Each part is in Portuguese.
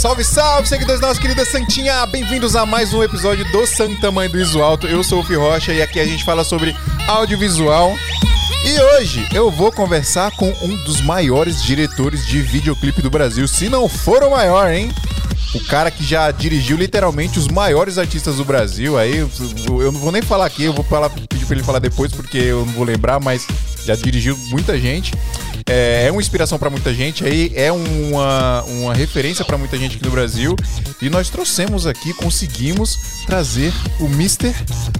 Salve, salve, seguidores da nossa querida Santinha! Bem-vindos a mais um episódio do Santa Mãe do Iso Alto. Eu sou o Fih Rocha e aqui a gente fala sobre audiovisual. E hoje eu vou conversar com um dos maiores diretores de videoclipe do Brasil, se não for o maior, hein? O cara que já dirigiu literalmente os maiores artistas do Brasil. Aí eu eu não vou nem falar aqui, eu vou falar, pedir pra ele falar depois porque eu não vou lembrar, mas já dirigiu muita gente. É, é uma inspiração pra muita gente, aí é uma, uma referência pra muita gente aqui no Brasil. E nós trouxemos aqui, conseguimos trazer o Mr.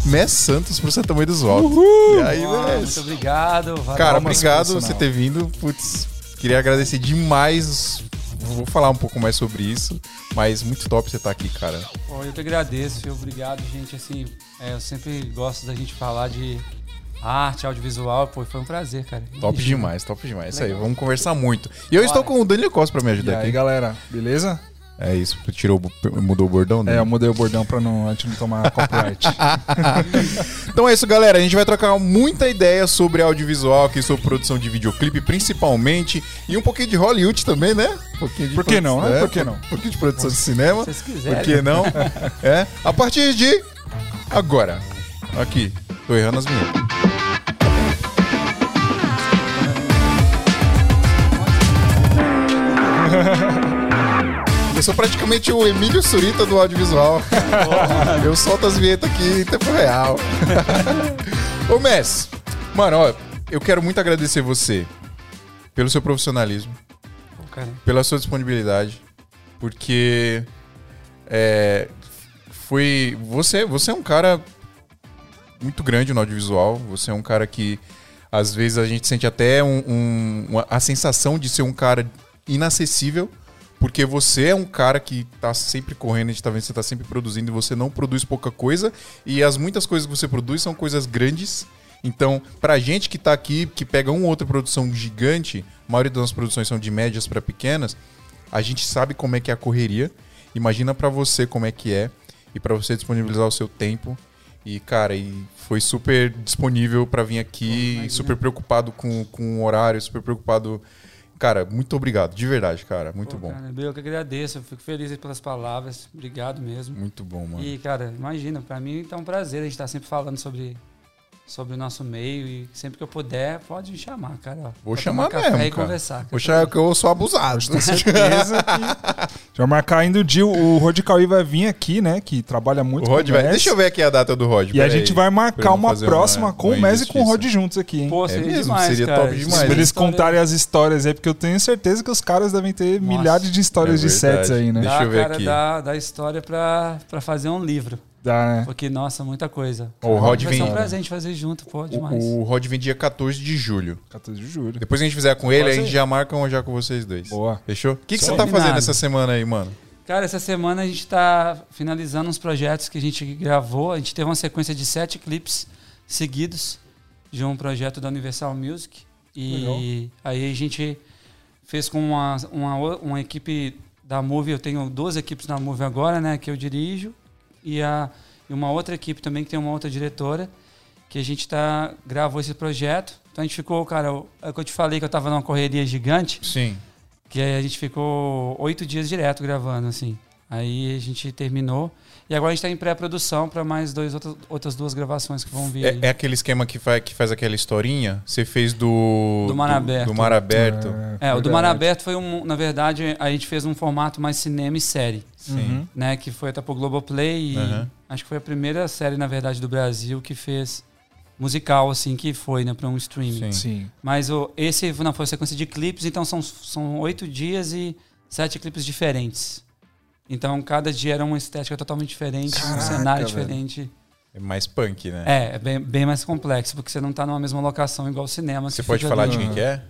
Mess Santos pro Santa Mãe dos Altos. E aí, Uau, Mess? muito obrigado. valeu. Cara, obrigado você ter vindo. Putz, queria agradecer demais. Vou falar um pouco mais sobre isso, mas muito top você estar aqui, cara. Pô, eu que agradeço, obrigado, gente. Assim, é, eu sempre gosto da gente falar de arte, audiovisual. Pô, foi um prazer, cara. Top Ixi, demais, top demais. Isso aí, Legal. vamos conversar muito. E eu Bora. estou com o Danilo Costa pra me E ajudar aí, aqui. galera, beleza? É isso, tirou, mudou o bordão É, dele. eu mudei o bordão pra não, a gente não tomar copyright. Então é isso, galera. A gente vai trocar muita ideia sobre audiovisual aqui, sobre produção de videoclipe, principalmente. E um pouquinho de Hollywood também, né? Um pouquinho de Por que não, né? é, Por que não? Um pouquinho de produção de cinema. Se vocês Por quiserem. que não? É. A partir de agora. Aqui. Tô errando as vinhetas. Eu sou praticamente o Emílio Surita do audiovisual. Eu solto as vinhetas aqui em tempo real. Ô, Mess, mano, ó, eu quero muito agradecer você pelo seu profissionalismo, pela sua disponibilidade, porque é, foi você, você é um cara muito grande no audiovisual. Você é um cara que às vezes a gente sente até um- um- uma- a sensação de ser um cara inacessível. Porque você é um cara que tá sempre correndo, a gente tá vendo você tá sempre produzindo e você não produz pouca coisa. E as muitas coisas que você produz são coisas grandes. Então, pra gente que tá aqui, que pega uma ou outra produção gigante, a maioria das nossas produções são de médias pra pequenas, a gente sabe como é que é a correria. Imagina pra você como é que é e pra você disponibilizar o seu tempo. E, cara, e foi super disponível pra vir aqui, super preocupado com, com o horário, super preocupado. Cara, muito obrigado, de verdade, cara. Muito pô, bom. Cara, eu que agradeço. Eu fico feliz pelas palavras. Obrigado mesmo. Muito bom, mano. E, cara, imagina, pra mim tá um prazer a gente estar sempre falando sobre, sobre o nosso meio. E sempre que eu puder, pode me chamar, cara. ó, Vou chamar tomar café mesmo, e cara. conversar. Poxa, é que eu sou abusado. Tenho certeza que... Já marcar ainda o dia, o Rod Cauí vai vir aqui, né? Que trabalha muito O Rod com o vai. Deixa eu ver aqui a data do Rod. E a gente aí. vai marcar uma próxima uma- com uma o Messi e com o Rod juntos aqui, hein? Pô, É seria mesmo? demais, Seria cara. top demais. Pra eles História- contarem as histórias aí, porque eu tenho certeza que os caras devem ter Nossa. milhares de histórias É de sets aí, né? Deixa eu ver cara, aqui. Dá, dá história pra, pra fazer um livro. Dá, né? Porque, nossa, muita coisa. O Rod Vai ser vem. um presente fazer junto, pô, demais. O, o Rod vem dia 14 de julho. 14 de julho. Depois que a gente fizer com ele, a gente já marca um já com vocês dois. Boa. Fechou? O que, que Só você tá combinado. fazendo essa semana aí, mano? Cara, essa semana a gente tá finalizando uns projetos que a gente gravou. A gente teve uma sequência de sete clipes seguidos de um projeto da Universal Music. E aí a gente fez com uma, uma, uma equipe da Move. Eu tenho duas equipes na Move agora, né? Que eu dirijo. E, a, uma outra equipe também que tem uma outra diretora. Que a gente tá, gravou esse projeto. Então a gente ficou, cara, é que eu te falei que eu tava numa correria gigante. Sim. Que aí a gente ficou oito dias direto gravando, assim. Aí a gente terminou. E agora a gente tá em pré-produção para mais dois, outros, outras duas gravações que vão vir. É, é aquele esquema que faz, que faz aquela historinha? Você fez do. Do Mar Aberto. Do, Mar Aberto. É, o do Mar. Aberto foi um. Na verdade, a gente fez um formato mais cinema e série, Sim. Uhum. né? Que foi até pro Globoplay. E Aham. acho que foi a primeira série, na verdade, do Brasil que fez musical, assim, que foi, né, pra um streaming. Sim. Sim. Mas o, esse não foi a sequência de clipes, então são, são oito dias e sete clipes diferentes. Então cada dia era uma estética totalmente diferente, um Caraca, cenário velho. diferente. É mais punk, né? É, é bem, bem mais complexo, porque você não tá numa mesma locação igual o cinema. Você pode falar ali- de quem que é?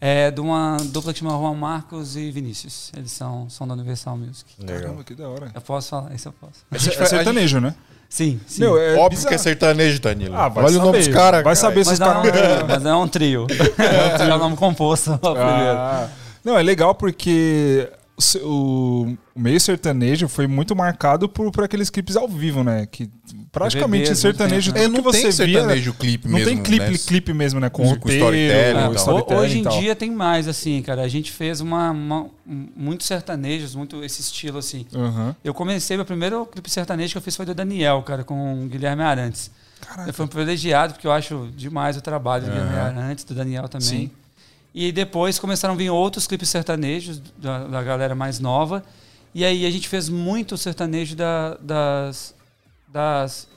É de uma dupla que chama Juan Marcos e Vinícius. Eles são, são da Universal Music. Caramba, que da hora. Eu posso falar, isso eu posso. A É, gente é sertanejo, né? Sim, sim. Meu, é Óbvio bizarro. que é sertanejo, Danilo. Ah, vai Olha o nome saber. dos caras. Vai saber se os é um, caras... mas é um trio. é o nome composto. o primeiro. Ah, não, é legal porque o o, meio sertanejo foi muito marcado por, por aqueles clipes ao vivo, né? Que praticamente DVDs, sertanejo, muito É, tudo não que tem você via... sertanejo clipe Não mesmo. tem clipe, né? clipe mesmo, né? Com, Com roteiro, storytelling storytelling Hoje e em tal. dia tem mais, assim, cara. A gente fez uma, uma, um- muitos sertanejos, muito esse estilo, assim. Aham. Eu comecei, meu primeiro clipe sertanejo que eu fiz foi do Daniel, cara, com o Guilherme Arantes. Caraca. Eu fui um privilegiado, porque eu acho demais o trabalho do Guilherme Arantes, do Daniel também. Sim. E depois começaram a vir outros clipes sertanejos da, da galera mais nova. E aí a gente fez muito sertanejo da- das, das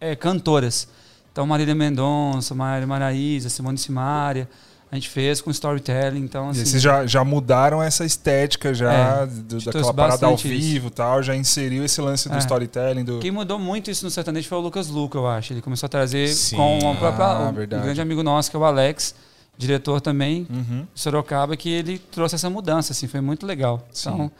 é, cantoras. Então Marília Mendonça, Maria Maraísa, Simone Simaria. A gente fez com storytelling. Então, E assim, aí vocês já, já mudaram essa estética já É, do- daquela parada ao vivo e tal, já inseriu esse lance do É. storytelling, do... Quem mudou muito isso no sertanejo foi o Lucas Luca, eu acho. Ele começou a trazer Sim. com a própria, Ah, um grande amigo nosso, que é o Alex, diretor também, Uhum. Sorocaba, que ele trouxe essa mudança, assim, foi muito legal. Sim. Então,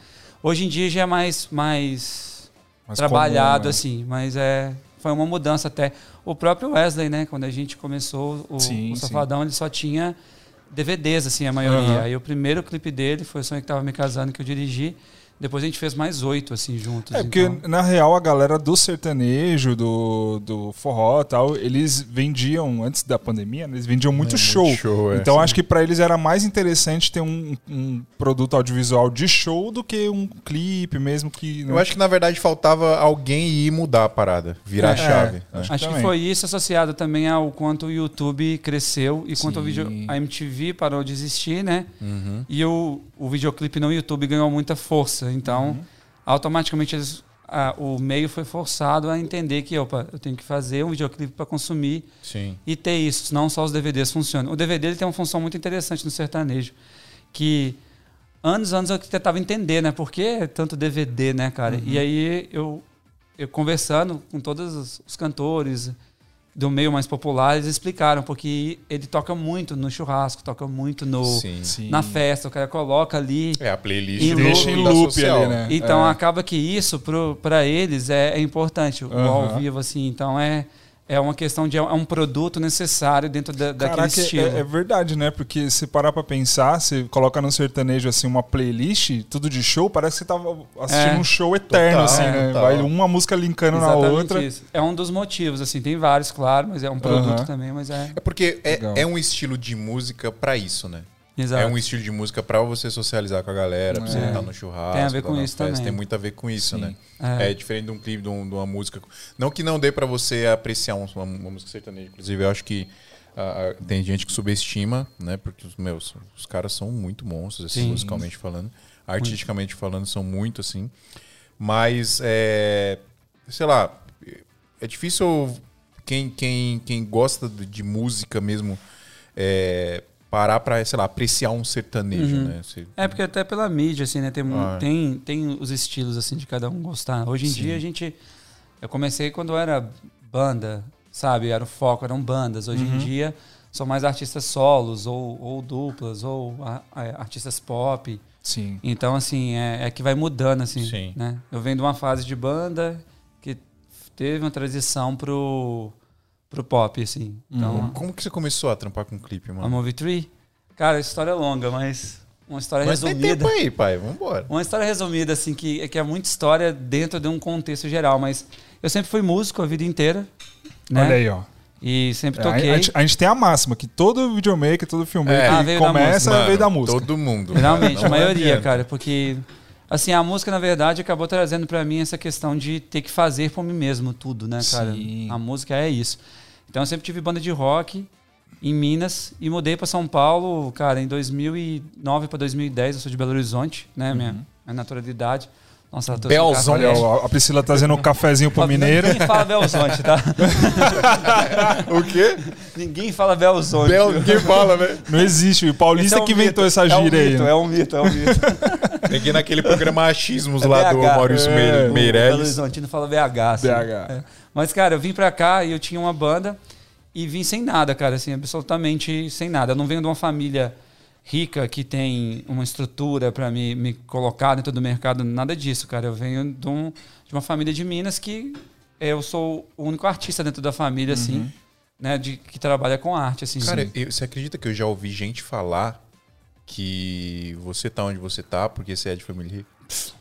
hoje em dia já é mais, mais, Mais trabalhado, comum, né? assim, mas é, foi uma mudança até. O próprio Wesley, né, quando a gente começou o, Sim, o sim. Safadão, ele só tinha DVDs, assim, a maioria. Aham. Aí o primeiro clipe dele foi o Sonho que Tava Me Casando, que eu dirigi. Depois a gente fez mais oito, assim, juntos. É, porque então- na real a galera do sertanejo, do, do forró e tal, eles vendiam, antes da pandemia, né, eles vendiam muito É, show. muito show, é. então acho que pra eles era mais interessante ter um, um produto audiovisual de show do que um clipe mesmo que. né? Eu acho que na verdade faltava alguém ir mudar a parada, virar É. a chave. É, né? acho Acho que também. foi isso associado também ao quanto o YouTube cresceu e quanto o Sim. vídeo, a MTV parou de existir, né? Uhum. E o, o videoclipe no YouTube ganhou muita força. Então, Uhum. automaticamente eles- a- o meio foi forçado a entender que opa, eu tenho que fazer um videoclipe para consumir Sim. e ter isso, não só os DVDs funcionam. O DVD ele tem uma função muito interessante no sertanejo, que anos, anos eu tentava entender, né? Por que tanto DVD, né, cara? Uhum. E aí eu, eu conversando com todos os, os cantores do meio mais popular, eles explicaram, porque ele toca muito no churrasco, toca muito no, Sim. Sim. na festa, o cara coloca ali. É a playlist Em Deixa em da loop social. ali, né? Então É. acaba que isso pro- pra eles é, é importante, o ao vivo, assim. Então é, é uma questão de é um produto necessário dentro da, daquele Caraca, é- estilo. É, é verdade, né? Porque se parar pra pensar, você coloca no sertanejo assim uma playlist, tudo de show, parece que você tava assistindo É. um show eterno, Total, assim, é, né? total. Vai uma música linkando na Exatamente outra. isso. É um dos motivos, assim. Tem vários, claro, mas é um produto também, mas é. É porque é, é um estilo de música pra isso, né? Exato. É um estilo de música pra você socializar com a galera, pra você É. estar no churrasco. Tem a ver com isso festa, também. Tem muito a ver com isso, Sim. né? É. É. diferente de um clipe, de, um- de uma música. Não que não dê pra você apreciar um- uma, uma música sertaneja. Inclusive, eu acho que ah, ah, tem gente que subestima, né? Porque os meus, os caras são muito monstros, assim, Sim. musicalmente falando. Artisticamente falando, são muito assim. Mas, é, sei lá, é difícil quem, quem, quem gosta de de música mesmo é, parar pra, sei lá, apreciar um sertanejo, Uhum. né? Você- É, porque até pela mídia, assim, né? Tem, Ah. tem, tem os estilos, assim, de cada um gostar. Hoje em Sim. dia a gente. Eu comecei quando era banda, sabe? Era o foco, eram bandas. Hoje Uhum. em dia são mais artistas solos, ou, ou duplas, ou a- a- artistas pop. Sim. Então, assim, é, é que vai mudando, assim. Sim. Né? Eu venho de uma fase de banda que teve uma transição pro, pro pop, assim. Então, Uhum. Como que você começou a trampar com clipe, a mano? Movie Tree, cara, a história é longa, mas uma história Mas tem resumida. tempo aí, pai. Vambora. Uma história resumida, assim, que, que é muita história dentro de um contexto geral, mas eu sempre fui músico a vida inteira, né? Olha aí, ó. E sempre É, a, toquei. a gente, a gente tem a máxima que todo videomaker, todo filmmaker É. Ah, que da começa. Mano, veio da música. Todo mundo. Realmente, a maioria, adianta. cara, porque assim, a música na verdade acabou trazendo pra mim essa questão de ter que fazer por mim mesmo tudo, né, cara? Sim. A música é isso. Então eu sempre tive banda de rock em Minas e mudei pra São Paulo, cara, em 2009 pra 2010, eu sou de Belo Horizonte, né, minha, minha naturalidade. Nossa, tô ó, a Priscila trazendo um cafezinho pro mineiro. Ninguém fala Belzonte, tá? O quê? Ninguém fala Belzonte. Bel, ninguém fala, né? Não existe. O Paulista é um que inventou mito, essa é um gíria aí. mito, né? É um mito, é um mito. Peguei naquele programa Achismos É lá do BH. Maurício É, Meire- o Belo Meirelles. Horizontino fala BH. assim. BH. Mas, cara, eu vim pra cá e eu tinha uma banda e vim sem nada, cara, assim, absolutamente sem nada. Eu não venho de uma família rica que tem uma estrutura pra me, me colocar dentro do mercado, nada disso, cara. Eu venho de, um- de uma família de Minas que eu sou o único artista dentro da família, assim, né, de, que trabalha com arte, assim. Cara, eu- você acredita que eu já ouvi gente falar que você tá onde você tá porque você é de família rica?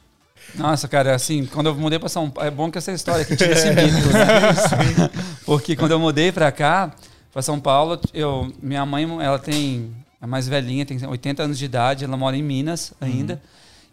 Nossa, cara, assim, quando eu mudei para São Paulo, é bom que essa história aqui tinha esse mito, né? Porque quando eu mudei para cá, para São Paulo, eu, minha mãe, ela tem a mais velhinha, tem 80 anos de idade, ela mora em Minas ainda. Uhum.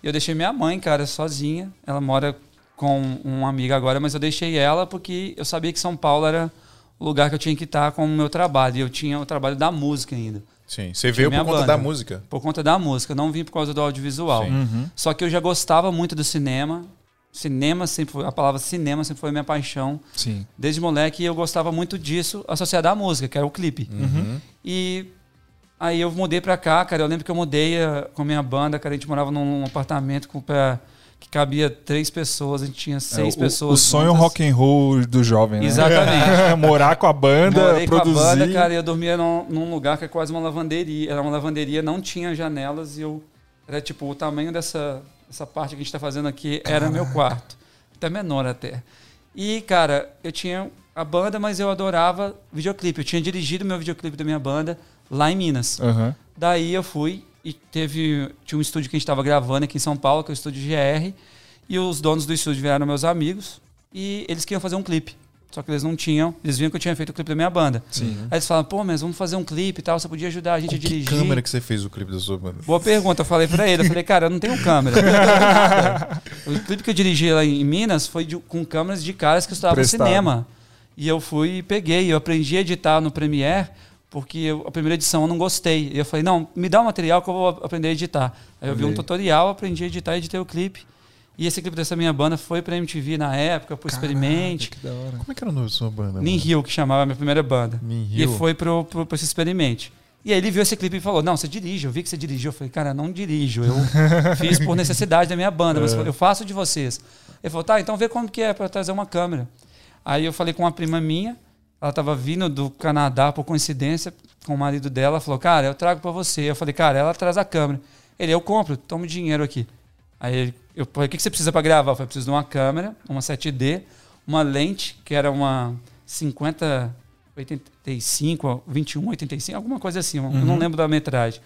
E eu deixei minha mãe, cara, sozinha. Ela mora com uma amiga agora, mas eu deixei ela porque eu sabia que São Paulo era o lugar que eu tinha que estar com o meu trabalho. E eu tinha o trabalho da música ainda. Sim. Você veio por conta banda, da música? Por conta da música, não vim por causa do audiovisual. Uhum. Só que eu já gostava muito do cinema. Cinema sempre foi, a palavra cinema sempre foi minha paixão. Sim. Desde moleque eu gostava muito disso associado à música, que era o clipe. Uhum. E aí eu mudei pra cá, cara. Eu lembro que eu mudei eh, com a minha banda, cara. A gente morava num apartamento com pra, que cabia três pessoas, a gente tinha seis é, o, pessoas. O sonho juntas. rock and roll do jovem, né? Exatamente. Morar com a banda, Morei produzir. com a banda, cara, e eu dormia num, num, lugar que é quase uma lavanderia. Era uma lavanderia, não tinha janelas e eu era tipo o tamanho dessa essa parte que a gente está fazendo aqui era meu quarto, até menor até. E cara, eu tinha a banda, mas eu adorava videoclipe. Eu tinha dirigido meu videoclipe da minha banda lá em Minas. Uhum. Daí eu fui e teve tinha um estúdio que a gente estava gravando aqui em São Paulo, que é o estúdio GR, e os donos do estúdio vieram meus amigos e eles queriam fazer um clipe. Só que eles não tinham, eles viam que eu tinha feito o clipe da minha banda. Sim. Aí eles falaram, pô, mas vamos fazer um clipe e tal, você podia ajudar a gente Com a dirigir. Que câmera que você fez o clipe da sua banda? Boa pergunta, eu falei pra ele, eu falei, cara, eu não tenho câmera. o clipe que eu dirigi lá em Minas foi de, com câmeras de caras que estudavam cinema. E eu fui e peguei, eu aprendi a editar no Premiere porque eu, a primeira edição eu não gostei. E eu falei, não, me dá o um material que eu vou aprender a editar. Aí eu vi um tutorial, aprendi a editar e editei o clipe. E esse clipe dessa minha banda foi pra MTV na época, pro Caraca, Experimente. Que da hora. Como é que era o nome da sua banda? Nin Hill, que chamava a minha primeira banda. Nin Hill. E foi pro, pro, pro esse Experimente. E aí ele viu esse clipe e falou: Não, você dirige, eu vi que você dirigiu. Eu falei, cara, não dirijo. Eu fiz por necessidade da minha banda, mas é. eu faço de vocês. Ele falou, tá, então vê como que é para trazer uma câmera. Aí eu falei com uma prima minha, ela estava vindo do Canadá por coincidência com o marido dela, falou: "Cara, eu trago para você". Eu falei: "Cara, ela traz a câmera". Ele: "Eu compro, toma dinheiro aqui". Aí ele, eu falei: "O que você precisa para gravar?". Eu falei: "Preciso de uma câmera, uma 7D, uma lente, que era uma 50 85, 21, 85, alguma coisa assim, uhum. eu não uhum. lembro da metragem.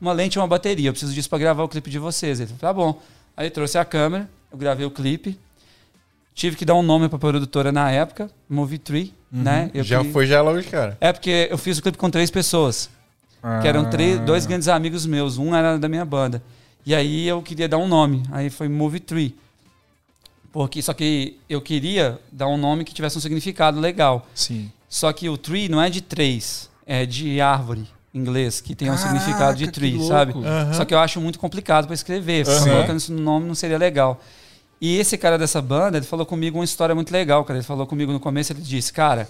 Uma lente e uma bateria, eu preciso disso para gravar o clipe de vocês. Ele falou: "Tá bom". Aí trouxe a câmera, eu gravei o clipe, Tive que dar um nome para a produtora na época, Movie Tree, uhum. né? Eu já foi já logo, cara. É porque eu fiz o clipe com três pessoas. Ah. Que eram três, dois grandes amigos meus. Um era da minha banda. E aí eu queria dar um nome. Aí foi Movie Tree. Porque, só que eu queria dar um nome que tivesse um significado legal. Sim. Só que o tree não é de três, é de árvore em inglês, que tem um Caraca, significado de tree, sabe? Uhum. Só que eu acho muito complicado para escrever. Uhum. Colocando isso no nome não seria legal. E esse cara dessa banda, ele falou comigo uma história muito legal, cara. Ele falou comigo no começo, ele disse, cara,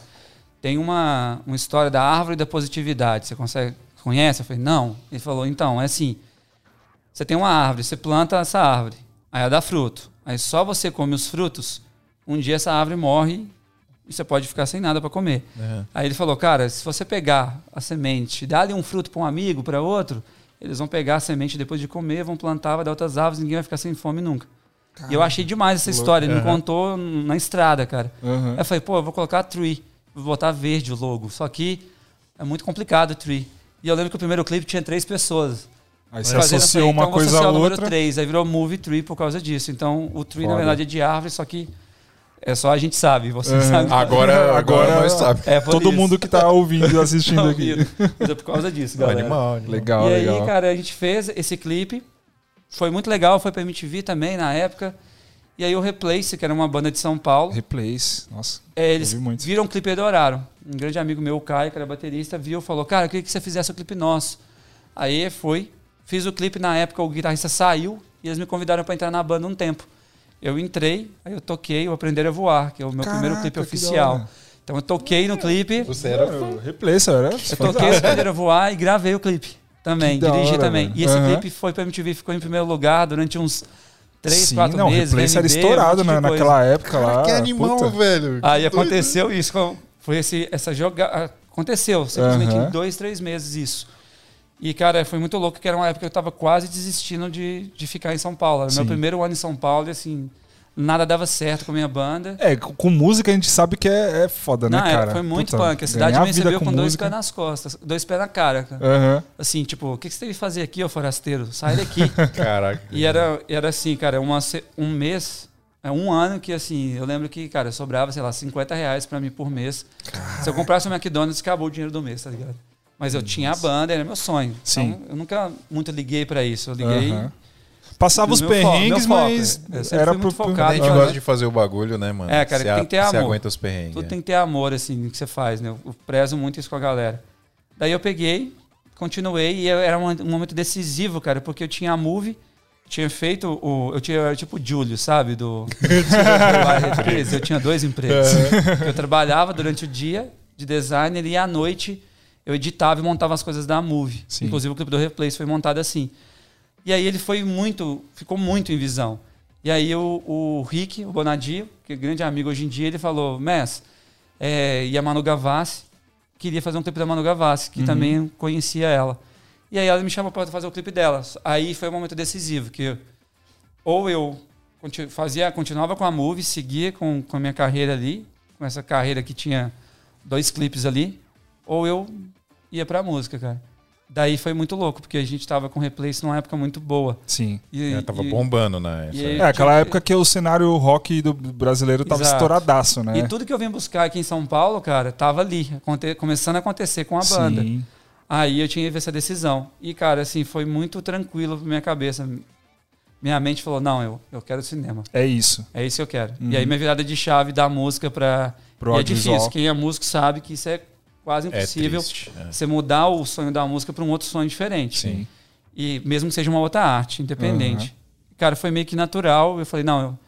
tem uma, uma história da árvore da positividade. Você consegue, conhece? Eu falei, não. Ele falou, então, é assim, você tem uma árvore, você planta essa árvore, aí ela dá fruto. Aí só você come os frutos, um dia essa árvore morre e você pode ficar sem nada para comer. Uhum. Aí ele falou, cara, se você pegar a semente e dar ali um fruto para um amigo, para outro, eles vão pegar a semente depois de comer, vão plantar, vai dar outras árvores, ninguém vai ficar sem fome nunca. E eu achei demais essa história. Ele uhum. me contou na estrada, cara. Uhum. Aí eu falei, pô, eu vou colocar Tree. Vou botar verde o logo. Só que é muito complicado Tree. E eu lembro que o primeiro clipe tinha três pessoas. Aí você associou uma então, coisa a outra. 3. Aí virou Movie Tree por causa disso. Então o Tree, Foda. na verdade, é de árvore, só que é só a gente sabe, você uhum. sabe. Agora, agora nós sabe. É Todo isso. mundo que tá ouvindo e assistindo tá aqui. Mas é por causa disso, galera. Animal, animal. Legal, e legal. aí, cara, a gente fez esse clipe. Foi muito legal, foi pra MTV também na época. E aí o Replace, que era uma banda de São Paulo. Replace, nossa. É, eles viram um clipe e adoraram. Um grande amigo meu, o Caio, que era baterista, viu e falou: Cara, eu queria que você fizesse o clipe nosso. Aí foi, fiz o clipe na época, o guitarrista saiu e eles me convidaram para entrar na banda um tempo. Eu entrei, aí eu toquei o Aprender a Voar, que é o meu Caraca, primeiro clipe oficial. Então eu toquei no clipe. Você era o Replace, era? Eu toquei o Aprender a Voar e gravei o clipe também, que dirigi hora, também. Velho. E esse uhum. clipe foi pra MTV, ficou em primeiro lugar durante uns três, Sim, quatro não, meses. O Replace era estourado um né, naquela época Cara, lá. Que animal, puta. velho. Aí aconteceu isso. Foi esse, essa jogada. Aconteceu, simplesmente em dois, três meses isso. E, cara, foi muito louco, que era uma época que eu tava quase desistindo de, de ficar em São Paulo. Era Sim. meu primeiro ano em São Paulo e, assim, nada dava certo com a minha banda. É, com, com música a gente sabe que é, é foda, né, Não, é, cara? foi muito Puta, punk. A cidade me recebeu com, dois música. pés nas costas, dois pés na cara. cara. Aham. Assim, tipo, o que que você tem que fazer aqui, ô forasteiro? Sai daqui. Caraca. e era, era assim, cara, uma, um mês, é um ano que, assim, eu lembro que, cara, sobrava, sei lá, 50 reais pra mim por mês. Se eu comprasse um McDonald's, acabou o dinheiro do mês, tá ligado? Mas eu tinha a banda, era meu sonho. Sim. Então, eu nunca muito liguei pra isso. Eu liguei. Aham. Passava os Meu foco, perrengues, meu foco, mas é. Eu sempre era pro- A focado, gente Cara, gosta né? de fazer o bagulho, né, mano? É, cara, Você tem a- que ter Você amor. aguenta os perrengues. Tudo é. tem que ter amor, assim, no que você faz, né? Eu prezo muito isso com a galera. Daí eu peguei, continuei, e eu- era um, um momento decisivo, cara, porque eu tinha a Move, tinha feito o. Eu tinha era tipo o Júlio, sabe? Do. do Barreto 13, eu tinha dois empregos. eu trabalhava durante o dia de designer e à noite eu editava e montava as coisas da Move. Sim. Inclusive o clipe do Replace foi montado assim. E aí ele foi muito, ficou muito em visão. E aí o, o Rick, o Bonadio, que é grande amigo hoje em dia, ele falou, Mess, é, e a Manu Gavassi, queria fazer um clipe da Manu Gavassi, que também conhecia ela. E aí ela me chamou para fazer o clipe dela. Aí foi um momento decisivo, que ou eu fazia, continuava com a Move, seguia com, com a minha carreira ali, com essa carreira que tinha dois clipes ali, ou eu ia pra música, cara. Daí foi muito louco, porque a gente tava com Replace numa época muito boa. Sim. E, É, tava e- bombando, né? e É, aquela época que o cenário rock do brasileiro tava Exato. estouradaço, né? E tudo que eu vim buscar aqui em São Paulo, cara, tava ali, aconte- começando a acontecer com a banda. Sim. Aí eu tinha essa decisão. E, cara, assim, foi muito tranquilo pra minha cabeça. Minha mente falou: não, eu, eu quero cinema. É isso. É isso que eu quero. Uhum. E aí minha virada de chave da música pra. Pro e é difícil. Quem é músico sabe que isso é quase É impossível. triste. é. você mudar o sonho da música para um outro sonho diferente. Sim. E mesmo que seja uma outra arte, independente. Cara, foi meio que natural. Eu falei, não, eu,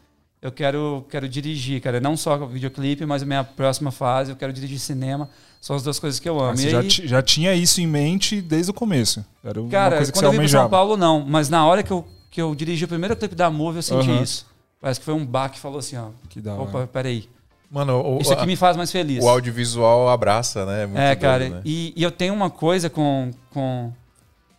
eu quero, quero dirigir, cara. Não só videoclipe, mas a minha próxima fase, eu quero dirigir cinema. São as duas coisas que eu amo. Ah, e você já, aí, já tinha isso em mente desde o começo. Era uma cara, coisa que quando você eu vim para São. Paulo, não. Mas na hora que eu, que eu dirigi o primeiro clipe da Move, eu senti Aham. isso. Parece que foi um bar que falou assim, ó. Que da hora. Opa, peraí. Mano, o, Isso aqui a- me faz mais feliz. o audiovisual abraça, né? muito É, doido, cara, né? e, e eu tenho uma coisa com, com,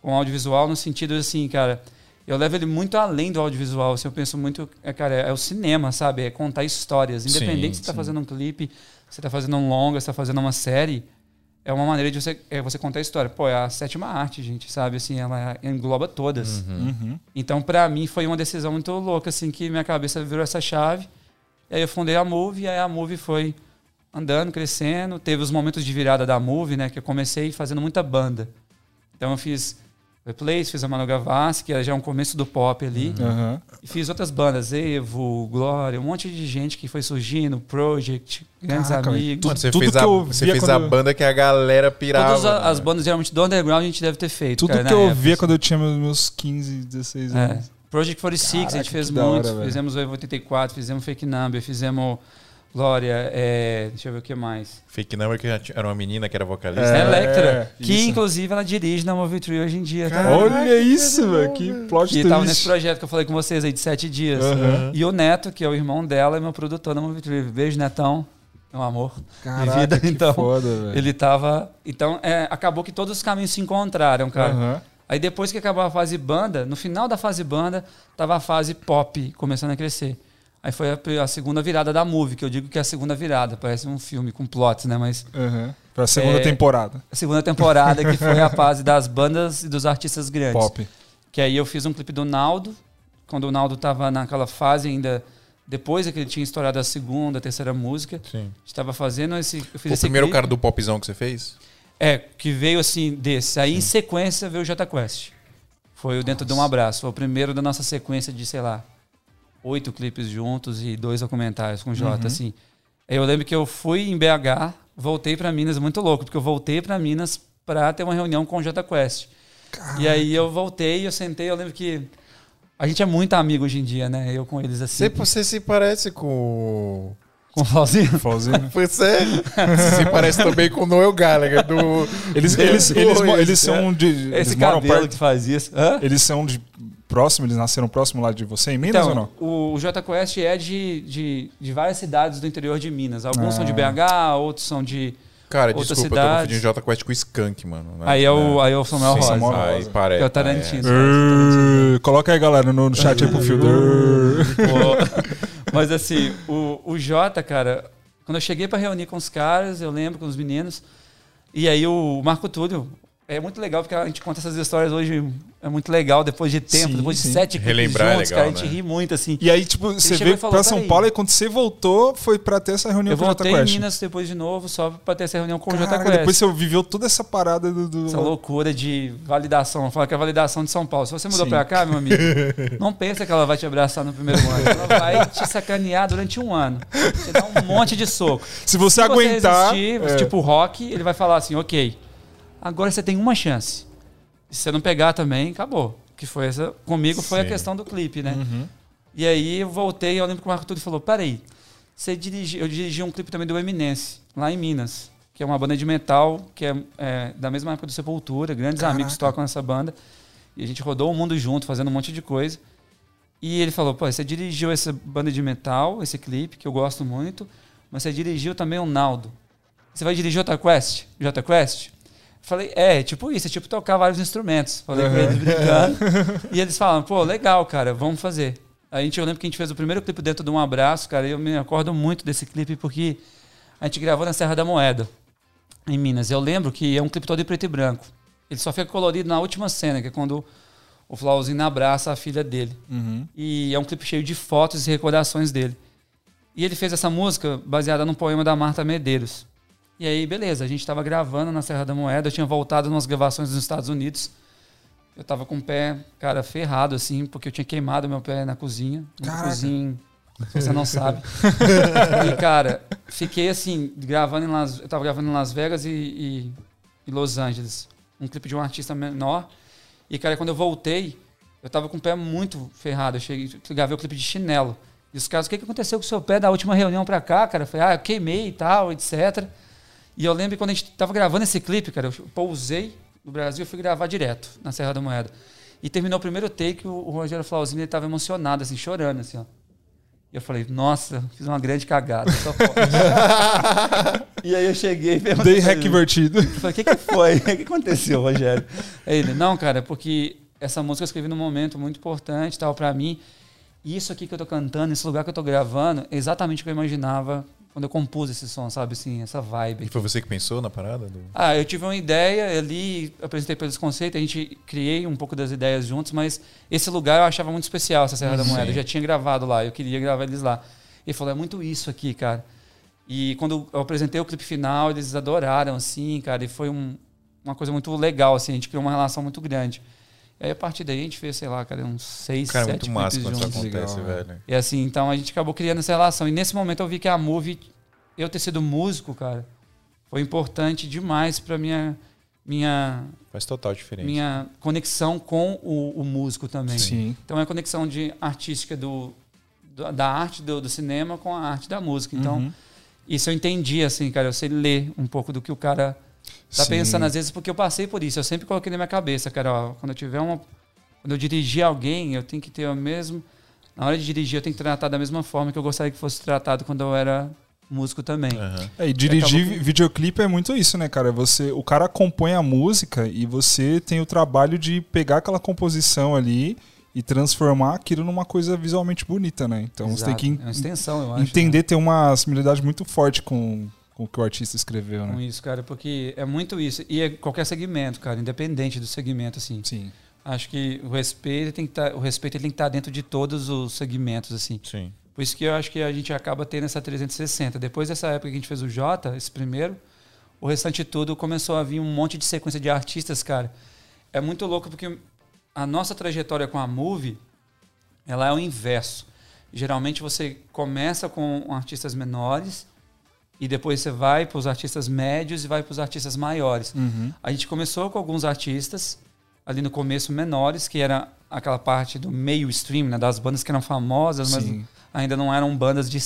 com audiovisual no sentido assim, cara, eu levo ele muito além do audiovisual. Assim, eu penso muito, é, cara, é o cinema, sabe? É contar histórias. Independente Sim, se você tá sim. fazendo um clipe, se você tá fazendo um longa, se tá fazendo uma série, é uma maneira de você, é você contar a história. Pô, é a sétima arte, gente, sabe? Assim, ela engloba todas. Uhum. Então, pra mim, foi uma decisão muito louca, assim, que minha cabeça virou essa chave. E aí eu fundei a Move, e aí a Move foi andando, crescendo. Teve os momentos de virada da Move, né? Que eu comecei fazendo muita banda. Então eu fiz Replace, fiz a Manu Gavassi, que era já um começo do pop ali. Aham. E fiz outras bandas, Evo, Glória, um monte de gente que foi surgindo, Project, grandes Caraca, amigos. tudo- você tudo fez, que a, eu você via fez quando a eu- banda que a galera pirava. Todas a- as né? bandas geralmente do underground a gente deve ter feito. Tudo cara, que eu época, via assim. quando eu tinha meus- meus 15, 16 É. Project 46, a Caraca, gente fez que hora, muito. velho. fizemos o Evo 84, fizemos Fake Number, fizemos Glória, é, deixa eu ver o que mais. Fake Number que era uma menina que era vocalista. É, Electra, que isso. inclusive ela dirige na Movie Tree hoje em dia. tá? Caraca, Olha isso, que velho. Que plot Que tava nesse twist. projeto que eu falei com vocês aí de sete dias. E o Neto, que é o irmão dela, é meu produtor na Movie Tree. Beijo, Netão. Meu amor. Caraca, vida, que então. foda, velho. Ele tava. Então, é, acabou que todos os caminhos se encontraram, cara. Aham. Aí depois que acabou a fase banda, no final da fase banda, tava a fase pop começando a crescer. Aí foi a, a segunda virada da movie, que eu digo que é a segunda virada, parece um filme com plots, né? Mas Aham. Pra segunda É, temporada. a segunda temporada que foi a fase das bandas e dos artistas grandes. Pop. Que aí eu fiz um clipe do Naldo, quando o Naldo tava naquela fase ainda depois é que ele tinha estourado a segunda, a terceira música. Sim. A gente tava fazendo esse eu fiz o esse primeiro clipe. cara do popzão que você fez? É, que veio assim desse. Aí em sequência veio o Jota Quest. Foi o Dentro de um Abraço. Foi o primeiro da nossa sequência de, sei lá, oito clipes juntos e dois documentários com o Jota, Uhum. assim. Eu lembro que eu fui em BH, voltei pra Minas, muito louco, porque eu voltei pra Minas pra ter uma reunião com o Jota Quest. E aí eu voltei, eu sentei, eu lembro que a gente é muito amigo hoje em dia, né? Eu com eles assim. Você, você se parece com. Com o Fauzinho. Fauzinho. Você, você se parece também com o Noel Gallagher do. Eles, eles, eles, eles são de. Esse cabelo perto. que faz isso. Hã? Eles são de próximo, eles nasceram próximo lá de você em Minas ou não? Então, o, Jota Quest é de, de, de várias cidades do interior de Minas. Alguns Ah. são de BH, outros são de. Cara, Outras desculpa, eu tô confundindo Jota Quest com o Skunk, mano. né? Aí é o, aí é o Samuel Rosa. Samuel Aí Rosa. parece. Que é o Tarantino. Uh, coloca aí, galera, no, no chat aí pro Fielder. Mas assim, o, o Jota, cara, quando eu cheguei pra reunir com os caras, eu lembro com os meninos, e aí o Marco Túlio, é muito legal porque a gente conta essas histórias hoje. É muito legal, depois de tempo, Sim, depois sim. de sete Relembrar é juntos, legal, cara, a gente né? ri muito, assim. E aí, tipo, você veio falou, pra São. Paulo e quando você voltou, foi pra ter essa reunião Eu com o voltei Jota em Quest. Minas depois de novo, só pra ter essa reunião com o Jota Caraca, Quest. depois você viveu toda essa parada do. do- Essa loucura de validação. Fala que é a validação de São Paulo. Se você mudou Sim. pra cá, meu amigo, não pensa que ela vai te abraçar no primeiro ano. Ela vai te sacanear durante um ano. Te dar um monte de soco. Se você Se aguentar. você resistir, é. tipo o rock, ele vai falar assim, ok, agora você tem uma chance. Se você não pegar também, acabou. Que foi essa. Comigo foi a Sim. questão do clipe, né? Uhum. E aí eu voltei, eu lembro que o Marco Túlio falou: peraí, você dirigi, eu dirigi um clipe também do Eminence, lá em Minas, que é uma banda de metal, que é, é da mesma época do Sepultura, grandes Caraca. amigos tocam nessa banda. E a gente rodou o mundo junto, fazendo um monte de coisa. E ele falou: pô, você dirigiu essa banda de metal, esse clipe, que eu gosto muito, mas você dirigiu também o Naldo. Você vai dirigir Jota Quest? Jota Quest? Falei, é, tipo isso, é tipo tocar vários instrumentos. Falei Uhum. eles brincando. e eles falaram, pô, legal, cara, vamos fazer. A gente, eu lembro que a gente fez o primeiro clipe dentro de um abraço, cara, e eu me acordo muito desse clipe porque a gente gravou na Serra da Moeda, em Minas. Eu lembro que é um clipe todo em preto e branco. Ele só fica colorido na última cena, que é quando o Flauzinho abraça a filha dele. Uhum. E é um clipe cheio de fotos e recordações dele. E ele fez essa música baseada num poema da Marta Medeiros. E aí, beleza, a gente tava gravando na Serra da Moeda, eu tinha voltado nas gravações nos Estados Unidos. Eu tava com o pé, cara, ferrado, assim, porque eu tinha queimado meu pé na cozinha. Na cozinha, se você não sabe. e, cara, fiquei assim, gravando em Las... Eu tava gravando em Las Vegas e, e, e Los Angeles. Um clipe de um artista menor. E, cara, quando eu voltei, eu tava com o pé muito ferrado. Eu cheguei, gravei o clipe de chinelo. E os caras, o que, que aconteceu com o seu pé da última reunião pra cá, cara? Eu falei, ah, eu queimei e tal, etc. E eu lembro que quando a gente tava gravando esse clipe, cara, eu pousei no Brasil e fui gravar direto na Serra da Moeda. E terminou o primeiro take, o, o Rogério Flauzinho, ele tava emocionado, assim, chorando, assim, ó. E eu falei, nossa, fiz uma grande cagada. só pode. e aí eu cheguei e perguntei. Dei pra hack invertido. eu falei, o que, que foi? O que aconteceu, Rogério? Aí ele, não, cara, porque essa música eu escrevi num momento muito importante tal para mim. E isso aqui que eu tô cantando, esse lugar que eu tô gravando, é exatamente o que eu imaginava quando eu compus esse som, sabe? Assim, essa vibe. E foi você que pensou na parada? Do... Ah, eu tive uma ideia ali, apresentei pelos conceitos, a gente criei um pouco das ideias juntos, mas esse lugar eu achava muito especial, essa Serra da Sim. Moeda. Eu já tinha gravado lá, eu queria gravar eles lá. Ele falou, é muito isso aqui, cara. E quando eu apresentei o clipe final, eles adoraram, assim, cara, e foi um- uma coisa muito legal, assim, a gente criou uma relação muito grande. Aí, a partir daí, a gente fez, sei lá, cara, uns seis, Cara, é sete muito massa quando isso acontece, Legal, velho. E assim, então a gente acabou criando essa relação. E nesse momento eu vi que a Move, eu ter sido músico, cara, foi importante demais pra minha minha Faz total diferença. minha conexão com o, o músico também. Sim. Então é a conexão de artística do, do- da arte do, do cinema com a arte da música. Então Uhum. isso eu entendi assim, cara, eu sei ler um pouco do que o cara tá Sim. pensando às vezes porque eu passei por isso. Eu sempre coloquei na minha cabeça, cara, ó, quando eu tiver uma quando eu dirigir alguém, eu tenho que ter o mesmo na hora de dirigir eu tenho que tratar da mesma forma que eu gostaria que fosse tratado quando eu era músico também. Aham. É, e dirigir Acabou videoclipe é muito isso, né, cara? Você, o cara compõe a música e você tem o trabalho de pegar aquela composição ali e transformar aquilo numa coisa visualmente bonita, né? Então você tem Exato. que é uma extensão, eu acho. entender, ter uma similaridade muito forte com, com o que o artista escreveu, né? com isso, cara, porque é muito isso. E é qualquer segmento, cara, independente do segmento, assim. Sim. Acho que o respeito tem que estar, o respeito tem que estar dentro de todos os segmentos, assim. Sim. Por isso que eu acho que a gente acaba tendo essa 360. Depois dessa época que a gente fez o Jota, esse primeiro, o restante tudo começou a vir um monte de sequência de artistas, cara. É muito louco porque a nossa trajetória com a Move, ela é o inverso. Geralmente você começa com artistas menores e depois você vai para os artistas médios e vai para os artistas maiores. Uhum. A gente começou com alguns artistas ali no começo menores, que era aquela parte do meio stream, né, das bandas que eram famosas, mas Sim. ainda não eram bandas de,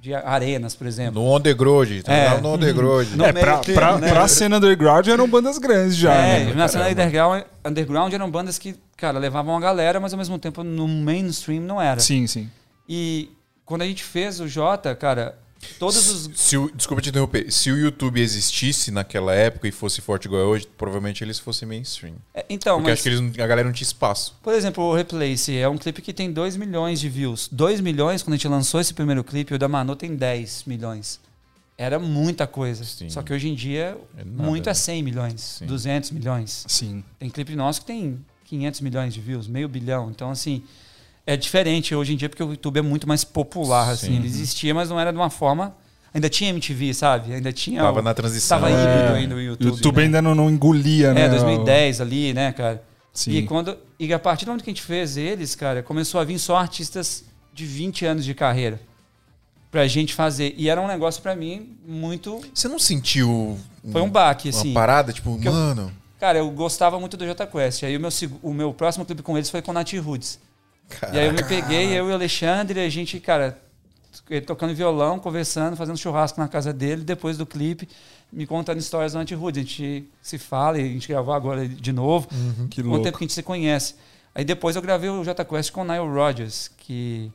de arenas, por exemplo. No On The Grode, tá É. No On The Grode. No É, pra, termo, pra, né? pra cena underground eram bandas grandes já, é, né? na cena underground, underground eram bandas que, cara, levavam a galera, mas ao mesmo tempo no mainstream não era. Sim, sim. E quando a gente fez o Jota, cara, Todos os. Se o, desculpa te interromper. Se o YouTube existisse naquela época e fosse forte igual é hoje, provavelmente eles fossem mainstream. É, Então, Porque mas, acho que eles, a galera não tinha espaço. por exemplo, o Replace é um clipe que tem 2 milhões de views. 2 milhões, quando a gente lançou esse primeiro clipe, o da Manu tem 10 milhões. Era muita coisa. Sim. Só que hoje em dia, É nada, muito é né? 100 milhões, Sim. 200 milhões. Sim. Tem clipe nosso que tem 500 milhões de views, meio bilhão. Então, assim, é diferente hoje em dia porque o YouTube é muito mais popular. Assim. Sim. Ele existia, mas não era de uma forma. Ainda tinha MTV, sabe? Ainda tinha. Tava o- na transição. Tava né? híbrido É, ainda o O YouTube. YouTube né? ainda não, não engolia, né? É, 2010 ali, né, cara? Sim. E, quando, e a partir do momento que a gente fez eles, cara, começou a vir só artistas de 20 anos de carreira pra gente fazer. E era um negócio pra mim muito. Você não sentiu Foi um baque, uma assim. parada, tipo, eu- mano. Cara, eu gostava muito do Jota Quest. Aí o meu, o meu próximo clipe com eles foi com Nat Roots. E aí eu me peguei, eu e o Alexandre, a gente, cara, t- tocando violão, conversando, fazendo churrasco na casa dele, depois do clipe, me contando histórias do Anti-Hood. A gente se fala e a gente gravou agora de novo. Que Quanto louco. tempo que a gente se conhece. Aí depois eu gravei o Jota Quest com o Nile Rodgers, que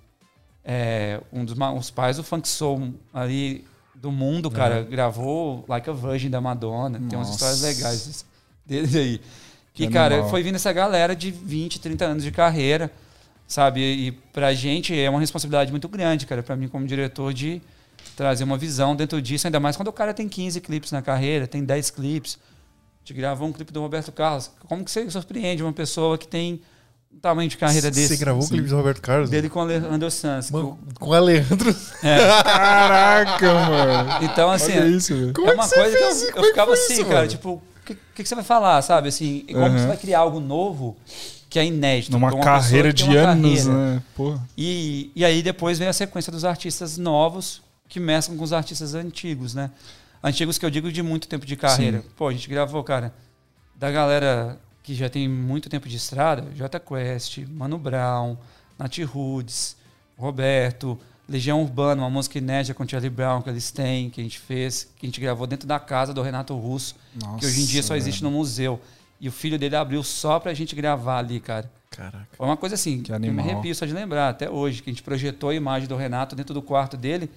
é um dos os pais do funk soul ali do mundo, cara. Gravou Like a Virgin da Madonna. Tem umas Nossa. histórias legais dele aí. Que e, cara, animal. foi vindo essa galera de 20, 30 anos de carreira, sabe? E pra gente é uma responsabilidade muito grande, cara, pra mim como diretor de trazer uma visão dentro disso, ainda mais quando o cara tem 15 clipes na carreira, tem 10 clipes. A gente gravou um clipe do Roberto Carlos. Como que você surpreende uma pessoa que tem um tamanho de carreira desse? Você gravou o clipe do Roberto Carlos? Dele com o Alejandro Sanz. Mano, com o Alejandro. Caraca, mano. Então, assim, Olha isso. Como é é uma que coisa que fez eu, isso? eu é que ficava assim, isso, cara, mano? tipo, o que, que, que você vai falar, sabe? Assim, como Uhum. você vai criar algo novo que é inédito. Numa pessoa carreira de anos, carreira. né? Porra. E, e aí depois vem a sequência dos artistas novos que mesclam com os artistas antigos, né? Antigos que eu digo de muito tempo de carreira. Pô, a gente gravou, cara, da galera que já tem muito tempo de estrada, J Quest, Mano Brown, Nat Roots, Roberto, Legião Urbana, uma música inédita com Charlie Brown que eles têm, que a gente fez, que a gente gravou dentro da casa do Renato Russo, que hoje em dia só existe no museu. E o filho dele abriu só pra gente gravar ali, cara. Caraca. Foi uma coisa assim, que, eu me arrepio só de lembrar, até hoje, que a gente projetou a imagem do Renato dentro do quarto dele.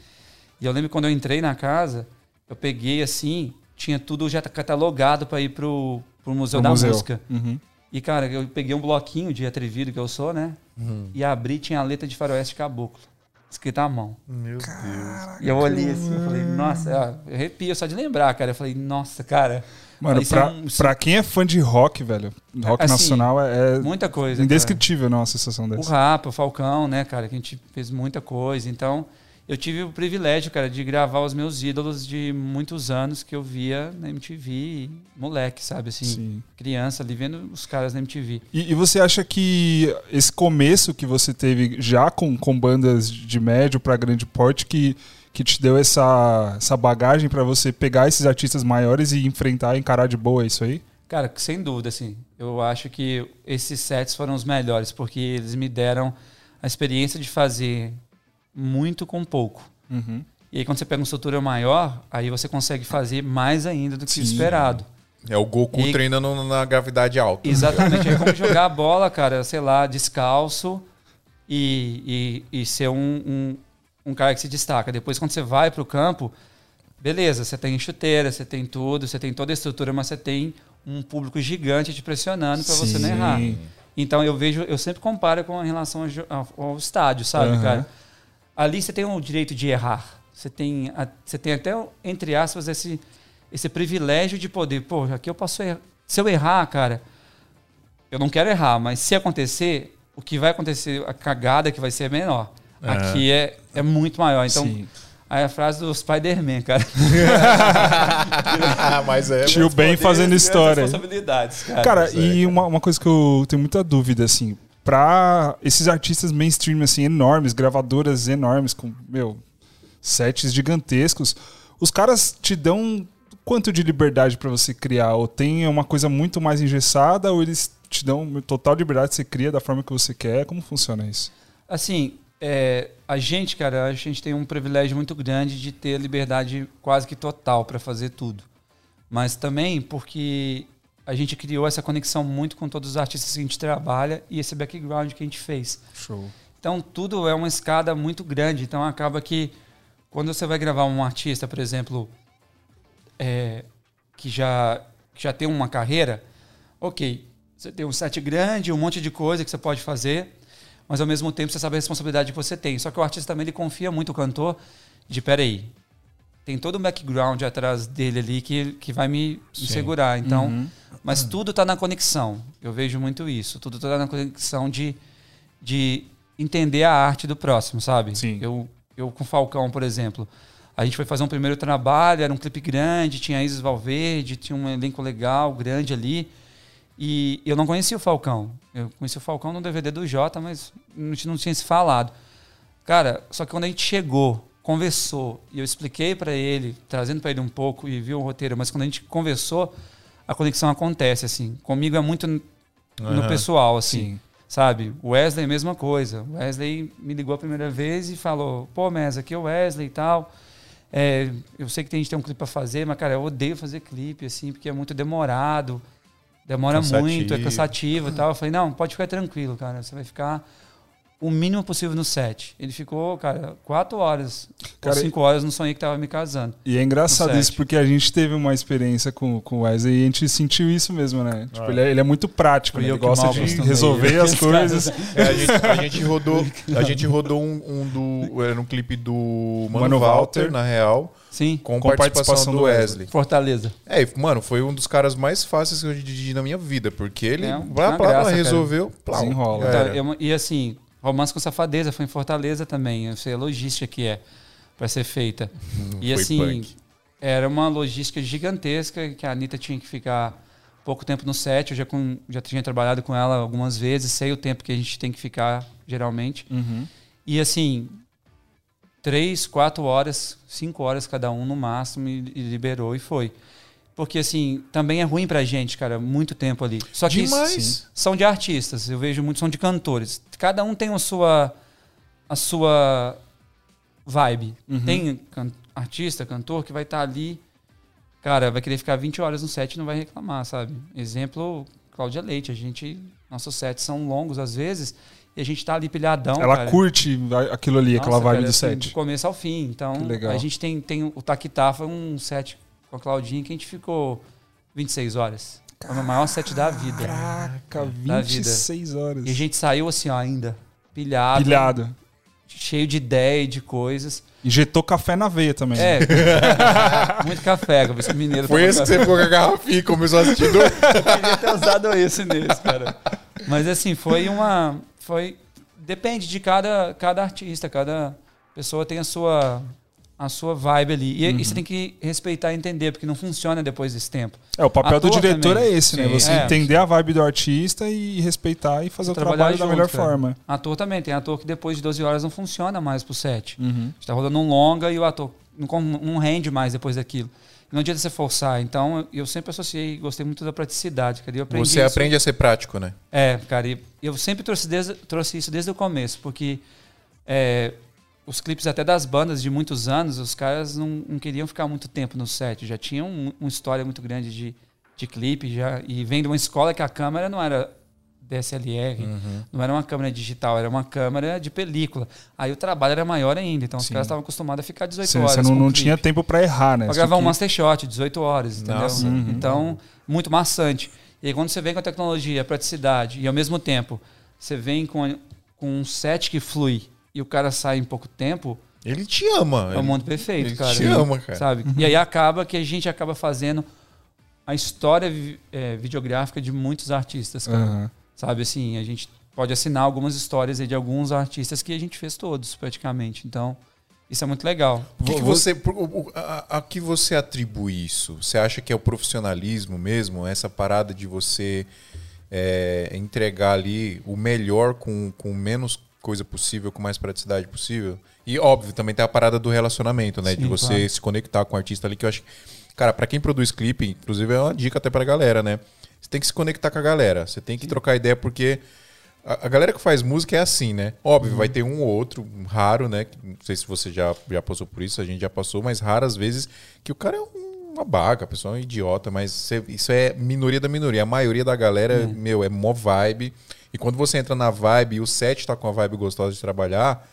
E eu lembro quando eu entrei na casa, eu peguei assim, tinha tudo já catalogado para ir pro, pro Museu da museu. Música. Uhum. E, cara, eu peguei um bloquinho de atrevido que eu sou, né? E abri, tinha a letra de Faroeste Caboclo, escrita à mão. Meu Deus. E eu olhei assim, eu falei, nossa, eu arrepio só de lembrar, cara. Eu falei, nossa, cara. Mano, pra, é um- pra quem é fã de rock, velho, rock Assim, nacional é, é muita coisa. cara. indescritível não, uma sensação O dessa. Rapa, o Falcão, né, cara, que a gente fez muita coisa. Então, eu tive o privilégio, cara, de gravar os meus ídolos de muitos anos que eu via na MTV, moleque, sabe, assim, Sim. criança ali vendo os caras na MTV. E, e você acha que esse começo que você teve já com, com bandas de médio para grande porte que, que te deu essa, essa bagagem para você pegar esses artistas maiores e enfrentar, encarar de boa isso aí? Cara, sem dúvida, assim, eu acho que esses sets foram os melhores, porque eles me deram a experiência de fazer muito com pouco. Uhum. E aí, quando você pega uma estrutura maior, aí você consegue fazer mais ainda do que o Sim. esperado. É o Goku E- treinando na gravidade alta. Exatamente. É como jogar a bola, cara, sei lá, descalço e, e, e ser um, um, um cara que se destaca. Depois, quando você vai para o campo, beleza, você tem chuteira, você tem tudo, você tem toda a estrutura, mas você tem um público gigante te pressionando para você não errar. Então eu vejo, eu sempre comparo com relação ao, ao- estádio, sabe, Aham. cara? Ali você tem o direito de errar. Você tem, a- você tem até, entre aspas, esse, esse privilégio de poder, pô, aqui eu posso errar. Se eu errar, cara, eu não quero errar, mas se acontecer, o que vai acontecer, a cagada que vai ser é menor. É. Aqui é, é muito maior. Então, Sim. aí a frase do Spider-Man, cara. Mas é. Tio Ben fazendo história. responsabilidades, cara. Cara, é, e uma, uma coisa que eu tenho muita dúvida, assim, pra esses artistas mainstream, assim, enormes, gravadoras enormes, com, meu, sets gigantescos, os caras te dão quanto de liberdade pra você criar? Ou tem uma coisa muito mais engessada, ou eles te dão total liberdade, você cria da forma que você quer? Como funciona isso? Assim, é, a gente, cara, a gente tem um privilégio muito grande de ter liberdade quase que total para fazer tudo. Mas também porque a gente criou essa conexão muito com todos os artistas que a gente trabalha e esse background que a gente fez. Show. Então tudo é uma escada muito grande. Então acaba que quando você vai gravar um artista, por exemplo, é, que, já, que já tem uma carreira, ok, você tem um set grande, um monte de coisa que você pode fazer, mas ao mesmo tempo você sabe a responsabilidade que você tem. Só que o artista também ele confia muito no cantor de, peraí, tem todo um background atrás dele ali que, que vai me, me segurar. Então, Uhum. mas tudo está na conexão. Eu vejo muito isso. Tudo está na conexão de, de entender a arte do próximo, sabe? Sim. Eu, eu com o Falcão, por exemplo, a gente foi fazer um primeiro trabalho, era um clipe grande, tinha Isis Valverde, tinha um elenco legal, grande ali. E eu não conhecia o Falcão. Eu conheci o Falcão no DVD do Jota, mas a gente não tinha se falado. Cara, só que quando a gente chegou, conversou, e eu expliquei para ele, trazendo para ele um pouco e viu o roteiro, mas quando a gente conversou, a conexão acontece, assim. Comigo é muito no Aham. pessoal, assim. Sim. Sabe? Wesley, mesma coisa. O Wesley me ligou a primeira vez e falou: pô, Mes, aqui é o Wesley e tal. É, eu sei que tem gente tem um clipe pra fazer, mas, cara, eu odeio fazer clipe, assim, porque é muito demorado. Demora Cansativo. muito, é cansativo e tal. Eu falei, não, pode ficar tranquilo, cara. Você vai ficar o mínimo possível no set. Ele ficou, cara, quatro horas, Cara, ou cinco horas, não sonhei que tava me casando. E é engraçado No isso, porque a gente teve uma experiência com, com o Wesley e a gente sentiu isso mesmo, né? Tipo, Ah. ele, é, ele é muito prático, né? eu Ele gosta de acostumei resolver as coisas. É, a, gente, a gente rodou, a gente rodou um, um do. Era um clipe do Mano, Mano Walter, Walter. na real, Sim, com, Com participação, participação do Wesley. Fortaleza. É, mano, foi um dos caras mais fáceis que eu dirigi na minha vida, porque ele É, blá, blá, graça, blá, resolveu. Plau, Desenrola. era. eu- e assim, Romance com Safadeza foi em Fortaleza também. Eu sei a logística que é para ser feita. e Foi assim, punk. era uma logística gigantesca que a Anitta tinha que ficar pouco tempo no set. Eu já, com- já tinha trabalhado com ela algumas vezes, sei o tempo que a gente tem que ficar geralmente. Uhum. E assim, três, quatro horas, cinco horas cada um no máximo e, e liberou e foi. Porque assim, também é ruim pra gente, cara, muito tempo ali. Só que Demais. são de artistas, eu vejo muito são de cantores. Cada um tem a sua a sua vibe. Uhum. Tem can- artista, cantor que vai estar ali, cara, vai querer ficar 20 horas no set e não vai reclamar, sabe? Exemplo, Cláudia Leite, a gente nossos sets são longos às vezes e a gente tá ali pilhadão, Ela cara. curte aquilo ali, aquela Nossa, vibe cara, do assim, set. Do começo ao fim. Então, a gente tem, tem o foi um set com a Claudinha que a gente ficou 26 horas. Foi o maior set da vida. Caraca, Da vida. 26 horas. E a gente saiu assim, ó, ainda. Pilhado. Pilhado. Cheio de ideia e de coisas. Injetou café na veia também. É. muito café, como esse mineiro. Foi esse que você ficou com a garrafinha e começou a assistir. dois. Eu queria ter usado esse neles, cara. Mas assim, foi uma. Foi. Depende de cada, cada artista, cada pessoa tem a sua, a sua vibe ali. E, e você tem que respeitar e entender, porque não funciona depois desse tempo. É, o papel do diretor também. é esse, né? Sim. Você É. entender a vibe do artista e respeitar e fazer o Trabalhar trabalho da junto, melhor cara. forma. Ator também, tem ator que depois de 12 horas não funciona mais pro set. Uhum. A gente tá rodando um longa e o ator não, não rende mais depois daquilo. Não adianta você forçar. Então, eu- sempre associei, gostei muito da praticidade, cara. Eu aprendi Você isso- aprende a ser prático, né? É, cara, e eu sempre trouxe, desde- trouxe isso desde o começo, porque é, os clipes até das bandas de muitos anos, os caras não, não queriam ficar muito tempo no set, já tinham um- uma história muito grande de, de clipe, já, e vem de uma escola que a câmera não era DSLR, Uhum. não era uma câmera digital, era uma câmera de película. Aí o trabalho era maior ainda, então os Sim. caras estavam acostumados a ficar 18 Você, horas. você não, não tinha tempo pra errar, né? Pra gravar um Master Shot, 18 horas, entendeu? Uhum. Então, muito maçante. E aí, quando você vem com a tecnologia, a praticidade, e ao mesmo tempo você vem com, com um set que flui e o cara sai em pouco tempo, Ele te ama. é o mundo perfeito, ele cara. te ama, cara. Sabe? E aí acaba que a gente acaba fazendo a história é, videográfica de muitos artistas, cara. Aham. Sabe assim, a gente pode assinar algumas histórias aí de alguns artistas que a gente fez todos, praticamente. Então, isso é muito legal. O que, que você, a, a que você atribui isso? Você acha que é o profissionalismo mesmo? Essa parada de você é, entregar ali o melhor com, com menos coisa possível, com mais praticidade possível? E óbvio, também tem a parada do relacionamento, né? de Sim, você claro. se conectar com o artista ali, que eu acho. Cara, pra quem produz clipe, inclusive é uma dica até pra galera, né? Você tem que se conectar com a galera. Você tem que trocar ideia, porque a, a galera que faz música é assim, né? Óbvio, vai ter um ou outro, um raro, né? Não sei se você já, já passou por isso, a gente já passou, mas raras vezes que o cara é um- uma baga, a pessoa é um idiota, mas isso é minoria da minoria. A maioria da galera, meu, é mó vibe. E quando você entra na vibe e o set tá com a vibe gostosa de trabalhar,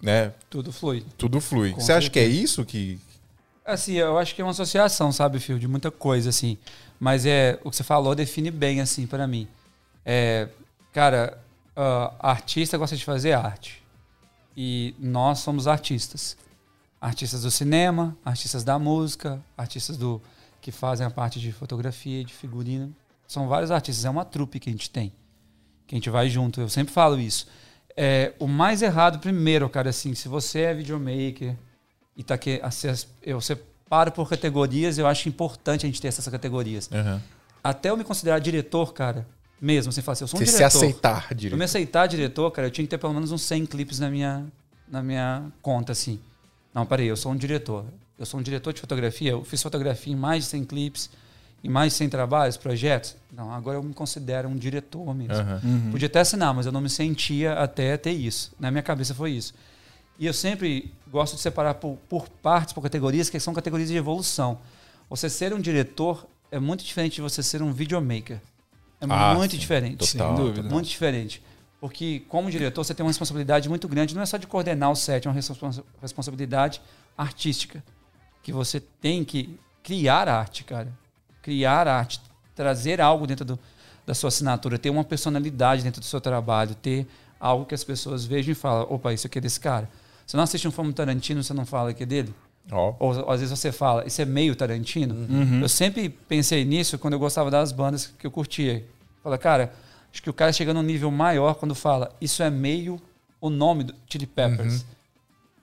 né, Tudo flui. tudo flui. Com Você acha que é isso que. Assim, eu acho que é uma associação, sabe, Fio, de muita coisa, assim. Mas é o que você falou define bem, assim, para mim. É, cara, uh, artista gosta de fazer arte. E nós somos artistas. Artistas do cinema, artistas da música, artistas do que fazem a parte de fotografia, de figurino. São vários artistas, é uma trupe que a gente tem. Que a gente vai junto. Eu sempre falo isso. É, o mais errado, primeiro, cara, assim, se você é videomaker, e tá aqui, assim, eu separo por categorias, eu acho importante a gente ter essas categorias. Uhum. Até eu me considerar diretor, cara, mesmo, sem falar assim, eu sou um Você se diretor. aceitar, Pra direito. me aceitar diretor, cara, eu tinha que ter pelo menos uns 100 clipes na minha, na minha conta, assim. Não, peraí, eu sou um diretor. Eu sou um diretor de fotografia, eu fiz fotografia em mais de 100 clipes, em mais de 100 trabalhos, projetos. Não, agora eu me considero um diretor mesmo. Aham. Podia até assinar, mas eu não me sentia até ter isso. Na minha cabeça foi isso. E eu sempre gosto de separar por, por partes, por categorias, que são categorias de evolução. Você ser um diretor é muito diferente de você ser um videomaker. É Ah, muito sim. diferente. Total. Sem dúvida. Muito diferente. Porque, como diretor, você tem uma responsabilidade muito grande. Não é só de coordenar o set, é uma responsa- responsabilidade artística. Que você tem que criar arte, cara. Criar arte. Trazer algo dentro do, da sua assinatura. Ter uma personalidade dentro do seu trabalho. Ter algo que as pessoas vejam e falam: opa, isso aqui é desse cara. Você não assiste um filme Tarantino, você não fala que é dele? Ó. Ou às vezes você fala, isso é meio Tarantino. Uhum. Eu sempre pensei nisso quando eu gostava das bandas que eu curtia. Fala, cara, acho que o cara chega num nível maior quando fala, isso é meio o nome do Chili Peppers.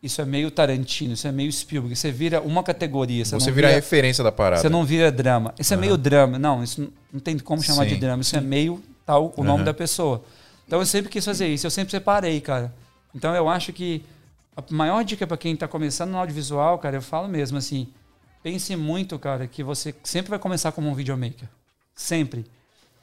Isso é meio Tarantino, isso é meio Spielberg. Você vira uma categoria. Você, Você não vira a referência da parada. Você não vira drama. Isso é meio drama. Não, isso não- tem como chamar Sim. de drama. Isso é meio tal o nome Aham. da pessoa. Então eu sempre quis fazer isso. Eu sempre separei, cara. Então eu acho que a maior dica para quem está começando no audiovisual, cara, eu falo mesmo assim, pense muito, cara, que você sempre vai começar como um videomaker. Sempre.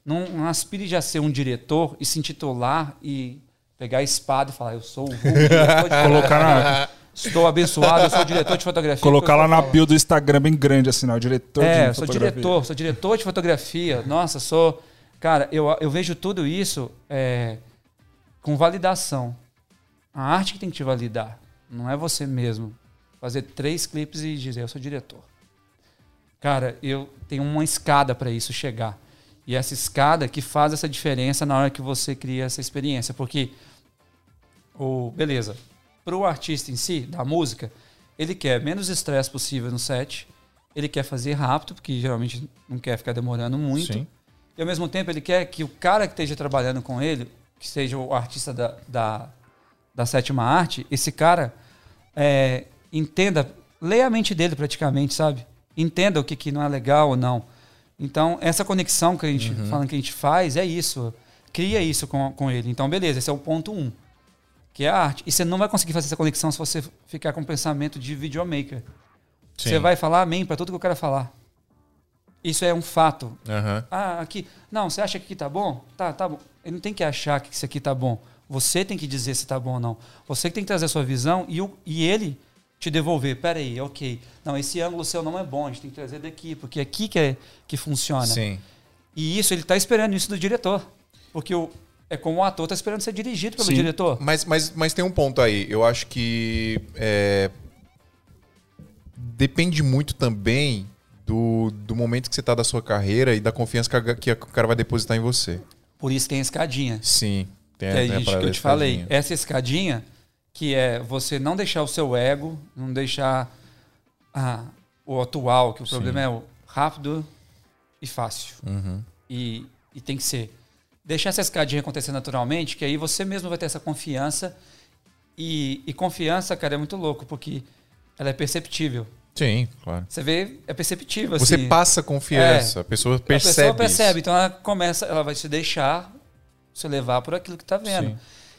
Não, não aspire já a ser um diretor e se intitular e pegar a espada e falar, eu sou o de Colocar na, Estou abençoado, eu sou diretor de fotografia. colocar lá porque eu na bio do Instagram bem grande, assim, ó, diretor É, de sou fotografia. diretor, sou diretor de fotografia. Nossa, sou. Cara, eu, eu vejo tudo isso é, com validação. A arte que tem que te validar. Não é você mesmo. Fazer três clipes e dizer, eu sou diretor. Cara, eu tenho uma escada para isso chegar. E essa escada que faz essa diferença na hora que você cria essa experiência. Porque, o, beleza, para o artista em si, da música, ele quer menos estresse possível no set. Ele quer fazer rápido, porque geralmente não quer ficar demorando muito. Sim. E ao mesmo tempo ele quer que o cara que esteja trabalhando com ele, que seja o artista da, da, da sétima arte, esse cara é, entenda, leia a mente dele praticamente, sabe? Entenda o que, que não é legal ou não. Então, essa conexão que a gente fala que a gente faz é isso. Cria isso com, com ele. Então, beleza, esse é o ponto um, que é a arte. E você não vai conseguir fazer essa conexão se você ficar com o pensamento de videomaker. Sim. Você vai falar amém para tudo que eu quero falar. Isso é um fato. Aham. Ah, aqui. Não, você acha que aqui tá bom? Tá, tá bom. Ele não tem que achar que isso aqui tá bom. Você tem que dizer se tá bom ou não. Você que tem que trazer a sua visão e, o, e ele te devolver. Pera aí, ok. Não, esse ângulo seu não é bom. A gente tem que trazer daqui, porque é aqui que, é, que funciona. Sim. E isso, ele tá esperando isso do diretor. Porque o, é como o ator tá esperando ser dirigido pelo Sim. diretor. Mas, mas, mas tem um ponto aí. Eu acho que é, depende muito também do, do momento que você está da sua carreira e da confiança que, a- que o cara vai depositar em você. Por isso tem a escadinha. Sim. Tem, a tem a gente, que eu te falei. Essa escadinha, que é você não deixar o seu ego, não deixar ah, o atual, que o Sim. problema é o rápido e fácil. Uhum. E, e tem que ser. Deixar essa escadinha acontecer naturalmente, que aí você mesmo vai ter essa confiança. E, e confiança, cara, é muito louco, porque ela é perceptível. Sim, claro. Você vê, é perceptível. Você assim. passa confiança, a pessoa percebe. A pessoa percebe, isso. então ela começa, ela vai se deixar se levar por aquilo que está vendo. Sim.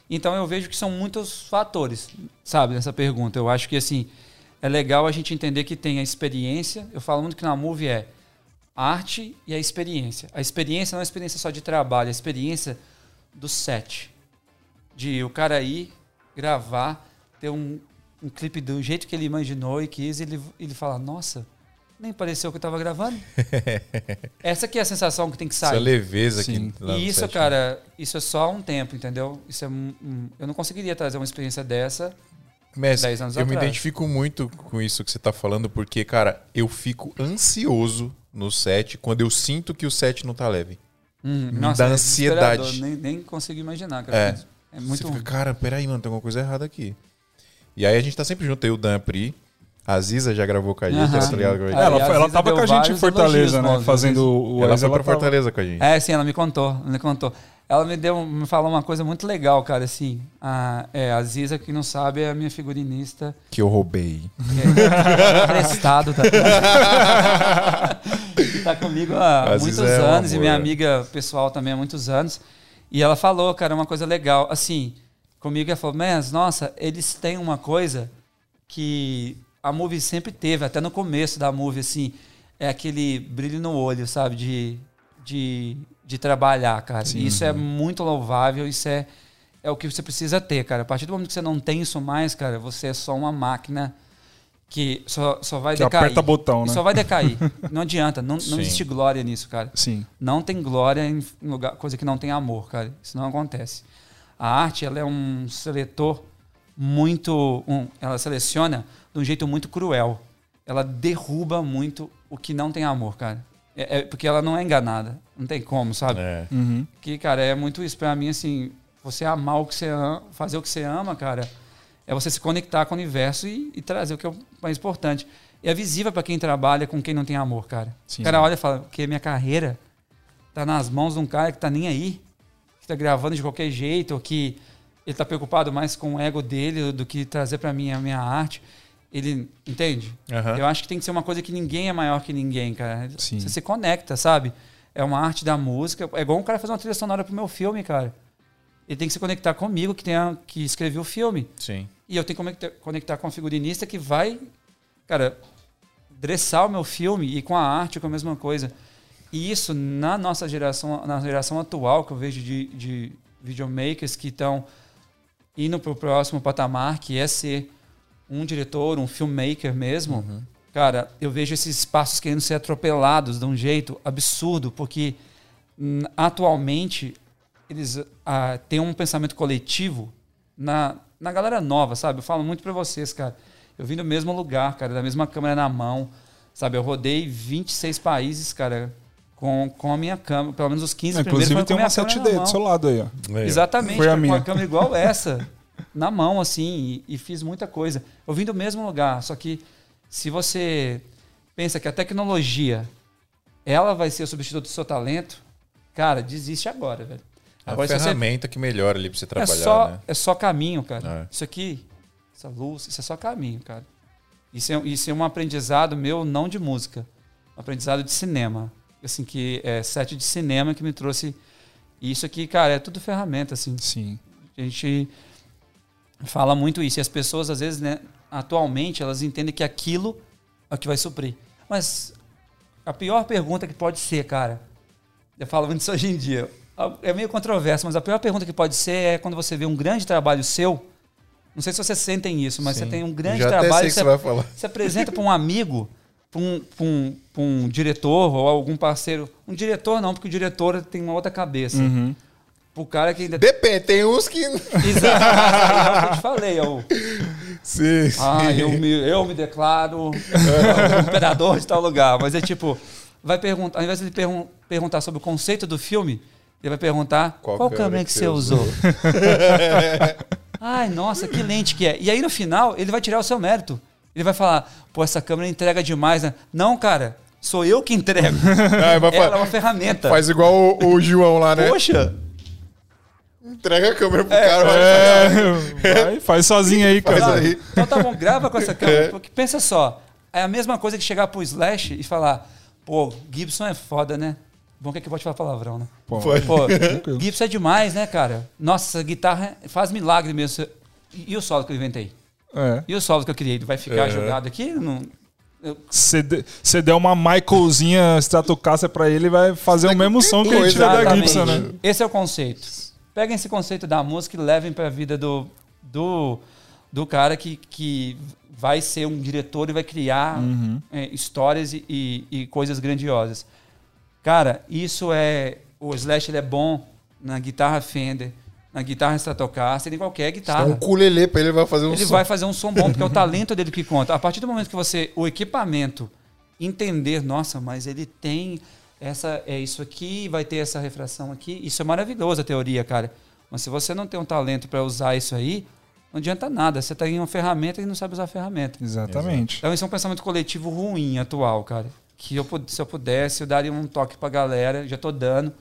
Então eu vejo que são muitos fatores, sabe, nessa pergunta. Eu acho que assim, é legal a gente entender que tem a experiência. Eu falo muito que na movie é a arte e a experiência. A experiência não é experiência só de trabalho, é a experiência do set. De o cara ir gravar, ter um, um clipe do jeito que ele imaginou e quis, e ele, ele fala, nossa, nem pareceu que eu estava gravando. Essa que é a sensação que tem que Essa sair. leveza Sim. aqui. E isso, set, né? cara, isso é só um tempo, entendeu? Isso é um- um- eu não conseguiria trazer uma experiência dessa Messi, 10 anos eu me atrás. identifico muito com isso que você tá falando, porque, cara, eu fico ansioso no set quando eu sinto que o set não tá leve. Hum, nossa, dá é ansiedade. Nem, nem consigo imaginar, cara. É. É muito Você fica, cara, peraí, mano, tem alguma coisa errada aqui. E aí a gente tá sempre junto, eu, o Dan Pri. A Ziza já gravou com a gente, ela tá ligado com a gente. É, ela, a ela Ziza tava com a gente em Fortaleza, elogios, né? mano. Fazendo o Ela foi pra tava- Fortaleza com a gente. É, sim, ela me contou, me contou. Ela me deu, me falou uma coisa muito legal, cara, assim. A, é, a Ziza, que não sabe, é a minha figurinista. Que eu roubei. Que é emprestado, tá? que tá comigo há muitos é anos e amor, minha é. amiga pessoal também há muitos anos. E ela falou, cara, uma coisa legal. Assim, comigo ela falou, mas nossa, eles têm uma coisa que a movie sempre teve, até no começo da movie, assim, é aquele brilho no olho, sabe? De, de, de trabalhar, cara. E isso é muito louvável, isso é, é o que você precisa ter, cara. A partir do momento que você não tem isso mais, cara, você é só uma máquina que só, só vai Que decair. aperta botão, E né? Só vai decair. Não adianta, não, não existe glória nisso, cara. Sim. Não tem glória em lugar, coisa que não tem amor, cara. Isso não acontece. A arte, ela é um seletor muito, um- ela seleciona de um jeito muito cruel. Ela derruba muito o que não tem amor, cara. É, é porque ela não é enganada. Não tem como, sabe? É. Uhum. Que, cara, é muito isso pra mim, assim, você amar o que você ama, fazer o que você ama, cara, é você se conectar com o universo e, e trazer o que é o mais importante. E é visível pra quem trabalha com quem não tem amor, cara. Sim. O cara olha e fala que minha carreira tá nas mãos de um cara que tá nem aí, que tá gravando de qualquer jeito, ou que ele tá preocupado mais com o ego dele do que trazer pra mim a minha arte. Ele, entende? Aham. Eu acho que tem que ser uma coisa que ninguém é maior que ninguém, cara. Sim. Você se conecta, sabe? É uma arte da música. É igual um cara fazer uma trilha sonora pro meu filme, cara. Ele tem que se conectar comigo, que, tem a, que escreveu o filme. Sim. E eu tenho que conectar, conectar com a figurinista que vai, cara, dressar o meu filme e com a arte com a mesma coisa. E isso, na nossa geração, na geração atual, que eu vejo de, de videomakers que estão indo para o próximo patamar, que é ser um diretor, um filmmaker mesmo, cara, eu vejo esses espaços querendo ser atropelados de um jeito absurdo, porque hum, atualmente eles ah, têm um pensamento coletivo na, na galera nova, sabe? Eu falo muito pra vocês, cara. Eu vim do mesmo lugar, cara, da mesma câmera na mão, sabe? Eu rodei 26 países, cara, com, com a minha câmera, pelo menos os 15 primeiros Inclusive tem com a uma minha câmera 7D na do seu lado aí, ó. Ó. Exatamente, Foi a cara, com minha. uma câmera igual essa, na mão, assim, e, e fiz muita coisa. Eu vim do mesmo lugar, só que se você pensa que a tecnologia ela vai ser o substituto do seu talento, cara, desiste agora, velho. É a Agora, se você- ferramenta que melhora ali pra você é trabalhar, só, né? é só caminho, cara. É. Isso aqui, essa luz, isso é só caminho, cara. Isso é, isso é um aprendizado meu, não de música. Um aprendizado de cinema. Assim, que é set de cinema que me trouxe isso aqui, cara, é tudo ferramenta, assim. Sim. A gente fala muito isso. E as pessoas, às vezes, né, atualmente, elas entendem que aquilo é o que vai suprir. Mas a pior pergunta que pode ser, cara, eu falo muito isso hoje em dia, é meio controverso, mas a pior pergunta que pode ser é quando você vê um grande trabalho seu. Não sei se vocês sentem isso, mas Sim. você tem um grande Já até trabalho. sei que você, vai falar. você apresenta para um amigo, para um, pra um, pra um diretor ou algum parceiro. Um diretor não, porque o diretor tem uma outra cabeça. Uhum. Pro cara que ainda Depende, tem uns que. Exato. É o que eu te falei. É o, Sim, sim. ah, eu me, eu me declaro imperador de tal lugar. Mas é tipo, vai perguntar, ao invés de ele pergun- perguntar sobre o conceito do filme, ele vai perguntar Qual qual, câmera câmera que que você você usou. Ai, nossa, que lente que é. E aí no final, ele vai tirar o seu mérito. Ele vai falar, pô, essa câmera entrega demais, né? Não, cara, sou eu que entrego. Ah, vai Ela é uma ferramenta. Faz igual o, o João lá, né? Poxa, Entrega a câmera pro É, cara. vai É, vai, faz sozinho aí, Faz cara. aí. Então tá bom, grava com essa câmera. É. Porque pensa só, é a mesma coisa que chegar pro Slash e falar, pô, Gibson é foda, né? Bom que aqui pode falar palavrão, né? Pô, Foi. Pô. Gibson é demais, né, cara? Nossa, essa guitarra faz milagre mesmo. E, e o solo que eu inventei? É. E o solo que eu criei? Vai ficar É. jogado aqui? Não... Você você der uma Michaelzinha Stratocaster pra ele, vai fazer o mesmo som que ele tira da. Gibson, né? Esse é o conceito. Peguem esse conceito da música e levem para a vida do, do, do cara que, que vai ser um diretor e vai criar Uhum. é, histórias e, e- e coisas grandiosas. Cara, isso é. O Slash ele é bom na guitarra Fender, na guitarra Stratocaster, em qualquer guitarra. um ukulele pra ele, ele vai fazer um Ele som. vai fazer um som bom, porque é o talento dele que conta. A partir do momento que você, o equipamento, entender, nossa, mas ele tem essa, é isso aqui, vai ter essa refração aqui, isso é maravilhoso a teoria, cara. Mas se você não tem um talento para usar isso aí, não adianta nada. Você tem uma ferramenta e não sabe usar a ferramenta. Exatamente. Então esse é um pensamento coletivo ruim atual, cara. Que eu, se eu pudesse, eu daria um toque pra galera, já tô dando.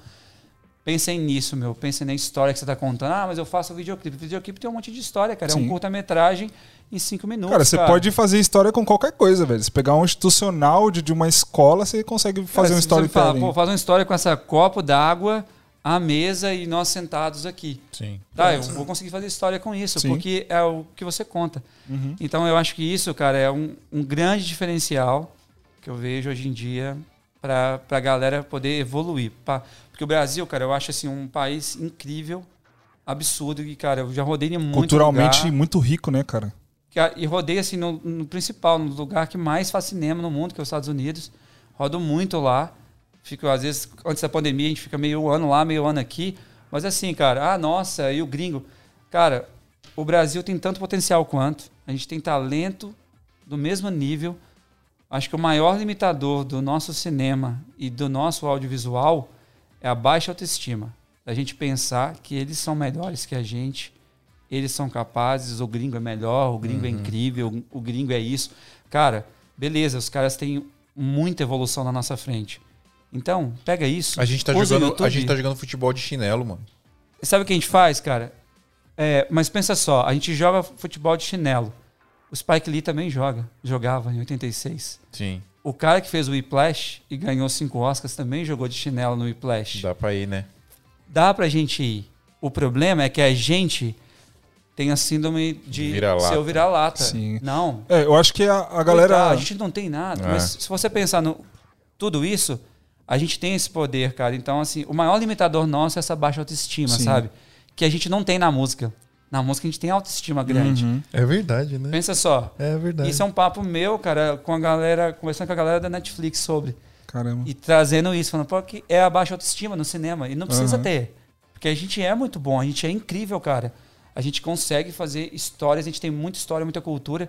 Pensem nisso, meu. Pensem na história que você tá contando. Ah, mas eu faço videoclipe. Videoclipe tem um monte de história, cara. É Sim. um curta-metragem em cinco minutos. Cara, você pode fazer história com qualquer coisa, velho. Se pegar um institucional de, de uma escola, você consegue fazer Cara, um você fala, storytelling. Pô, faz uma história com essa copo d'água, a mesa e nós sentados aqui. Sim. Tá, eu vou conseguir fazer história com isso, Sim. porque é o que você conta. Uhum. Então eu acho que isso, cara, é um, um grande diferencial que eu vejo hoje em dia para a galera poder evoluir. Pra- porque o Brasil, cara, eu acho assim um país incrível, absurdo, e, cara, eu já rodei em muito Culturalmente lugar, muito rico, né, cara? que- e rodei assim no, no principal, no lugar que mais faz cinema no mundo, que é os Estados Unidos. Rodo muito lá. Fico, às vezes, antes da pandemia, a gente fica meio ano lá, meio ano aqui. Mas assim, cara, ah, nossa, e o gringo? Cara, o Brasil tem tanto potencial quanto. A gente tem talento do mesmo nível. Acho que o maior limitador do nosso cinema e do nosso audiovisual é a baixa autoestima. A gente pensar que eles são melhores que a gente, eles são capazes, o gringo é melhor, o gringo é incrível, o gringo é isso. Cara, beleza, os caras têm muita evolução na nossa frente. Então, pega isso. A gente tá jogando, a gente tá jogando futebol de chinelo, mano. Sabe o que a gente faz, cara? É, mas pensa só, a gente joga futebol de chinelo. O Spike Lee também joga, jogava em 86. Sim. O cara que fez o Whiplash e ganhou cinco Oscars também jogou de chinelo no Whiplash. Dá pra ir, né? Dá pra gente ir. O problema é que a gente tem a síndrome de Vira-lata. ser o vira-lata. Sim. Não. É, eu acho que a, a galera. Coitado, a gente não tem nada. É. Mas se você pensar no tudo isso, a gente tem esse poder, cara. Então, assim, o maior limitador nosso é essa baixa autoestima, Sim. sabe? Que a gente não tem na música. Na música a gente tem autoestima grande. Uhum. É verdade, né? Pensa só. É verdade. Isso é um papo meu, cara, com a galera, conversando com a galera da Netflix sobre. Caramba. E trazendo isso, falando, pô, que é a baixa autoestima no cinema. E não precisa Uhum. ter. Porque a gente é muito bom, a gente é incrível, cara. A gente consegue fazer histórias, a gente tem muita história, muita cultura.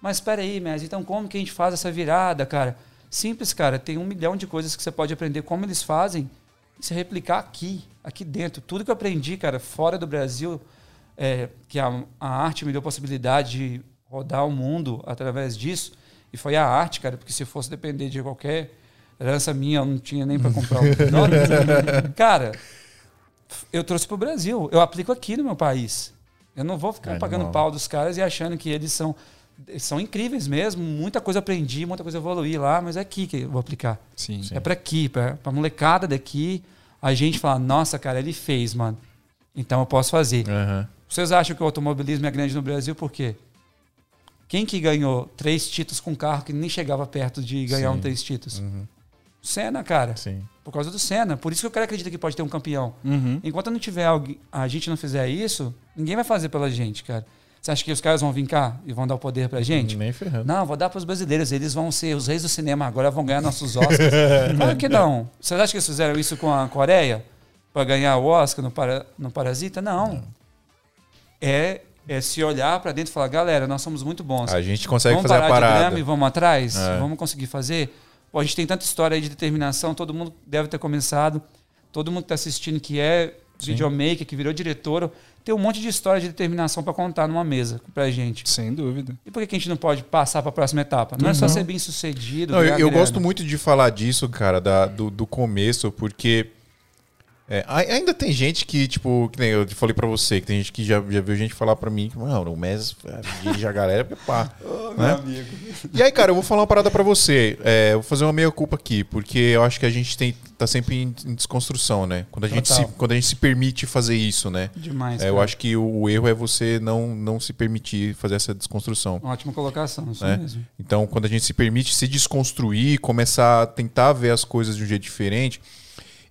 Mas espera aí, mas então como que a gente faz essa virada, cara? Simples, cara. Tem um milhão de coisas que você pode aprender como eles fazem e se replicar aqui, aqui dentro. Tudo que eu aprendi, cara, fora do Brasil, é, que a, a arte me deu a possibilidade de rodar o mundo através disso. E foi a arte, cara, porque se fosse depender de qualquer herança minha, eu não tinha nem para comprar o nome. Cara, eu trouxe para o Brasil. Eu aplico aqui no meu país. Eu não vou ficar Animal. pagando pau dos caras e achando que eles são, são incríveis mesmo. Muita coisa aprendi, muita coisa evoluí lá, mas é aqui que eu vou aplicar. Sim. É para aqui, para a molecada daqui. A gente fala, nossa, cara, ele fez, mano. Então eu posso fazer. Aham. Vocês acham que o automobilismo é grande no Brasil por quê? Quem que ganhou três títulos com um carro que nem chegava perto de ganhar Sim. um três títulos? Uhum. Senna, cara. Sim. Por causa do Senna. Por isso que o cara acredita que pode ter um campeão. Uhum. Enquanto não tiver alguém, a gente não fizer isso, ninguém vai fazer pela gente, cara. Você acha que os caras vão vir cá e vão dar o poder pra gente? Nem ferrando. Não, vou dar pros brasileiros. Eles vão ser os reis do cinema agora, vão ganhar nossos Oscars. claro que não. Vocês acham que eles fizeram isso com a Coreia? Pra ganhar o Oscar no, para, no Parasita? Não. É, é se olhar pra dentro e falar, galera, nós somos muito bons. A gente consegue vamos fazer a parar de parada. drama e vamos atrás? É. Vamos conseguir fazer? Pô, a gente tem tanta história aí de determinação, todo mundo deve ter começado. Todo mundo que está assistindo que é Sim. videomaker, que virou diretor, tem um monte de história de determinação para contar numa mesa pra gente. Sem dúvida. E por que a gente não pode passar para a próxima etapa? Não é só ser bem sucedido. Não, eu, eu gosto muito de falar disso, cara, da- do, do começo, porque é, ainda tem gente que, tipo, que nem eu falei pra você, que tem gente que já, já viu gente falar pra mim que, mano, o Mes é, dirige a galera, porque pá. né? E aí, cara, eu vou falar uma parada pra você. É, eu vou fazer uma meia-culpa aqui, porque eu acho que a gente tem, tá sempre em, em desconstrução, né? Quando a, gente se, quando a gente se permite fazer isso, né? Demais. É, eu acho que o, o erro é você não, não se permitir fazer essa desconstrução. Ótima colocação, isso É. mesmo. Então, quando a gente se permite se desconstruir, começar a tentar ver as coisas de um jeito diferente.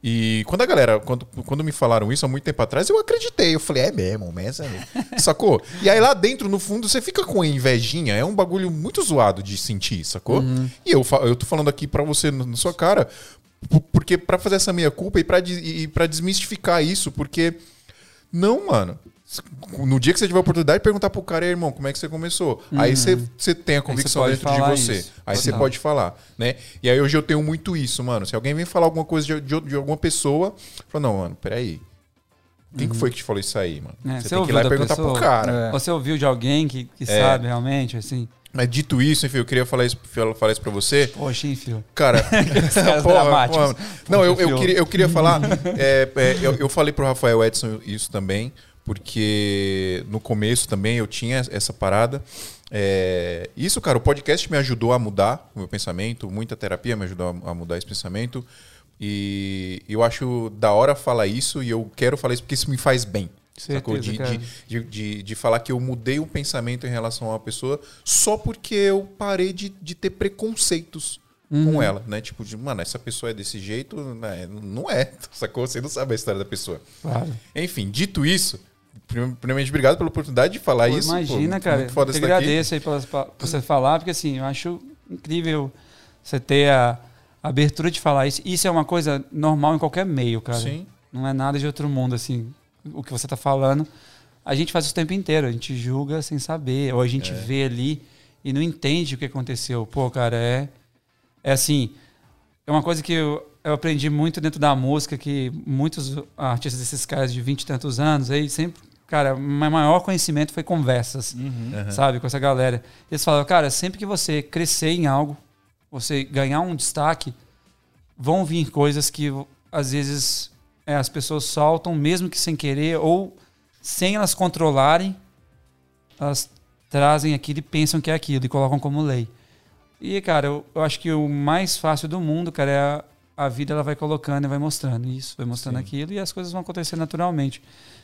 E quando a galera, quando, quando me falaram isso há muito tempo atrás, eu acreditei. Eu falei, é mesmo, mas é. sacou? E aí lá dentro, no fundo, você fica com invejinha. É um bagulho muito zoado de sentir, sacou? E eu, eu tô falando aqui pra você na sua cara, porque pra fazer essa meia culpa e e pra desmistificar isso, porque Não, mano. No dia que você tiver a oportunidade, perguntar pro cara, "E aí, irmão, como é que você começou? Aí você, você tem a convicção dentro de você. isso. Aí você Total. pode falar, né? E aí hoje eu tenho muito isso, mano. Se alguém vem falar alguma coisa de, de, de alguma pessoa, fala, não, mano, peraí. Quem que foi que te falou isso aí, mano? É, você você tem que ir lá e perguntar pessoa? pro cara. É. Você ouviu de alguém que, que É. sabe realmente, assim? Mas dito isso, enfim, eu queria falar isso, falar isso pra você. Poxa, hein, filho? Cara, porra, porra. não, eu, eu, queria, eu queria falar. é, é, eu, eu falei pro Rafael Edson isso também, porque no começo também eu tinha essa parada. É, isso, cara, o podcast me ajudou a mudar o meu pensamento, muita terapia me ajudou a, mudar esse pensamento. E eu acho da hora falar isso e eu quero falar isso porque isso me faz bem. Certeza, De, de, de, de, falar que eu mudei o pensamento em relação a uma pessoa só porque eu parei de, de ter preconceitos Uhum. com ela, né? Tipo, de, mano, essa pessoa é desse jeito, né? não é, sacou? Você não sabe a história da pessoa. Claro. Enfim, dito isso, primeiramente, obrigado pela oportunidade de falar Pô, isso. imagina, pô, cara. Eu aqui. agradeço aí por você falar, porque assim, eu acho incrível você ter a abertura de falar isso. Isso é uma coisa normal em qualquer meio, cara. Sim. Não é nada de outro mundo, assim. O que você tá falando, a gente faz o tempo inteiro. A gente julga sem saber. Ou a gente É. vê ali e não entende o que aconteceu. Pô, cara, é. É assim. É uma coisa que eu, eu aprendi muito dentro da música, que muitos artistas desses caras de 20 e tantos anos, aí sempre. Cara, o meu maior conhecimento foi conversas, Aham. sabe, com essa galera. Eles falavam, cara, sempre que você crescer em algo, você ganhar um destaque, vão vir coisas que às vezes é, as pessoas soltam, mesmo que sem querer, ou sem elas controlarem, elas trazem aquilo e pensam que é aquilo e colocam como lei. E, cara, eu, eu acho que o mais fácil do mundo, cara, é a, a vida ela vai colocando e vai mostrando isso, vai mostrando Sim. aquilo e as coisas vão acontecer naturalmente.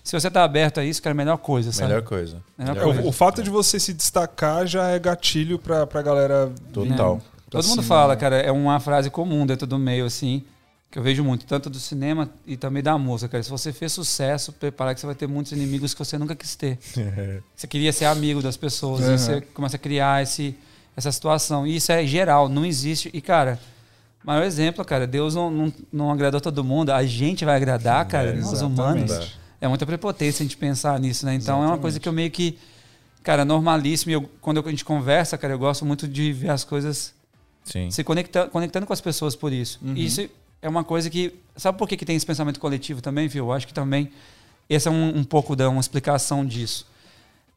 Se você tá aberto a isso, cara, é a melhor coisa, sabe? Melhor coisa. Melhor É, coisa. o, o fato de você se destacar já é gatilho pra, pra galera. Total. pra Todo mundo fala, cara, é uma frase comum dentro do meio, assim, que eu vejo muito, tanto do cinema e também da música, cara. Se você fez sucesso, prepara que você vai ter muitos inimigos que você nunca quis ter. Você queria ser amigo das pessoas, Uhum. e você começa a criar esse, essa situação. E isso é geral, não existe. E, cara, maior exemplo, cara, Deus não, não, não agradou todo mundo, a gente vai agradar, cara, nós exatamente. humanos. É muita prepotência a gente pensar nisso, né? Então é uma coisa que eu meio que, cara, normalíssimo. E eu, quando a gente conversa, cara, eu gosto muito de ver as coisas Sim. se conecta, conectando com as pessoas por isso. Uhum. Isso é uma coisa que. Sabe por que, que tem esse pensamento coletivo também, viu? Eu acho que também. Essa é um, um pouco da uma explicação disso.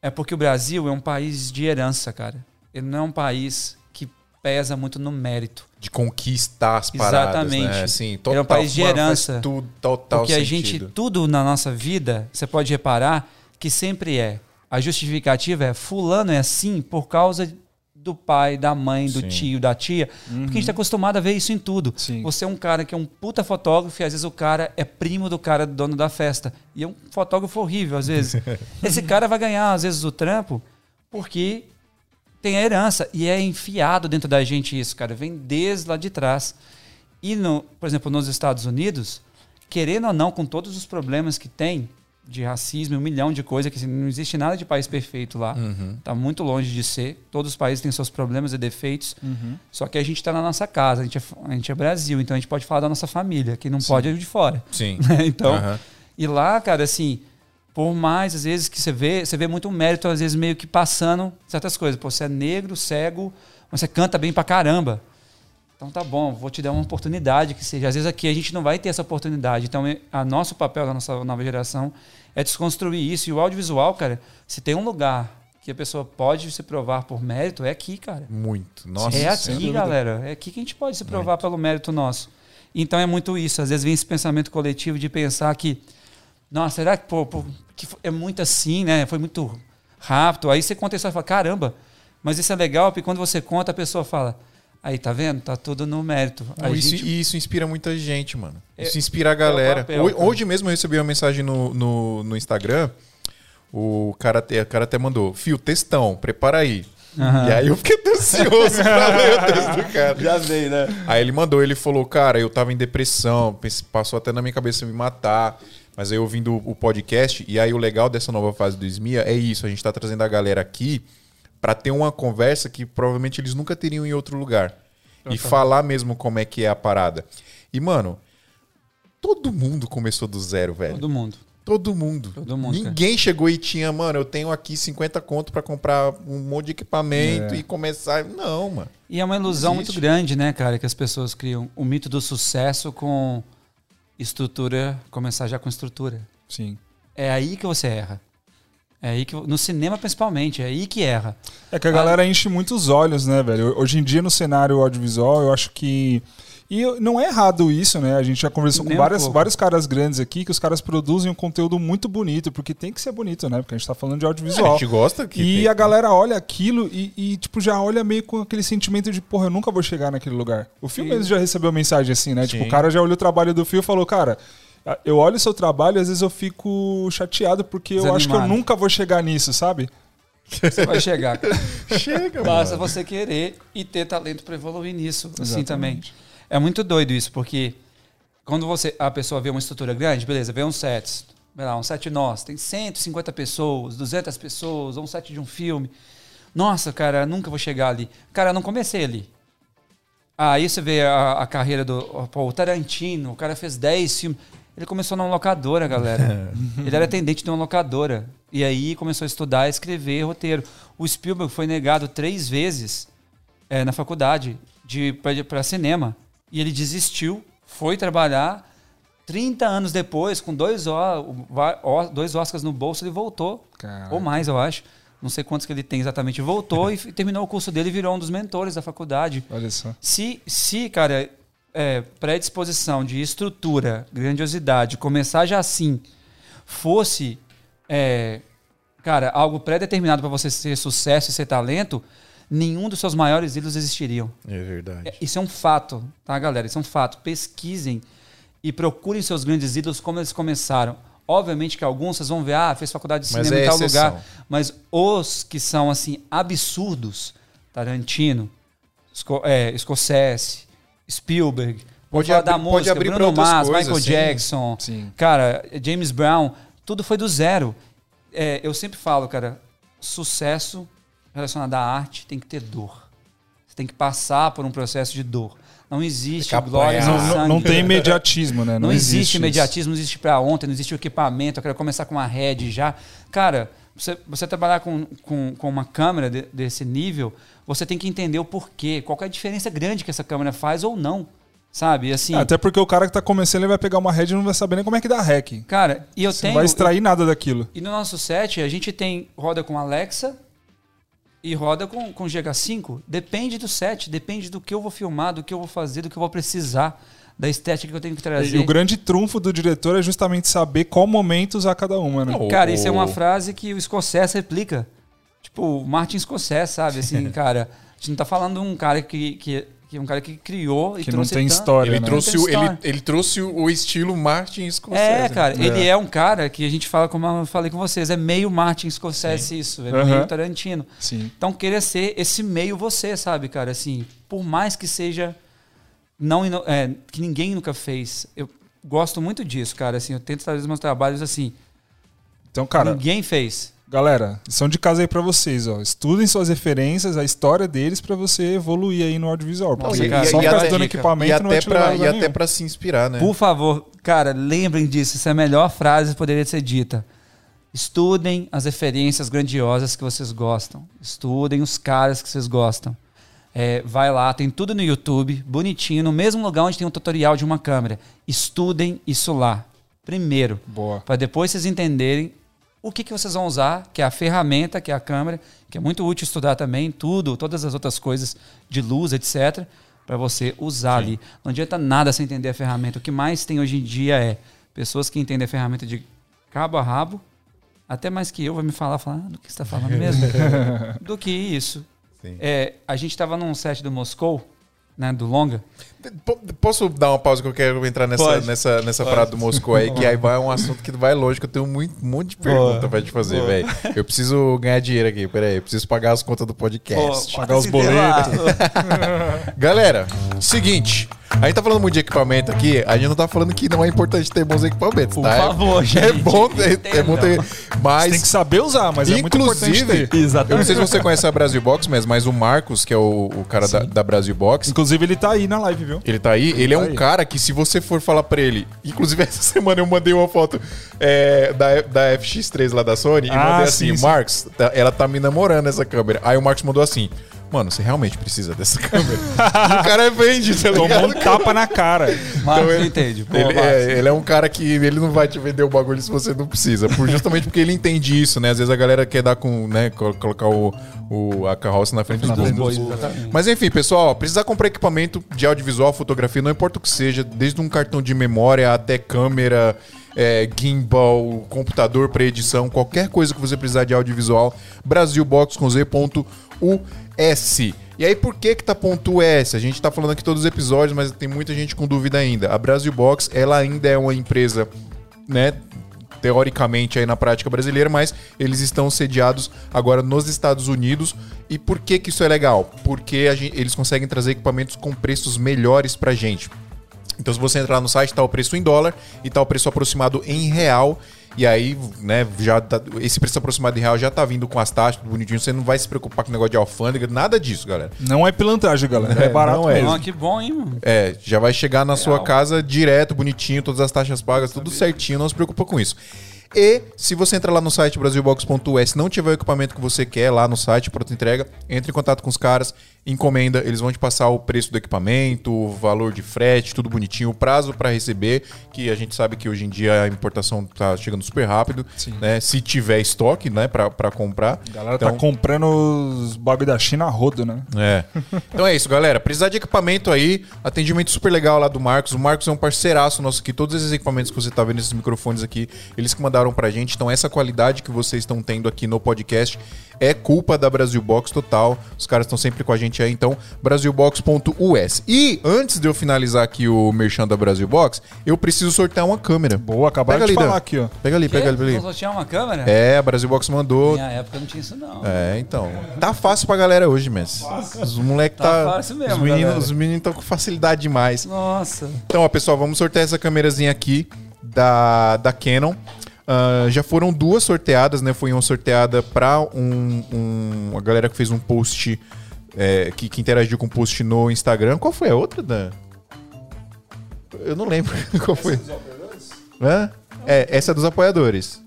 É porque o Brasil é um país de herança, cara. Ele não é um país que pesa muito no mérito. De conquistar as paradas, Exatamente. né? Assim, Ele total, é um país de mano, herança. Tudo, total Porque a sentido. gente, tudo na nossa vida, você pode reparar que sempre é. A justificativa é fulano é assim por causa do pai, da mãe, do Sim. tio, da tia. Porque a gente está acostumado a ver isso em tudo. Sim. Você é um cara que é um puta fotógrafo e às vezes o cara é primo do cara dono da festa. E é um fotógrafo horrível, às vezes. Esse cara vai ganhar, às vezes, o trampo porque tem a herança. E é enfiado dentro da gente isso, cara. Vem desde lá de trás. E, no, por exemplo, nos Estados Unidos, querendo ou não, com todos os problemas que tem de racismo, um milhão de coisas, que assim, não existe nada de país perfeito lá. Uhum. Tá muito longe de ser. Todos os países têm seus problemas e defeitos. Uhum. Só que a gente está na nossa casa, a gente, é, a gente é Brasil, então a gente pode falar da nossa família, que não pode é de fora. Sim. então, Aham. e lá, cara, assim, por mais às vezes que você vê, você vê muito mérito, às vezes meio que passando certas coisas. Pô, você é negro, cego, mas você canta bem pra caramba. Então tá bom, vou te dar uma oportunidade que seja. Às vezes aqui a gente não vai ter essa oportunidade. Então, é- a nosso papel da nossa nova geração é desconstruir isso. E o audiovisual, cara, se tem um lugar que a pessoa pode se provar por mérito, é aqui, cara. Muito. Nossa, é aqui, galera. É aqui que a gente pode se provar pelo mérito nosso. Então é muito isso. Às vezes vem esse pensamento coletivo de pensar que, nossa, será que, pô, pô, que é muito assim, né? Foi muito rápido. Aí você conta isso e fala, caramba, mas isso é legal, porque quando você conta, a pessoa fala, aí, tá vendo? Tá tudo no mérito. Não, A isso, gente- e isso inspira muita gente, mano. É- Isso inspira a galera. papel, Ho- cara. Hoje mesmo eu recebi uma mensagem no, no, no Instagram. O cara, até, o cara até mandou: Fio, textão, prepara aí. Aham. E aí eu fiquei até ansioso pra ler o texto do cara. Já veio, né? Aí ele mandou, ele falou, cara, eu tava em depressão, passou até na minha cabeça me matar. Mas aí eu ouvindo o podcast, e aí o legal dessa nova fase do SMIA é isso, a gente tá trazendo a galera aqui pra ter uma conversa que provavelmente eles nunca teriam em outro lugar. E falar mesmo como é que é a parada. E, mano, todo mundo começou do zero, velho. Todo mundo. Todo mundo. Todo mundo, cara. Ninguém chegou e tinha, mano, eu tenho aqui 50 conto pra comprar um monte de equipamento É. e começar. Não, mano. E é uma ilusão muito grande, né, cara, que as pessoas criam o mito do sucesso com estrutura, começar já com estrutura. Sim. É aí que você erra. É aí que no cinema principalmente, é aí que erra. É que a galera enche muito os olhos, né, velho? Hoje em dia, no cenário audiovisual, eu acho que. E eu- não é errado isso, né? A gente já conversou com Nem um várias, vários caras grandes aqui que os caras produzem um conteúdo muito bonito, porque tem que ser bonito, né? Porque a gente tá falando de A audiovisual. gente gosta que. E tem- a galera olha aquilo e, e, tipo, já olha meio com aquele sentimento de, porra, eu nunca vou chegar naquele lugar. O filme mesmo já recebeu mensagem assim, né? Sim. Tipo, o cara já olhou o trabalho do filme e falou, cara, eu olho o seu trabalho e às vezes eu fico chateado porque eu acho que eu Desanimado. nunca vou chegar nisso, sabe? Você vai chegar. cara. Chega, Basta mano. você querer e ter talento pra evoluir nisso, assim Exatamente. também. É muito doido isso, porque quando você a pessoa vê uma estrutura grande, beleza, vê um set, vê lá, um set nosso, tem 150 pessoas, 200 pessoas, ou um set de um filme. Nossa, cara, nunca vou chegar ali. Cara, eu não comecei ali. Aí você vê a, a carreira do pô, o Tarantino, o cara fez 10 filmes. Ele começou numa locadora, galera. Ele era atendente de uma locadora. E aí começou a estudar escrever roteiro. O Spielberg foi negado três vezes é, na faculdade para cinema. E ele desistiu, foi trabalhar. 30 anos depois, com dois, dois Oscars no bolso, ele voltou. Caraca. Ou mais, eu acho. Não sei quantos que ele tem exatamente. Voltou e terminou o curso dele e virou um dos mentores da faculdade. Olha só. Se, se cara, é, predisposição de estrutura, grandiosidade, começar já assim, fosse, é, cara, algo pré-determinado para você ser sucesso e ser talento, nenhum dos seus maiores ídolos existiriam. É verdade. É, Isso é um fato, tá, galera? Isso é um fato. Pesquisem e procurem seus grandes ídolos como eles começaram. Obviamente que alguns vocês vão ver, ah, fez faculdade de cinema é em tal lugar. Mas os que são, assim, absurdos, Tarantino, Sco é, Scorsese, Spielberg, Pode falar da música, abrir Bruno Mars, coisas, Michael sim. Jackson, Sim. cara, James Brown, tudo foi do zero. É, eu sempre falo, cara, sucesso relacionado à arte tem que ter dor. Você tem que passar por um processo de dor. Não existe glória Não, sangue. não tem imediatismo, né? Não, existe, isso. imediatismo, não existe pra ontem, não existe o equipamento, eu quero começar com uma head já. Cara, você, você trabalhar com, com, com uma câmera de- desse nível, você tem que entender o porquê, qual que é a diferença grande que essa câmera faz ou não. Sabe? Assim, Até porque o cara que tá começando, ele vai pegar uma head e não vai saber nem como é que dá hack. cara, e eu Você tenho. não vai extrair nada daquilo. E no nosso set, a gente tem roda com Alexa e roda com, com GH5. Depende do set, depende do que eu vou filmar, do que eu vou fazer, do que eu vou precisar, da estética que eu tenho que trazer. E o grande trunfo do diretor é justamente saber qual momento usar cada uma, né? Cara, isso é uma frase que o Scorsese replica. Tipo, o Martin Scorsese, sabe? Assim, cara, a gente não tá falando de um cara que, que, que é um cara que criou e Que não trouxe tem tanto- história, Ele né? trouxe, Não o, tem ele, história. ele trouxe o estilo Martin Scorsese. É, cara, né? ele é um cara que a gente fala, como eu falei com vocês, é meio Martin Scorsese isso, é meio Tarantino. Sim. Então, querer ser esse meio você, sabe, cara? Assim, por mais que seja não é, que ninguém nunca fez. Eu gosto muito disso, cara. Assim, eu tento trazer os meus trabalhos assim. Então, cara, ninguém fez. Galera, lição de casa aí pra vocês, ó. Estudem suas referências, a história deles pra você evoluir aí no audiovisual. Nossa, Porque cara, só e ficar estudando equipamento E não até, levar a pra, e até pra se inspirar, né? Por favor, cara, lembrem disso. Essa é a melhor frase que poderia ser dita. Estudem as referências grandiosas que vocês gostam. Estudem os caras que vocês gostam. É, vai lá, tem tudo no YouTube, bonitinho, no mesmo lugar onde tem um tutorial de uma câmera. Estudem isso lá. Primeiro. Boa. Para depois vocês entenderem o que, que vocês vão usar, que é a ferramenta, que é a câmera, que é muito útil estudar também, tudo, todas as outras coisas de luz, etc., para você usar ali. Não adianta nada sem entender a ferramenta. O que mais tem hoje em dia é pessoas que entendem a ferramenta de cabo a rabo, até mais que eu, vai me falar, falar "Ah, do que você está falando mesmo, do que isso. Sim. É, a gente estava num set do Moscou, né, do Longa, Posso dar uma pausa que eu quero entrar nessa, Pode. nessa, nessa parada do Moscou aí, que aí vai um assunto que vai longe, que eu tenho muito, um monte de pergunta pra te fazer, velho. Eu preciso ganhar dinheiro aqui, peraí, eu preciso pagar as contas do podcast. pagar os boletos. Galera, seguinte, a gente tá falando muito de equipamento aqui, a gente não tá falando que não é importante ter bons equipamentos, Por tá? É- favor, É gente, bom ter, é bom ter, mas... Você tem que saber usar, mas é muito importante Inclusive, ter. eu não sei se você conhece a Brasil Box, mas, mas o Marcos, que é o, o cara da, da Brasil Box, Inclusive, ele tá aí na live, viu? Ele tá aí, ele, é tá um aí. cara que se você for falar pra ele, inclusive essa semana eu mandei uma foto é, da, da FX3 lá da Sony e Ah, mandei sim, assim, sim. Marcos, tá- ela tá me namorando essa câmera. Aí o Marcos mandou assim, mano, você realmente precisa dessa câmera? e o cara vende, tá Tomou ligado? um tapa na cara. Marcos Então, ele- entende. Pô, Ele é, ele é um cara que ele não vai te vender o bagulho se você não precisa. Por, justamente porque ele entende isso, né? Às vezes a galera quer dar com, né, col- colocar o, o- a carroça na frente dos dos bois. Mas enfim, pessoal, precisar comprar equipamento de audiovisual, fotografia, não importa o que seja, desde um cartão de memória até câmera, é, gimbal, computador para edição, qualquer coisa que você precisar de audiovisual, Brasilbox com Z.us. E aí, por que que tá ponto US? A gente tá falando aqui todos os episódios, mas tem muita gente com dúvida ainda. A Brasilbox, ela ainda é uma empresa, né, teoricamente aí na prática brasileira, mas eles estão sediados agora nos Estados Unidos. E por que que isso é legal? Porque gente- eles conseguem trazer equipamentos com preços melhores pra gente. Então, se você entrar no site, tá o preço em dólar e tá o preço aproximado em real. E aí, né, já tá- esse preço aproximado em real já tá vindo com as taxas, tudo bonitinho. Você não vai se preocupar com o negócio de alfândega, nada disso, galera. Não é pilantragem, galera. É, É, barato não é. mesmo. Ó, que bom, hein, mano? É, já vai chegar na sua Real. casa direto, bonitinho, todas as taxas pagas, tudo certinho, não se preocupa com isso. E se você entrar lá no site brasilbox.us, não tiver o equipamento que você quer lá no site, pronto entrega, entre em contato com os caras, encomenda, eles vão te passar o preço do equipamento, o valor de frete, tudo bonitinho, o prazo para receber, que a gente sabe que hoje em dia a importação tá chegando super rápido, né? Se tiver estoque, né, para pra comprar. A galera Então- tá comprando os bagulho da China a rodo, né? é. Então é isso, galera. Precisar de equipamento aí, atendimento super legal lá do Marcos. O Marcos é um parceiraço nosso aqui. Todos esses equipamentos que você tá vendo, esses microfones aqui, eles que mandaram pra gente. Então essa qualidade que vocês estão tendo aqui no podcast é culpa da Brasil Box total. Os caras estão sempre com a gente aí. Então, brasilbox.us. E antes de eu finalizar aqui o merchan da Brasil Box, eu preciso sortear uma câmera. Boa, acabaram Pega de ali, falar Dan. aqui, ó. Pega ali, pega ali. pega ali. Só tinha uma câmera? É, a Brasil Box mandou. Na minha época não tinha isso, não. É, então. Tá fácil pra galera hoje, Messi. Os moleques tá. Tá fácil mesmo, os meninos os meninos estão com facilidade demais. Nossa. Então, ó, pessoal, vamos sortear essa câmerazinha aqui da, da Canon. Ah, já foram duas sorteadas, né? Foi uma sorteada pra um, um- uma galera que fez um post, é, que, que interagiu com o post no Instagram. Qual foi a outra, Dan? Eu não lembro qual foi. Hã? É, essa é dos apoiadores.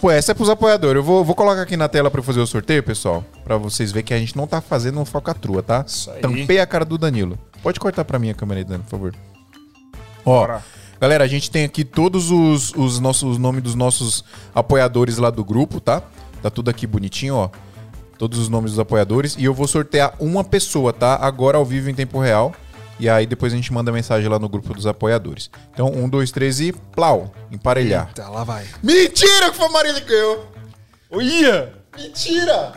Pô, essa é pros apoiadores. Eu vou, vou colocar aqui na tela pra eu fazer o sorteio, pessoal. Pra vocês verem que a gente não tá fazendo uma falcatrua, tá? Isso aí. Tampei a cara do Danilo. Pode cortar pra mim a câmera aí, Dani, por favor. Ó, Bora. Galera, a gente tem aqui todos os, os nossos os nomes dos nossos apoiadores lá do grupo, tá? Tá tudo aqui bonitinho, ó. Todos os nomes dos apoiadores. E eu vou sortear uma pessoa, tá? Agora ao vivo em tempo real. E aí depois a gente manda mensagem lá no grupo dos apoiadores. Então, um, dois, três e plau, emparelhar. Tá, lá vai. Mentira que foi a Marília que ganhou! Olha! Mentira!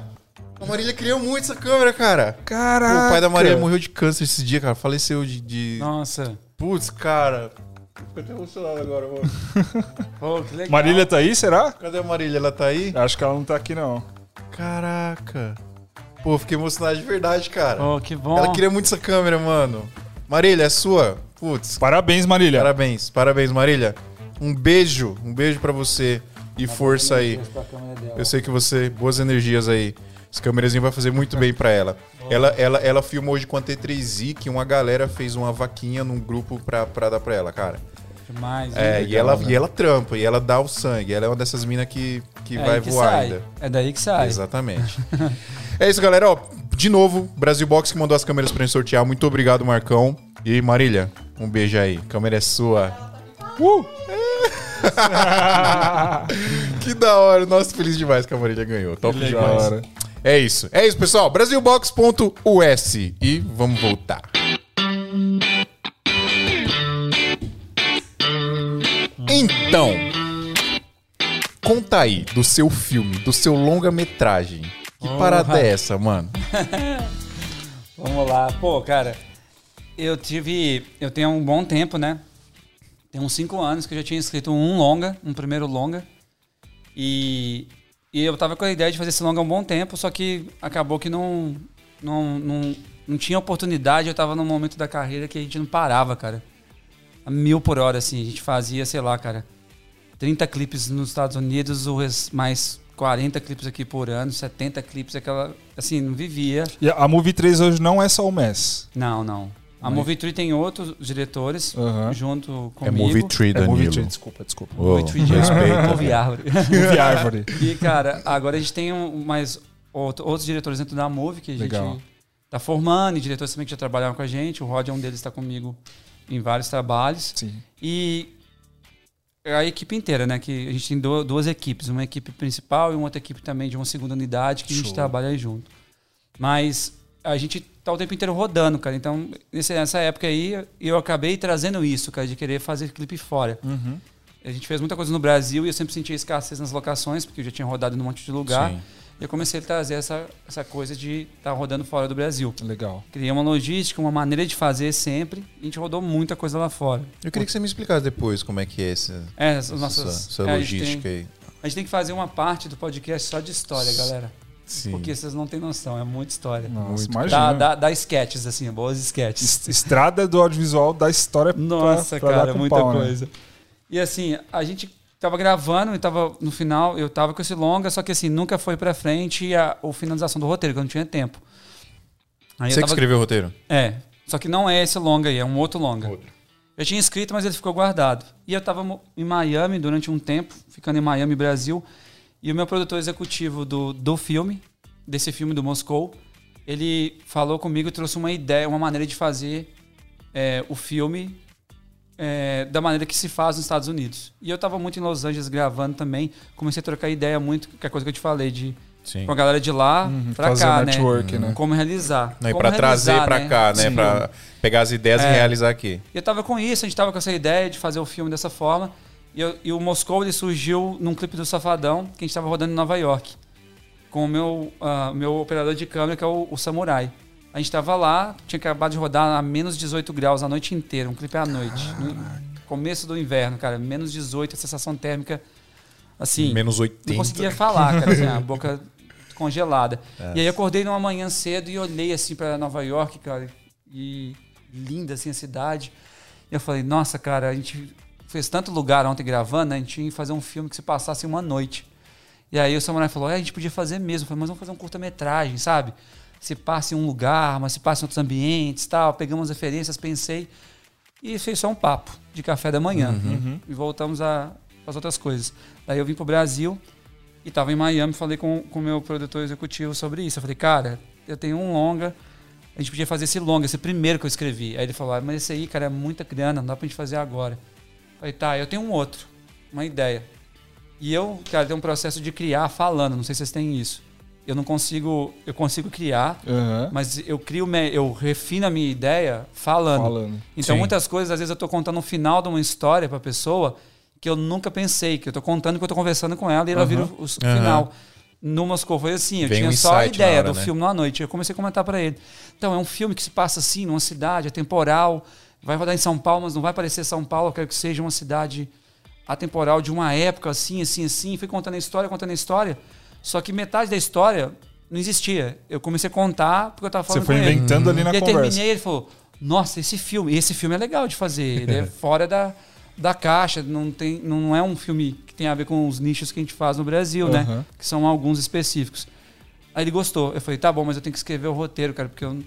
A Marília criou muito essa câmera, cara. Caraca! O pai da Marília morreu de câncer esse dia, cara. Faleceu de. de... Nossa. Putz, cara. Fico até emocionado agora, mano. Legal. Marília tá aí, será? Cadê a Marília? Ela tá aí? Acho que ela não tá aqui, não. Caraca. Pô, fiquei emocionado de verdade, cara. Pô, que bom. Ela queria muito essa câmera, mano. Marília, é sua? Putz, Parabéns, Marília. parabéns. Parabéns, Marília. Um beijo. Um beijo pra você. E força aí. Eu sei que você. Boas energias aí. Esse câmerazinho vai fazer muito bem pra ela. Ela, ela, ela filmou hoje com a T3i que uma galera fez uma vaquinha num grupo pra, pra dar pra ela, cara. Demais. É, e ela, e ela trampa, e ela dá o sangue. Ela é uma dessas minas que, que É vai que voar sai. ainda. É daí que sai. Exatamente. é isso, galera. Ó, de novo, Brasil Box que mandou as câmeras pra gente sortear. Muito obrigado, Marcão. E Marília, um beijo aí. A câmera é sua. Uh! Que da hora. Nossa, feliz demais que a Marília ganhou. Top Da demais. hora. É isso. É isso, pessoal. Brasilbox.us. E vamos voltar. Então, conta aí do seu filme, do seu longa-metragem. Que parada é essa, mano? Vamos lá. Pô, cara, eu tive. Eu tenho um bom tempo, né? Tem uns cinco anos que eu já tinha escrito um longa, um primeiro longa. E, e eu tava com a ideia de fazer esse longa há um bom tempo, só que acabou que não, não, não, não tinha oportunidade. Eu tava num momento da carreira que a gente não parava, cara. A mil por hora, assim. A gente fazia, sei lá, cara, 30 clipes nos Estados Unidos, mais 40 clipes aqui por ano, 70 clipes, aquela. Assim, não vivia. E a Movie 3 hoje não é só o MES. Não, não. A Movie Tree tem outros diretores junto É comigo. Movie Tree, É Danilo. Movie Tree, desculpa, desculpa. Ô, Movie Tree de respeita. Movie Árvore. Movie Árvore. E, cara, agora a gente tem um- mais outro- outros diretores dentro da Move que a gente Legal. tá formando, e diretores também que já trabalharam com a gente. O Rod é um deles, está comigo em vários trabalhos. Sim. E a equipe inteira, né? Que a gente tem du- duas equipes, uma equipe principal e uma outra equipe também de uma segunda unidade que a gente Show. trabalha aí junto. Mas a gente tá o tempo inteiro rodando, cara. Então, nessa época aí, eu acabei trazendo isso, cara, de querer fazer clipe fora. Uhum. A gente fez muita coisa no Brasil e eu sempre sentia escassez nas locações, porque eu já tinha rodado num monte de lugar. Sim. E eu comecei a trazer essa, essa coisa de estar rodando fora do Brasil. Legal. Criei uma logística, uma maneira de fazer sempre. E a gente rodou muita coisa lá fora. Eu queria que você me explicasse depois como é que é essa, É, essa, nossas, essa é, a gente logística tem- aí. A gente tem que fazer uma parte do podcast só de história, galera. Sim. Porque vocês não têm noção, é muita história. Nossa, Muito. imagina. Dá, dá, dá sketches, assim, boas sketches. Es- Estrada do audiovisual da história pra- Nossa, pra dar cara, com muita pau, né? coisa. E assim, a gente tava gravando e tava no final, eu tava com esse longa, só que assim, nunca foi pra frente a, a finalização do roteiro, que eu não tinha tempo. Aí eu Você que tava- escreveu o roteiro? É, só que não é esse longa aí, é um outro longa. Outro. Eu tinha escrito, mas ele ficou guardado. E eu tava em Miami durante um tempo, ficando em Miami, Brasil, e o meu produtor executivo do, do filme, desse filme do Moscou, ele falou comigo e trouxe uma ideia, uma maneira de fazer é, o filme é, da maneira que se faz nos Estados Unidos. E eu tava muito em Los Angeles gravando também, comecei a trocar ideia muito, que é a coisa que eu te falei, de Sim. com a galera de lá Uhum, pra fazer cá, network, né? né? Como realizar. Não, e pra trazer realizar, pra cá, né? Sim. Pra pegar as ideias e É. realizar aqui. E eu tava com isso, a gente tava com essa ideia de fazer o filme dessa forma. E, eu- e o Moscou ele surgiu num clipe do Safadão, que a gente tava rodando em Nova York. Com o meu, ah, meu operador de câmera, que é o, o Samurai. A gente tava lá, tinha acabado de rodar a menos 18 graus a noite inteira, um clipe à noite. No começo do inverno, cara, menos 18, a sensação térmica, assim, Menos não 80. conseguia falar, cara, assim, a boca congelada. E aí eu acordei numa manhã cedo e olhei assim para Nova York, cara, e linda assim a cidade. E eu falei, nossa, cara, a gente fez tanto lugar ontem gravando, né? A gente ia fazer um filme que se passasse uma noite. E aí o Samurai falou, é, a gente podia fazer mesmo. Eu falei, mas vamos fazer um curta-metragem, sabe? Se passa em um lugar, mas se passa em outros ambientes tal. Pegamos referências, pensei. E fez só um papo de café da manhã. Uhum. E voltamos a- as outras coisas. Daí eu vim pro Brasil e tava em Miami, falei com o meu produtor executivo sobre isso. Eu falei, cara, eu tenho um longa, a gente podia fazer esse longa, esse primeiro que eu escrevi. Aí ele falou, ah, mas esse aí, cara, é muita grana, não dá pra gente fazer agora. Eu falei, tá, eu tenho um outro, uma ideia. E eu, cara, tenho um processo de criar falando, não sei se vocês têm isso. Eu não consigo, eu consigo criar, Aham. mas eu crio, eu refino a minha ideia falando. Falando. Então, Sim. muitas coisas, às vezes, eu tô contando o final de uma história pra pessoa que eu nunca pensei, que eu tô contando que eu tô conversando com ela e ela Aham. vira o, final. No Moscou foi assim, eu Vem tinha um só a na ideia hora, do né? filme numa noite. Eu comecei a comentar pra ele. Então, é um filme que se passa assim, numa cidade, é temporal, vai rodar em São Paulo, mas não vai parecer São Paulo, eu quero que seja uma cidade atemporal de uma época assim, assim, assim. Fui contando a história, contando a história. Só que metade da história não existia. Eu comecei a contar porque eu tava Você falando foi com ele. inventando ali na E aí conversa. terminei ele falou: Nossa, esse filme, esse filme é legal de fazer. Ele é fora da, da caixa, não, tem, não é um filme que tem a ver com os nichos que a gente faz no Brasil, né? Aham. Que são alguns específicos. Aí ele gostou. Eu falei, tá bom, mas eu tenho que escrever o roteiro, cara, porque eu,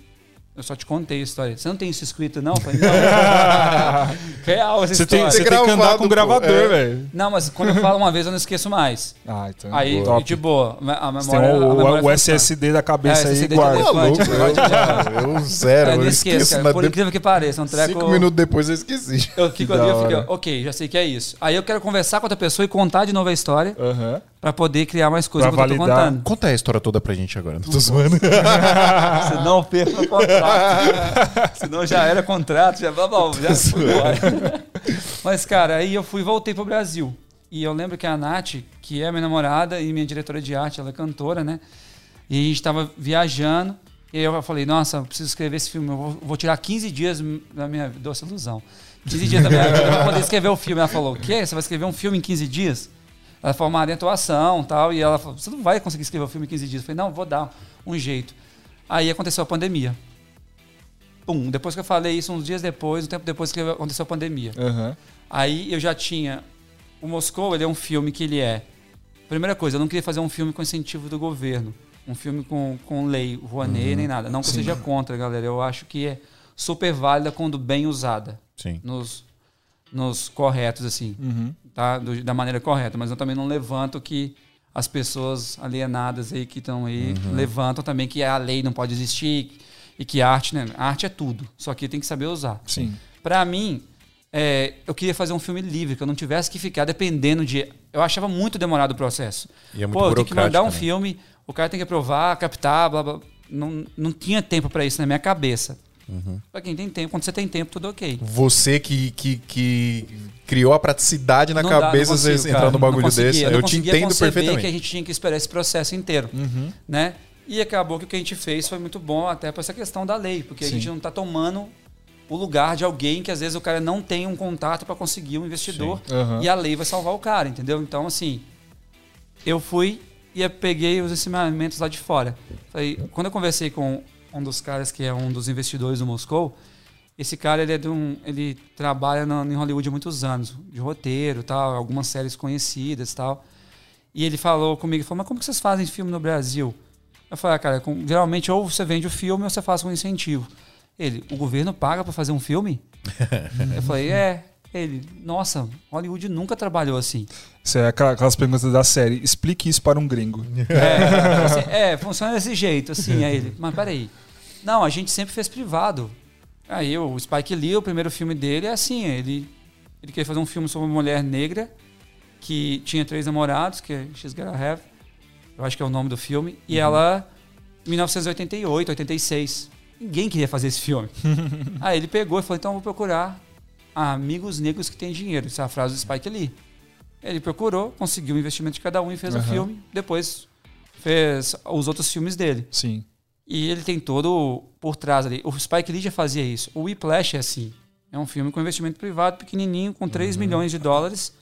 eu só te contei a história. Você não tem isso escrito, não? Eu falei, não. Real essa Você tem, história. você tem que andar com pô, gravador, é. velho. Não, mas quando eu falo uma vez, eu não esqueço mais. Ah, então. Aí, top. e de boa. A memória, Você tem a o, memória o, o. SSD da cabeça É, aí e guarda. Tá louco, eu, eu zero, Eu eu esqueço, esqueço. cara. Por de- incrível que pareça. É um treco... Cinco minutos depois eu esqueci. Eu fico ali, eu fico, ok, já sei que é isso. Aí eu quero conversar com outra pessoa e contar de novo a história Aham. Pra poder criar mais coisas Pra que eu tô validar. contando. Conta a história toda pra gente agora. Não tô zoando. Senão perca o contrato. Senão já era contrato, já, bom, já embora. Mas, cara, aí eu fui e voltei pro Brasil. E eu lembro que a Nath, que é minha namorada e minha diretora de arte, ela é cantora, né? E a gente tava viajando. E aí eu falei, nossa, eu preciso escrever esse filme. Eu vou, vou tirar 15 dias da minha doce ilusão. 15 dias da minha vida pra poder escrever o filme. Ela falou, o quê? Você vai escrever um filme em 15 dias? Ela é formada em atuação tal. E ela falou, você não vai conseguir escrever o filme em 15 dias. Eu falei, não, vou dar um jeito. Aí aconteceu a pandemia. Pum, depois que eu falei isso, uns dias depois, um tempo depois que aconteceu a pandemia. Aham. Aí eu já tinha. O Moscou, ele é um filme que ele é. Primeira coisa, eu não queria fazer um filme com incentivo do governo. Um filme com, com lei, Rouanet, nem nada. Não que eu seja contra, galera. Eu acho que é super válida quando bem usada. Sim. Nos, nos corretos, assim. Uhum. Tá? Do- da maneira correta. Mas eu também não levanto que as pessoas alienadas aí que estão aí levantam também que a lei não pode existir e que a arte, né? A arte é tudo. Só que tem que saber usar. Sim. Pra mim, é, eu queria fazer um filme livre, que eu não tivesse que ficar dependendo de. Eu achava muito demorado o processo. E é muito Pô, eu tenho que mandar um né? filme, o cara tem que aprovar, captar, blá blá. Não, não tinha tempo pra isso na minha cabeça. Uhum. Pra quem tem tempo, quando você tem tempo, tudo ok. Você que, que, que criou a praticidade na Não dá, cabeça você consigo, entrar num bagulho desse. não Eu te entendo perfeitamente. que a gente tinha que esperar esse processo inteiro, Uhum. né? E acabou que o que a gente fez foi muito bom até para essa questão da lei, porque a Sim. gente não está tomando o lugar de alguém que às vezes o cara não tem um contato para conseguir um investidor Aham. e a lei vai salvar o cara, entendeu? Então assim, eu fui e eu peguei os ensinamentos lá de fora. Falei, quando eu conversei com um dos caras que é um dos investidores do Moscou, esse cara ele é de um, ele trabalha na, em Hollywood há muitos anos, de roteiro, tal, algumas séries conhecidas, tal. E ele falou comigo, falou: "Mas como que vocês fazem filme no Brasil?" Eu falei: ah, "Cara, com- geralmente ou você vende o filme ou você faz com incentivo." Ele: "O governo paga para fazer um filme?" eu falei: "É." Ele: "Nossa, Hollywood nunca trabalhou assim." Isso é aquela- aquelas perguntas da série. Explique isso para um gringo. É, assim, é, funciona desse jeito, assim. Aí ele, mas peraí. Não, a gente sempre fez privado. Aí o Spike Lee, o primeiro filme dele é assim, ele, ele queria fazer um filme sobre uma mulher negra que tinha três namorados, que é She's Gotta Have, eu acho que é o nome do filme, e ela, em 1988, 86. Ninguém queria fazer esse filme. Aí ele pegou e falou, então eu vou procurar amigos negros que têm dinheiro. Essa é a frase do Spike Lee. Ele procurou, conseguiu o investimento de cada um e fez o Aham. filme. Depois fez os outros filmes dele. Sim. E ele tem todo por trás ali. O Spike Lee já fazia isso. O Whiplash é assim. É um filme com investimento privado pequenininho, com 3 milhões de dólares,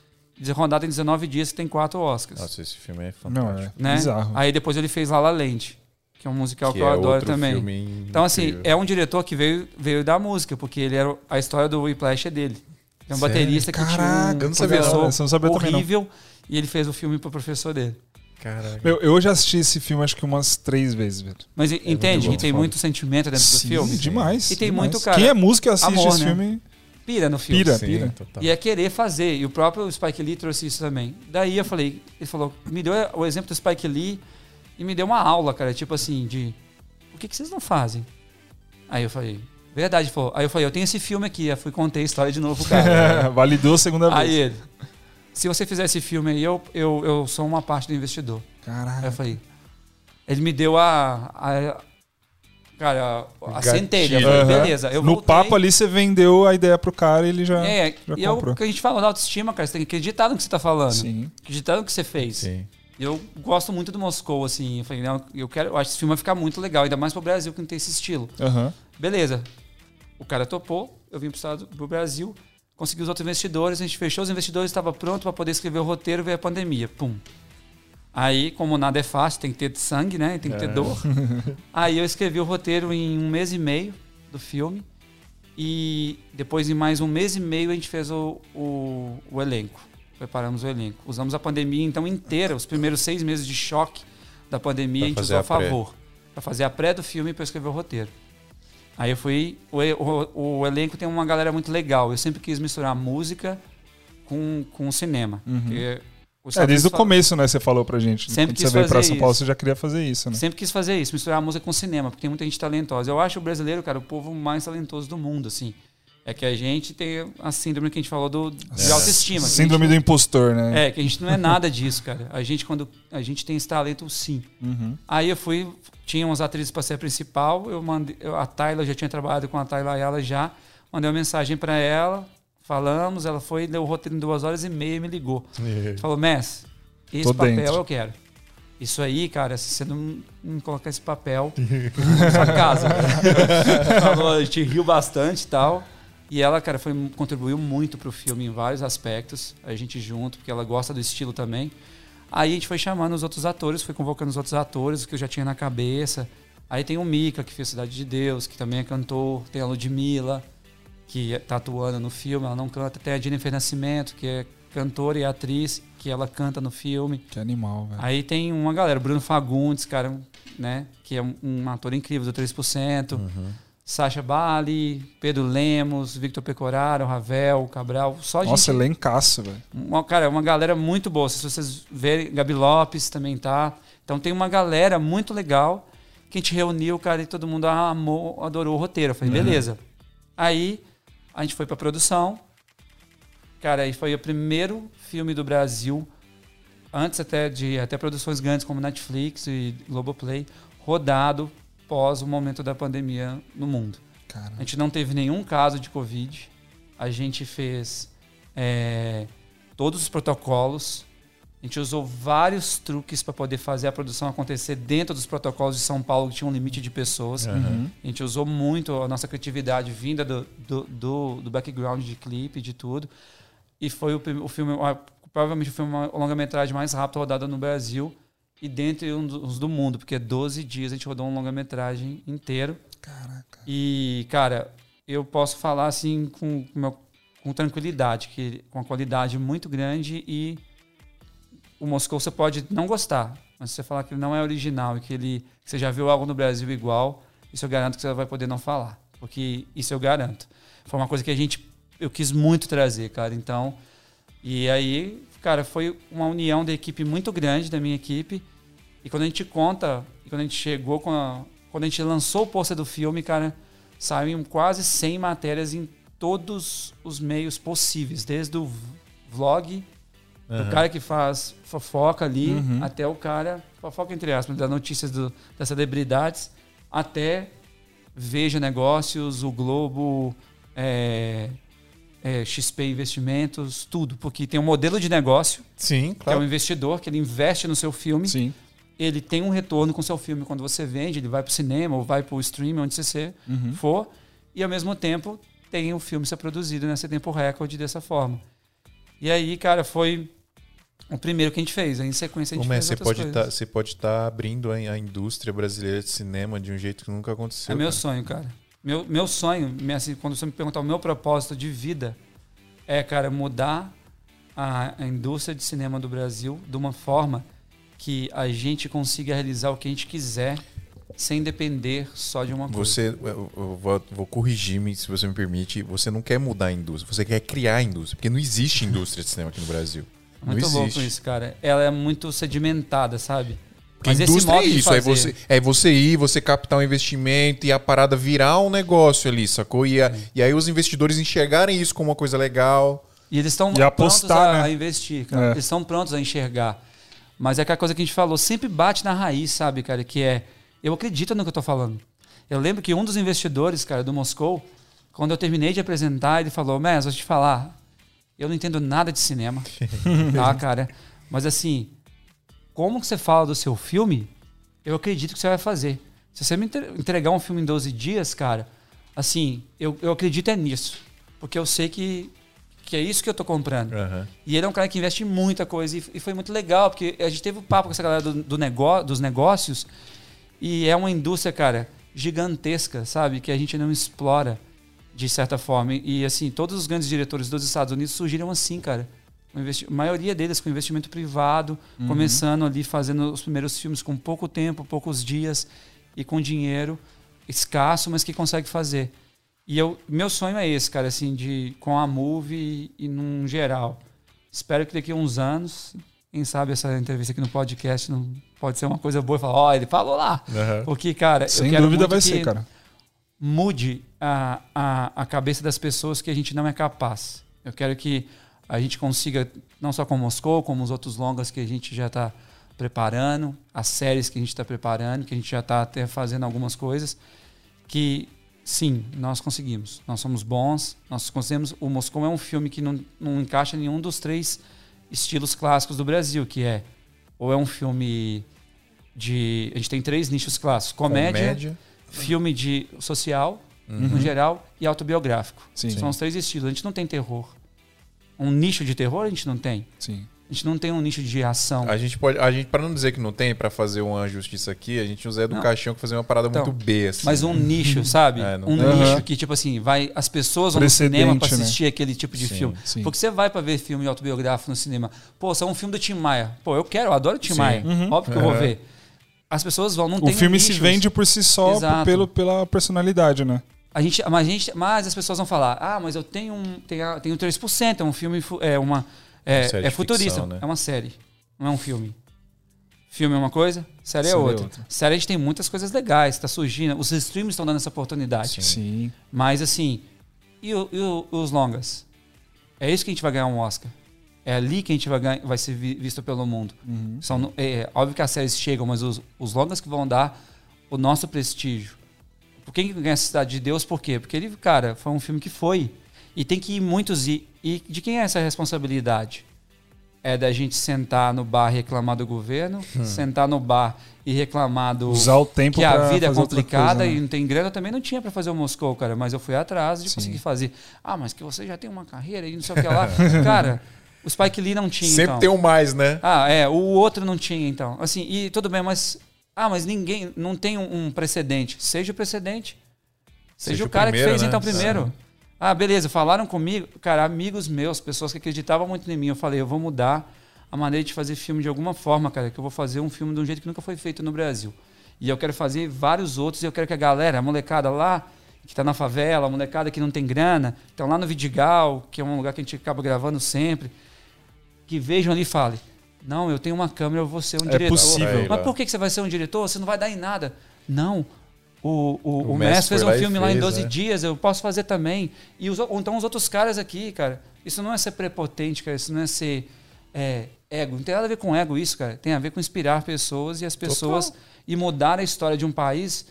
rodado em 19 dias, que tem quatro Oscars. Nossa, esse filme é Não, fantástico. é né? bizarro. Aí depois ele fez La La Land, que é um musical que, eu é adoro outro também. filme Então, assim, é um diretor que veio, veio da música, porque ele era a história do Whiplash é dele. É um Sério? baterista que Caraca, tinha eu um não sabia não. professor não sabia também não. horrível e ele fez o filme pro professor dele. Caraca. Meu, eu já assisti esse filme acho que umas três vezes, velho. Mas e- entende que tem Foda. muito sentimento dentro do Sim, filme? demais. E tem demais. muito, cara, Quem é músico e assiste amor, esse né? filme, Pira no filme. Pira. Sim, total. E é querer fazer. E o próprio Spike Lee trouxe isso também. Daí eu falei, ele falou, me deu o exemplo do Spike Lee e me deu uma aula, cara, tipo assim, de por que, que vocês não fazem? Aí eu falei, verdade, falou. Aí eu falei, eu tenho esse filme aqui. Aí fui contei a história de novo, pro cara. validou a segunda aí vez. ele, se você fizer esse filme aí, eu, eu, eu sou uma parte do investidor. Aí Caraca. eu falei, ele me deu a. a cara, a Gatilho. centelha. Eu falei, beleza. Eu no voltei, papo ali você vendeu a ideia pro cara e ele já. É, já e é o comprou. que a gente fala da autoestima, cara. Você tem que acreditar no que você tá falando. Sim. Acreditar no que você fez. Sim. Eu gosto muito do Moscou, assim. Eu falei, não, eu quero. Eu acho que esse filme vai ficar muito legal, ainda mais pro Brasil que não tem esse estilo. Aham. Beleza. O cara topou, eu vim pro, estado, pro Brasil, consegui os outros investidores, a gente fechou os investidores, estava pronto para poder escrever o roteiro, veio a pandemia. Pum. Aí, como nada é fácil, tem que ter sangue, né? Tem que ter dor. Aí eu escrevi o roteiro em um mês e meio do filme. E depois, em mais um mês e meio, a gente fez o, o, o elenco. Preparamos o elenco. Usamos a pandemia, então, inteira, os primeiros seis meses de choque da pandemia, Pra a gente usou a a favor. Para fazer a pré do filme e para escrever o roteiro. Aí eu fui. O, o, o elenco tem uma galera muito legal. Eu sempre quis misturar música com, com cinema. Os É, desde o começo, né? Você falou pra gente. Sempre Quando você quis veio pra São Paulo, isso. você já queria fazer isso, né? Sempre quis fazer isso, misturar música com cinema, porque tem muita gente talentosa. Eu acho o brasileiro, cara, o povo mais talentoso do mundo, assim. É que a gente tem a síndrome que a gente falou do, de autoestima. que a gente Síndrome não- do impostor, né? É, que a gente não é nada disso, cara. A gente, quando a gente tem esse talento, sim. Uhum. Aí eu fui, tinha umas atrizes para ser a principal, eu mandei, a Tayla, eu já tinha trabalhado com a Tayla Ayala já, mandei uma mensagem para ela, falamos, ela foi, leu o roteiro em duas horas e meia e me ligou. Falou, Mess, esse Tô papel dentro." eu quero. Isso aí, cara, se você não, não colocar esse papel na sua casa. Falou, a gente riu bastante e tal. E ela, cara, foi, contribuiu muito pro filme em vários aspectos. A gente junto, porque ela gosta do estilo também. Aí a gente foi chamando os outros atores, foi convocando os outros atores que eu já tinha na cabeça. Aí tem o Mika, que fez Cidade de Deus, que também é cantor. Tem a Ludmilla, que tá atuando no filme, ela não canta. Tem a Jennifer Nascimento, que é cantora e atriz, que ela canta no filme. Que animal, velho. Aí tem uma galera, Bruno Fagundes, cara, né? Que é um, um ator incrível do 3%. Sacha Bali, Pedro Lemos, Victor Pecoraro, Ravel, Cabral, só Nossa, gente. elencaço, velho. Uma, cara, uma galera muito boa. Se vocês verem, Gabi Lopes também tá. Então tem uma galera muito legal que a gente reuniu, cara, e todo mundo amou, adorou o roteiro. Eu falei, beleza. Aí a gente foi pra produção. Cara, aí foi o primeiro filme do Brasil, antes até de até produções grandes como Netflix e Globoplay, rodado pós o momento da pandemia no mundo. Cara. A gente não teve nenhum caso de Covid. A gente fez é, todos os protocolos. A gente usou vários truques para poder fazer a produção acontecer dentro dos protocolos de São Paulo, que tinha um limite de pessoas. Uhum. A gente usou muito a nossa criatividade vinda do, do, do, do background de clipe, de tudo. E foi o, o filme, a- provavelmente o filme uma longa-metragem mais rápido rodado no Brasil e dentre dos do mundo, porque 12 dias a gente rodou um longa-metragem inteiro. Caraca. E, cara, eu posso falar assim com, com com tranquilidade, que com uma qualidade muito grande e o Moscou você pode não gostar, mas se você falar que ele não é original e que ele que você já viu algo no Brasil igual, isso eu garanto que você vai poder não falar, porque isso eu garanto. Foi uma coisa que a gente eu quis muito trazer, cara. Então, e aí, cara, foi uma união da equipe muito grande da minha equipe. E quando a gente conta, e quando a gente chegou com a, quando a gente lançou o pôster do filme, cara, saíram quase 100 matérias em todos os meios possíveis, desde o vlog, do cara que faz fofoca ali, Uhum. até o cara, fofoca entre aspas, das notícias do, das celebridades, até Veja Negócios, o Globo, é, é, XP Investimentos, tudo. Porque tem um modelo de negócio, Sim, que é o claro. investidor, que ele investe no seu filme, Sim. Ele tem um retorno com seu filme quando você vende, ele vai para o cinema ou vai para o streaming, onde você Uhum. for, e ao mesmo tempo tem o filme ser produzido nesse tempo recorde dessa forma. E aí, cara, foi o primeiro que a gente fez. Aí, em sequência, a gente Como é, fez você outras pode tá, você pode estar abrindo a, a indústria brasileira de cinema de um jeito que nunca aconteceu. É meu cara. sonho, cara. Meu, meu sonho, me- assim, quando você me perguntar o meu propósito de vida, é, cara, mudar a, a indústria de cinema do Brasil de uma forma que a gente consiga realizar o que a gente quiser sem depender só de uma coisa. Você, eu, eu vou, vou corrigir-me, se você me permite. Você não quer mudar a indústria, você quer criar a indústria. Porque não existe indústria de cinema aqui no Brasil. Muito não louco existe. isso, cara. Ela é muito sedimentada, sabe? Porque Mas esse indústria modo é de isso, é fazer- você, é você ir, você captar um investimento e a parada virar um negócio ali, sacou? E, a- e aí os investidores enxergarem isso como uma coisa legal. E eles estão E prontos apostar, a, né? a investir, cara. É. Eles estão prontos a enxergar. Mas é aquela coisa que a gente falou, sempre bate na raiz, sabe, cara? Que é, eu acredito no que eu tô falando. Eu lembro que um dos investidores, cara, do Moscou, quando eu terminei de apresentar, ele falou, Mas, vou te falar, eu não entendo nada de cinema, tá, cara? Mas assim, como que você fala do seu filme, eu acredito que você vai fazer. Se você me entre- entregar um filme em 12 dias, cara, assim, eu, eu acredito é nisso. Porque eu sei que, que é isso que eu tô comprando. E ele é um cara que investe em muita coisa. E, foi muito legal, porque a gente teve um papo com essa galera do, do negó dos negócios. E é uma indústria, cara, gigantesca, sabe? Que a gente não explora de certa forma. E assim, todos os grandes diretores dos Estados Unidos surgiram assim, cara. A maioria deles com investimento privado, começando ali, fazendo os primeiros filmes com pouco tempo, poucos dias e com dinheiro escasso, mas que consegue fazer. E eu, meu sonho é esse, cara, assim, de com a Move e, e num geral. Espero que daqui a uns anos, quem sabe essa entrevista aqui no podcast não pode ser uma coisa boa e falar, ó, ele falou lá. Porque, cara, eu Sem dúvida vai ser, cara. mude a, a, a cabeça das pessoas que a gente não é capaz. Eu quero que a gente consiga, não só com Moscou, como os outros longas que a gente já está preparando, as séries que a gente está preparando, que a gente já está até fazendo algumas coisas, que sim, nós conseguimos. Nós somos bons, nós conseguimos. O Moscou é um filme que não, não encaixa em nenhum dos três estilos clássicos do Brasil, que é ou é um filme de. A gente tem três nichos clássicos: comédia, filme de social, no geral, e autobiográfico. Sim. São os três estilos. A gente não tem terror. Um nicho de terror a gente não tem. Sim. A gente não tem um nicho de ação. A gente pode, a gente para não dizer que não tem pra fazer uma justiça aqui, a gente usa do caixão que fazer uma parada Então, muito B assim. Mas um nicho, sabe? É, não um tem. nicho Aham. que, tipo assim, vai. As pessoas vão no cinema pra Precedente, né? assistir aquele tipo de Sim, filme. sim. Porque você vai pra ver filme autobiográfico no cinema. Pô, só um filme do Tim Maia. Pô, eu quero, eu adoro o Tim Sim. Maia. Uhum. Óbvio que eu vou Aham. ver. As pessoas vão, não O tem filme se nichos. vende por si só Exato. pelo, pela personalidade, né? A gente, mas, a gente, mas as pessoas vão falar, ah, mas eu tenho um, tenho, tenho 3%, é um filme, é uma é, é futurista, ficção, né? é uma série, não é um filme. Filme é uma coisa, série é Série é outra. outra. Série a gente tem muitas coisas legais, tá surgindo, os streams estão dando essa oportunidade. Sim. Mas assim, e, o- e o- os longas? É isso que a gente vai ganhar um Oscar. É ali que a gente vai, ganhar, vai ser vi- visto pelo mundo. Uhum. São, no- é, óbvio que as séries chegam, mas os, os longas que vão dar o nosso prestígio. Por quem que ganha a Cidade de Deus? Por quê? Porque ele, cara, foi um filme que foi. E tem que ir muitos ir. E de quem é essa responsabilidade? É da gente sentar no bar e reclamar do governo, sentar no bar e reclamar do Usar o tempo que a vida é complicada coisa, né? e não tem grana, eu também não tinha pra fazer o Moscou, cara, mas eu fui atrás de Sim. conseguir fazer. Ah, mas que você já tem uma carreira e não sei o que lá. cara, o Spike Lee não tinha, Sempre então. tem um mais, né? Ah, é, o outro não tinha, então. Assim, e tudo bem, mas. Ah, mas ninguém. Não tem um, um precedente. Seja o precedente. Seja, Seja o o cara primeiro, que fez, né? então, primeiro. Ah, beleza, falaram comigo. Cara, amigos meus, pessoas que acreditavam muito em mim, eu falei, eu vou mudar a maneira de fazer filme de alguma forma, cara, que eu vou fazer um filme de um jeito que nunca foi feito no Brasil. E eu quero fazer vários outros, e eu quero que a galera, a molecada lá, que tá na favela, a molecada que não tem grana, que estão lá no Vidigal, que é um lugar que a gente acaba gravando sempre, que vejam ali e falem: Não, eu tenho uma câmera, eu vou ser um É diretor. possível. Mas por que que você vai ser um diretor? Você não vai dar em nada. Não. O, o, o, O mestre mestre fez um filme lá em fez, 12 né? dias, eu posso fazer também. E os, então os outros caras aqui, cara. Isso não é ser prepotente, cara. Isso não é ser é, ego. Não tem nada a ver com ego isso, cara. Tem a ver com inspirar pessoas e as pessoas e mudar a história de um país.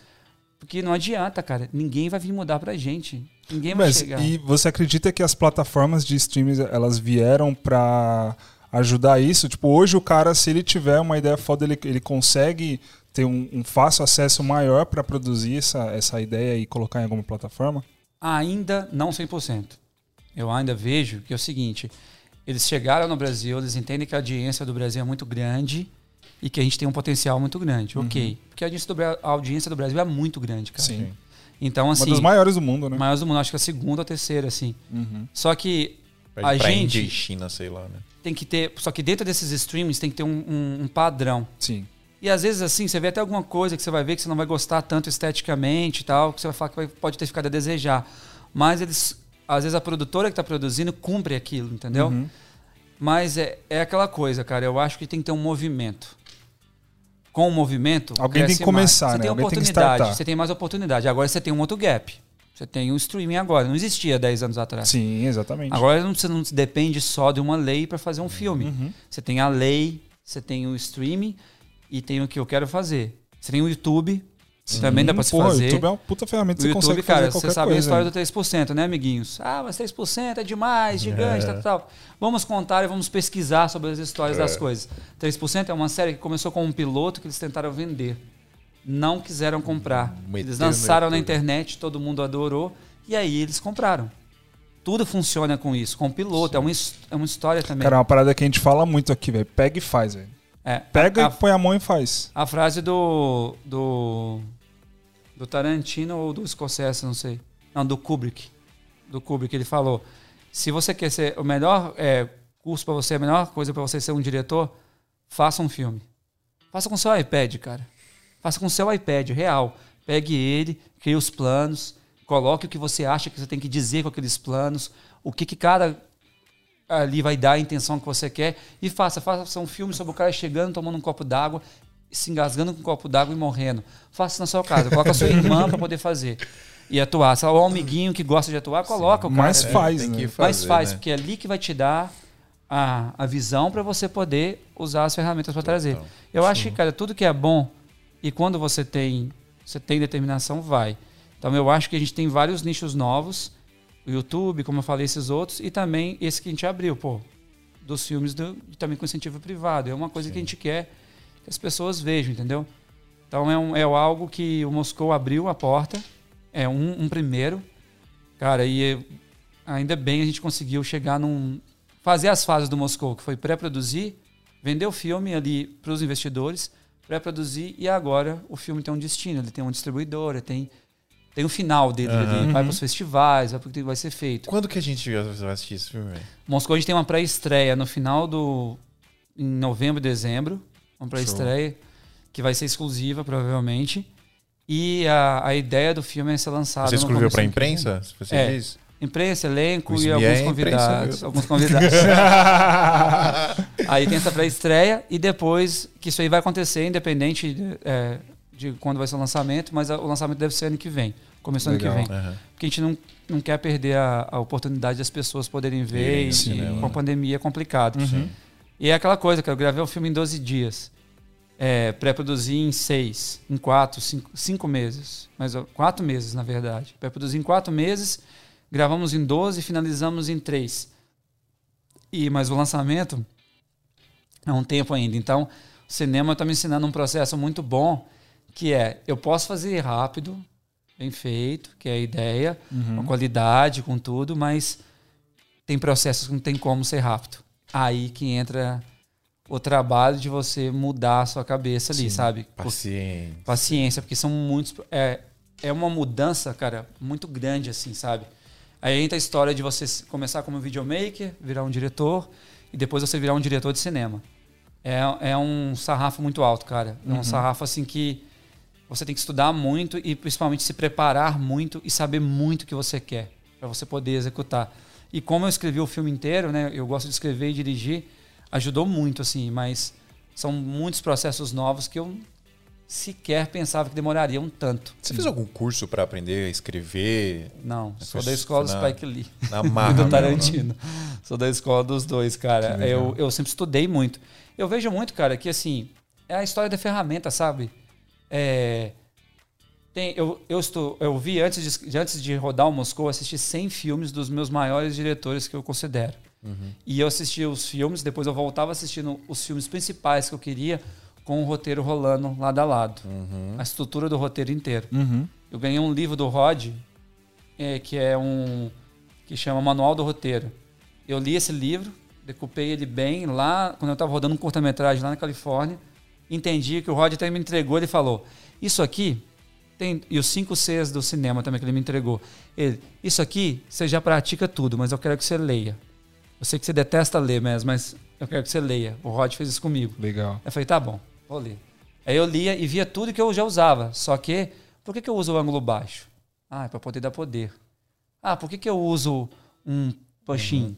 Porque não adianta, cara. Ninguém vai vir mudar pra gente. Ninguém vai Mas chegar. e você acredita que as plataformas de streaming elas vieram pra ajudar isso? Tipo, hoje o cara, se ele tiver uma ideia foda, ele, ele consegue ter um, um fácil acesso maior pra produzir essa, essa ideia e colocar em alguma plataforma? Ainda não 100%. Eu ainda vejo que é o seguinte: eles chegaram no Brasil, eles entendem que a audiência do Brasil é muito grande e que a gente tem um potencial muito grande. Ok. Porque a audiência do, a audiência do Brasil é muito grande, cara. Sim. Então, Uma assim. das maiores do mundo, né? maiores do mundo, acho que a segunda ou terceira, assim. Uhum. Só que Pede a pra gente Índia e China, sei lá, né? tem que ter. Só que dentro desses streamings tem que ter um, um- um padrão. Sim. E às vezes, assim, você vê até alguma coisa que você vai ver que você não vai gostar tanto esteticamente e tal, que você vai falar que vai- pode ter ficado a desejar. Mas eles. Às vezes a produtora que está produzindo cumpre aquilo, entendeu? Uhum. Mas é, é aquela coisa, cara. Eu acho que tem que ter um movimento. Com o movimento. Alguém tem que começar, mais. Você né? tem Alguém tem oportunidade. startar. você tem mais oportunidade. Agora você tem um outro gap. Você tem o streaming agora. Não existia 10 anos atrás. Sim, exatamente. Agora você não depende só de uma lei para fazer um filme. Uhum. Você tem a lei, você tem o streaming e tem o que eu quero fazer. Você tem o YouTube, que também dá para se Porra, fazer. O YouTube é uma puta ferramenta, O você YouTube, consegue cara, fazer você qualquer sabe a coisa. história do 3%, né, amiguinhos? Ah, mas 3% é demais, gigante, tal, tal. Vamos contar e vamos pesquisar sobre as histórias das coisas. 3% é uma série que começou com um piloto que eles tentaram vender. Não quiseram comprar. Meteram Eles lançaram na internet, todo mundo adorou, e aí eles compraram. Tudo funciona com isso, com piloto. É uma, é uma história também. Cara, é uma parada que a gente fala muito aqui, velho. Pega e faz, velho. É, Pega a, e põe a mão e faz. a frase do, do. do Tarantino ou do Scorsese, não sei. Não, do Kubrick. Do Kubrick, ele falou: se você quer ser o melhor é, curso para você, a melhor coisa para você ser um diretor, faça um filme. Faça com seu iPad, cara. Faça com seu iPad real. Pegue ele, crie os planos, coloque o que você acha que você tem que dizer com aqueles planos, o que, que cada ali vai dar a intenção que você quer e faça. Faça um filme sobre o cara chegando, tomando um copo d'água, se engasgando com um copo d'água e morrendo. Faça na sua casa. Coloca a sua irmã para poder fazer. E atuar. Se é um amiguinho que gosta de atuar, coloca o cara. Mas faz, tem né? que Mas fazer, faz, né? porque é ali que vai te dar a, a visão para você poder usar as ferramentas para trazer. Eu acho que, cara, tudo que é bom e quando você tem, você tem determinação, vai. Então eu acho que a gente tem vários nichos novos, o YouTube, como eu falei, esses outros, e também esse que a gente abriu, pô, dos filmes do, também com incentivo privado. É uma coisa que a gente quer que as pessoas vejam, entendeu? Então é, um, é algo que o Moscou abriu a porta, é um, um primeiro, cara, e ainda bem a gente conseguiu chegar num. fazer as fases do Moscou, que foi pré-produzir, vender o filme ali para os investidores, pré-produzir e agora o filme tem um destino, ele tem uma distribuidora, tem, tem o final dele, ele vai para os festivais, vai para o que vai ser feito. Quando que a gente vai assistir esse filme? Moscou a gente tem uma pré-estreia no final do. em novembro e dezembro. Uma pré-estreia que vai ser exclusiva, provavelmente. E a, a ideia do filme é ser lançado. Você escreveu que vem. imprensa? Você É. diz? Imprensa, elenco e me alguns é convidados. Alguns convidados. aí tem essa pré-estreia e depois, que isso aí vai acontecer independente de, é, de quando vai ser o lançamento, mas o lançamento deve ser ano que vem. Começou ano que vem. Aham. Porque a gente não, não quer perder a, a oportunidade das pessoas poderem ver Irem e, no cinema, com a né? pandemia é complicado. Uhum. E é aquela coisa, que eu gravei o filme em 12 dias. É, Pré-produzi em 6, em 4, 5 meses. Mas 4 meses, na verdade. Pré-produzi em 4 meses, gravamos em 12 e finalizamos em 3. E, mas o lançamento é um tempo ainda. Então, o cinema está me ensinando um processo muito bom, que é, eu posso fazer rápido, bem feito, que é a ideia, Uhum. com qualidade, com tudo, mas tem processos que não tem como ser rápido. Aí que entra o trabalho de você mudar a sua cabeça ali, Sim. sabe? Paciente. paciência, porque são muitos. É, é uma mudança, cara, muito grande, assim, sabe? Aí entra a história de você começar como videomaker, virar um diretor, e depois você virar um diretor de cinema. É, é um sarrafo muito alto, cara. É um sarrafo, assim, que você tem que estudar muito e principalmente se preparar muito e saber muito o que você quer, para você poder executar. E como eu escrevi o filme inteiro, né? Eu gosto de escrever e dirigir, ajudou muito, assim, mas são muitos processos novos que eu sequer pensava que demoraria um tanto. Você fez algum curso pra aprender a escrever Não, sou da escola do na- Spike Lee na e marra? do mesmo, né? Tarantino. Sou da escola dos dois, cara. Eu, eu sempre estudei muito. Eu vejo muito, cara, que assim, é a história da ferramenta, sabe? É, tem, eu, eu, estou, eu vi antes de, de- antes de rodar o Moscou, assisti 100 filmes dos meus maiores diretores que eu considero. E eu assistia os filmes, depois eu voltava assistindo os filmes principais que eu queria, com o roteiro rolando lado a lado. A estrutura do roteiro inteiro. Uhum. Eu ganhei um livro do Rod, é, que é um. que chama Manual do Roteiro. Eu li esse livro, decupei ele bem lá, quando eu estava rodando um curta-metragem lá na Califórnia. Entendi que o Rod até me entregou, ele falou: Isso aqui. Tem, e os 5 Cs do cinema também que ele me entregou. Ele, isso aqui você já pratica tudo, mas eu quero que você leia. Eu sei que você detesta ler mesmo, mas eu quero que você leia. O Rod fez isso comigo. Legal. Eu falei, tá bom, vou ler. Aí eu lia e via tudo que eu já usava. Só que, por que, que eu uso o ângulo baixo? Ah, é para poder dar poder. Ah, por que, que eu uso um push-in?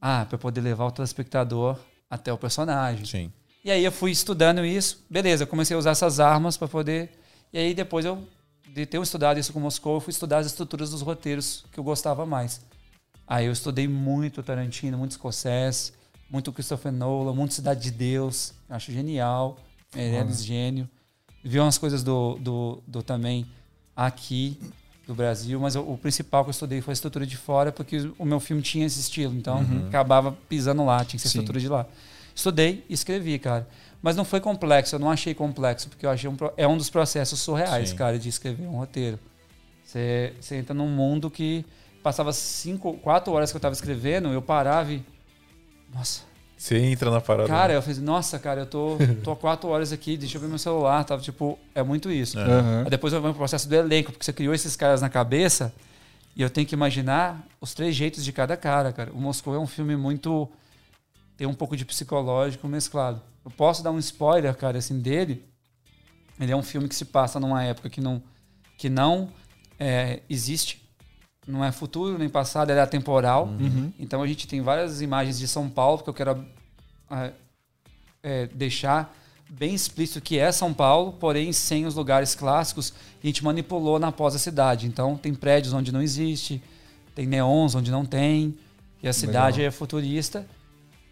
Ah, para poder levar o telespectador até o personagem. Sim. E aí eu fui estudando isso. Beleza, eu comecei a usar essas armas para poder. E aí depois eu, de ter estudado isso com Moscou, eu fui estudar as estruturas dos roteiros que eu gostava mais. Aí eu estudei muito Tarantino, muito Scorsese, muito Christopher Nolan, muito Cidade de Deus. Acho genial. Meirelles, gênio. Vi umas coisas do, do, do também aqui do Brasil, mas o, principal que eu estudei foi a estrutura de fora, porque o meu filme tinha esse estilo, então acabava pisando lá, tinha que ser Sim. estrutura de lá. Estudei e escrevi, cara. Mas não foi complexo, eu não achei complexo, porque eu achei um, pro- é um dos processos surreais, Sim. cara, de escrever um roteiro. Você, você entra num mundo que passava cinco, quatro horas que eu tava escrevendo, eu parava e. Nossa, Você entra na parada. cara, eu falei, nossa, cara, eu tô, tô há quatro horas aqui, deixa eu ver meu celular, tava tipo, é muito isso. Aham. Aí depois eu vou pro processo do elenco, porque você criou esses caras na cabeça e eu tenho que imaginar os três jeitos de cada cara, cara. O Moscou é um filme muito. Tem um pouco de psicológico mesclado. Eu posso dar um spoiler, cara, assim, dele. Ele é um filme que se passa numa época que não, que não é, existe. Não é futuro nem passado, ele é atemporal. Uhum. Então a gente tem várias imagens de São Paulo que eu quero ah, é, deixar bem explícito que é São Paulo, porém sem os lugares clássicos. A gente manipulou na pós a cidade. Então tem prédios onde não existe, tem neons onde não tem, e a cidade é futurista.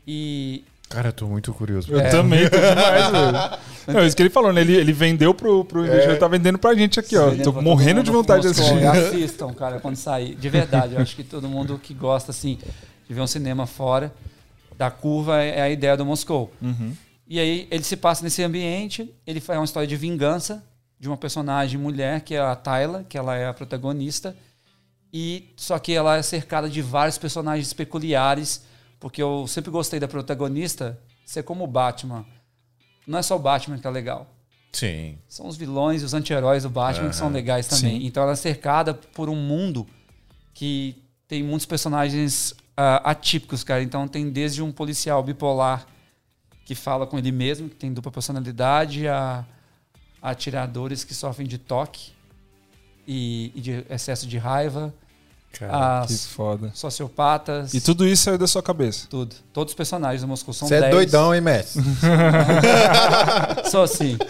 E Cara, eu tô muito curioso. Eu É. também tô demais, velho. Não, isso que ele falou, né? Ele, ele vendeu pro, pro investidor, tá vendendo pra gente aqui, ó. Sim, Tô pra morrendo de vontade de assistir. Assistam, cara, quando sair. De verdade, eu acho que todo mundo que gosta, assim, de ver um cinema fora da curva é a ideia do Moscou. Uhum. E aí ele se passa nesse ambiente, ele faz uma história de vingança de uma personagem mulher, que é a Tayla, que ela é a protagonista. E só que ela é cercada de vários personagens peculiares, porque eu sempre gostei da protagonista ser como o Batman. Não é só o Batman que é legal. Sim. São os vilões e os anti-heróis do Batman que são legais também. sim. Então ela é cercada por um mundo que tem muitos personagens ah, atípicos, cara. Então tem desde um policial bipolar que fala com ele mesmo, que tem dupla personalidade, a, atiradores que sofrem de toque e, e de excesso de raiva, Que as foda. sociopatas. E tudo isso saiu da sua cabeça. Tudo. Todos os personagens do Moscou são Você é 10. doidão, hein, Messi? Sou assim.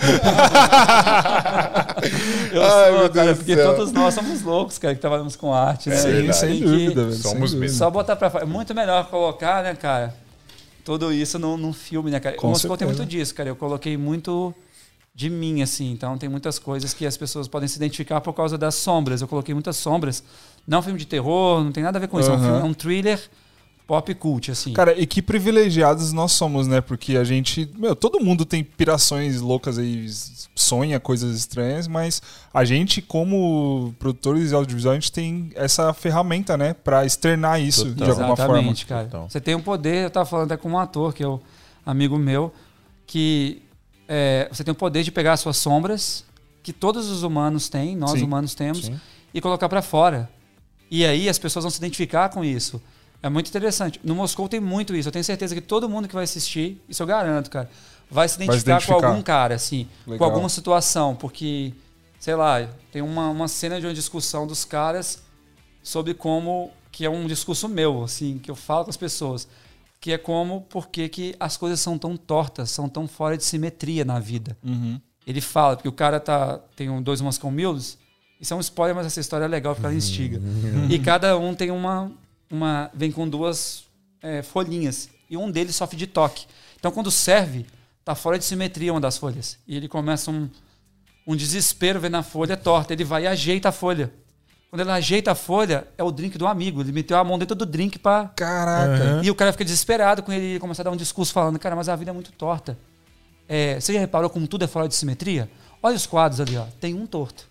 Eu Ai, sou, meu cara, Deus do porque céu. todos nós somos loucos, cara, que trabalhamos com arte, né? É sem que dúvida, velho. Somos mesmo. Só botar pra fora. É muito melhor colocar, né, cara? Tudo isso num, num filme, né, cara? Com o Moscou tem muito disso, cara. Eu coloquei muito de mim, assim. Então tem muitas coisas que as pessoas podem se identificar por causa das sombras. Eu coloquei muitas sombras. Não é um filme de terror, não tem nada a ver com isso. É um, filme, é um thriller pop cult, assim. Cara, e que privilegiados nós somos, né? Porque a gente. Meu, todo mundo tem pirações loucas aí, sonha coisas estranhas, mas a gente, como produtores de audiovisual, a gente tem essa ferramenta, né? Pra externar isso Total. de alguma forma. Exatamente, cara. Total. Você tem um poder, eu tava falando até com um ator, que é o amigo meu, que é, você tem o poder de pegar as suas sombras, que todos os humanos têm, nós Sim. humanos temos, Sim. e colocar pra fora. E aí as pessoas vão se identificar com isso. É muito interessante. No Moscou tem muito isso. Eu tenho certeza que todo mundo que vai assistir, isso eu garanto, cara, vai se Vai identificar, se identificar. com algum cara, assim, com Legal. alguma situação, porque, sei lá, tem uma, uma cena de uma discussão dos caras sobre como que é um discurso meu, assim, que eu falo com as pessoas, que é como por que as coisas são tão tortas, são tão fora de simetria na vida. Uhum. Ele fala porque o cara tá tem um, dois Moscou Mules, isso é um spoiler, mas essa história é legal porque ela instiga. e cada um tem uma uma vem com duas é, folhinhas e um deles sofre de toque. Então quando serve, tá fora de simetria uma das folhas. E ele começa um um desespero vendo a folha torta, ele vai e ajeita a folha. Quando ele ajeita a folha, é o drink do amigo. Ele meteu a mão dentro do drink para Caraca. e o cara fica desesperado com ele, ele começa a dar um discurso falando, cara, mas a vida é muito torta. É, você já reparou como tudo é fora de simetria? Olha os quadros ali, ó. Tem um torto.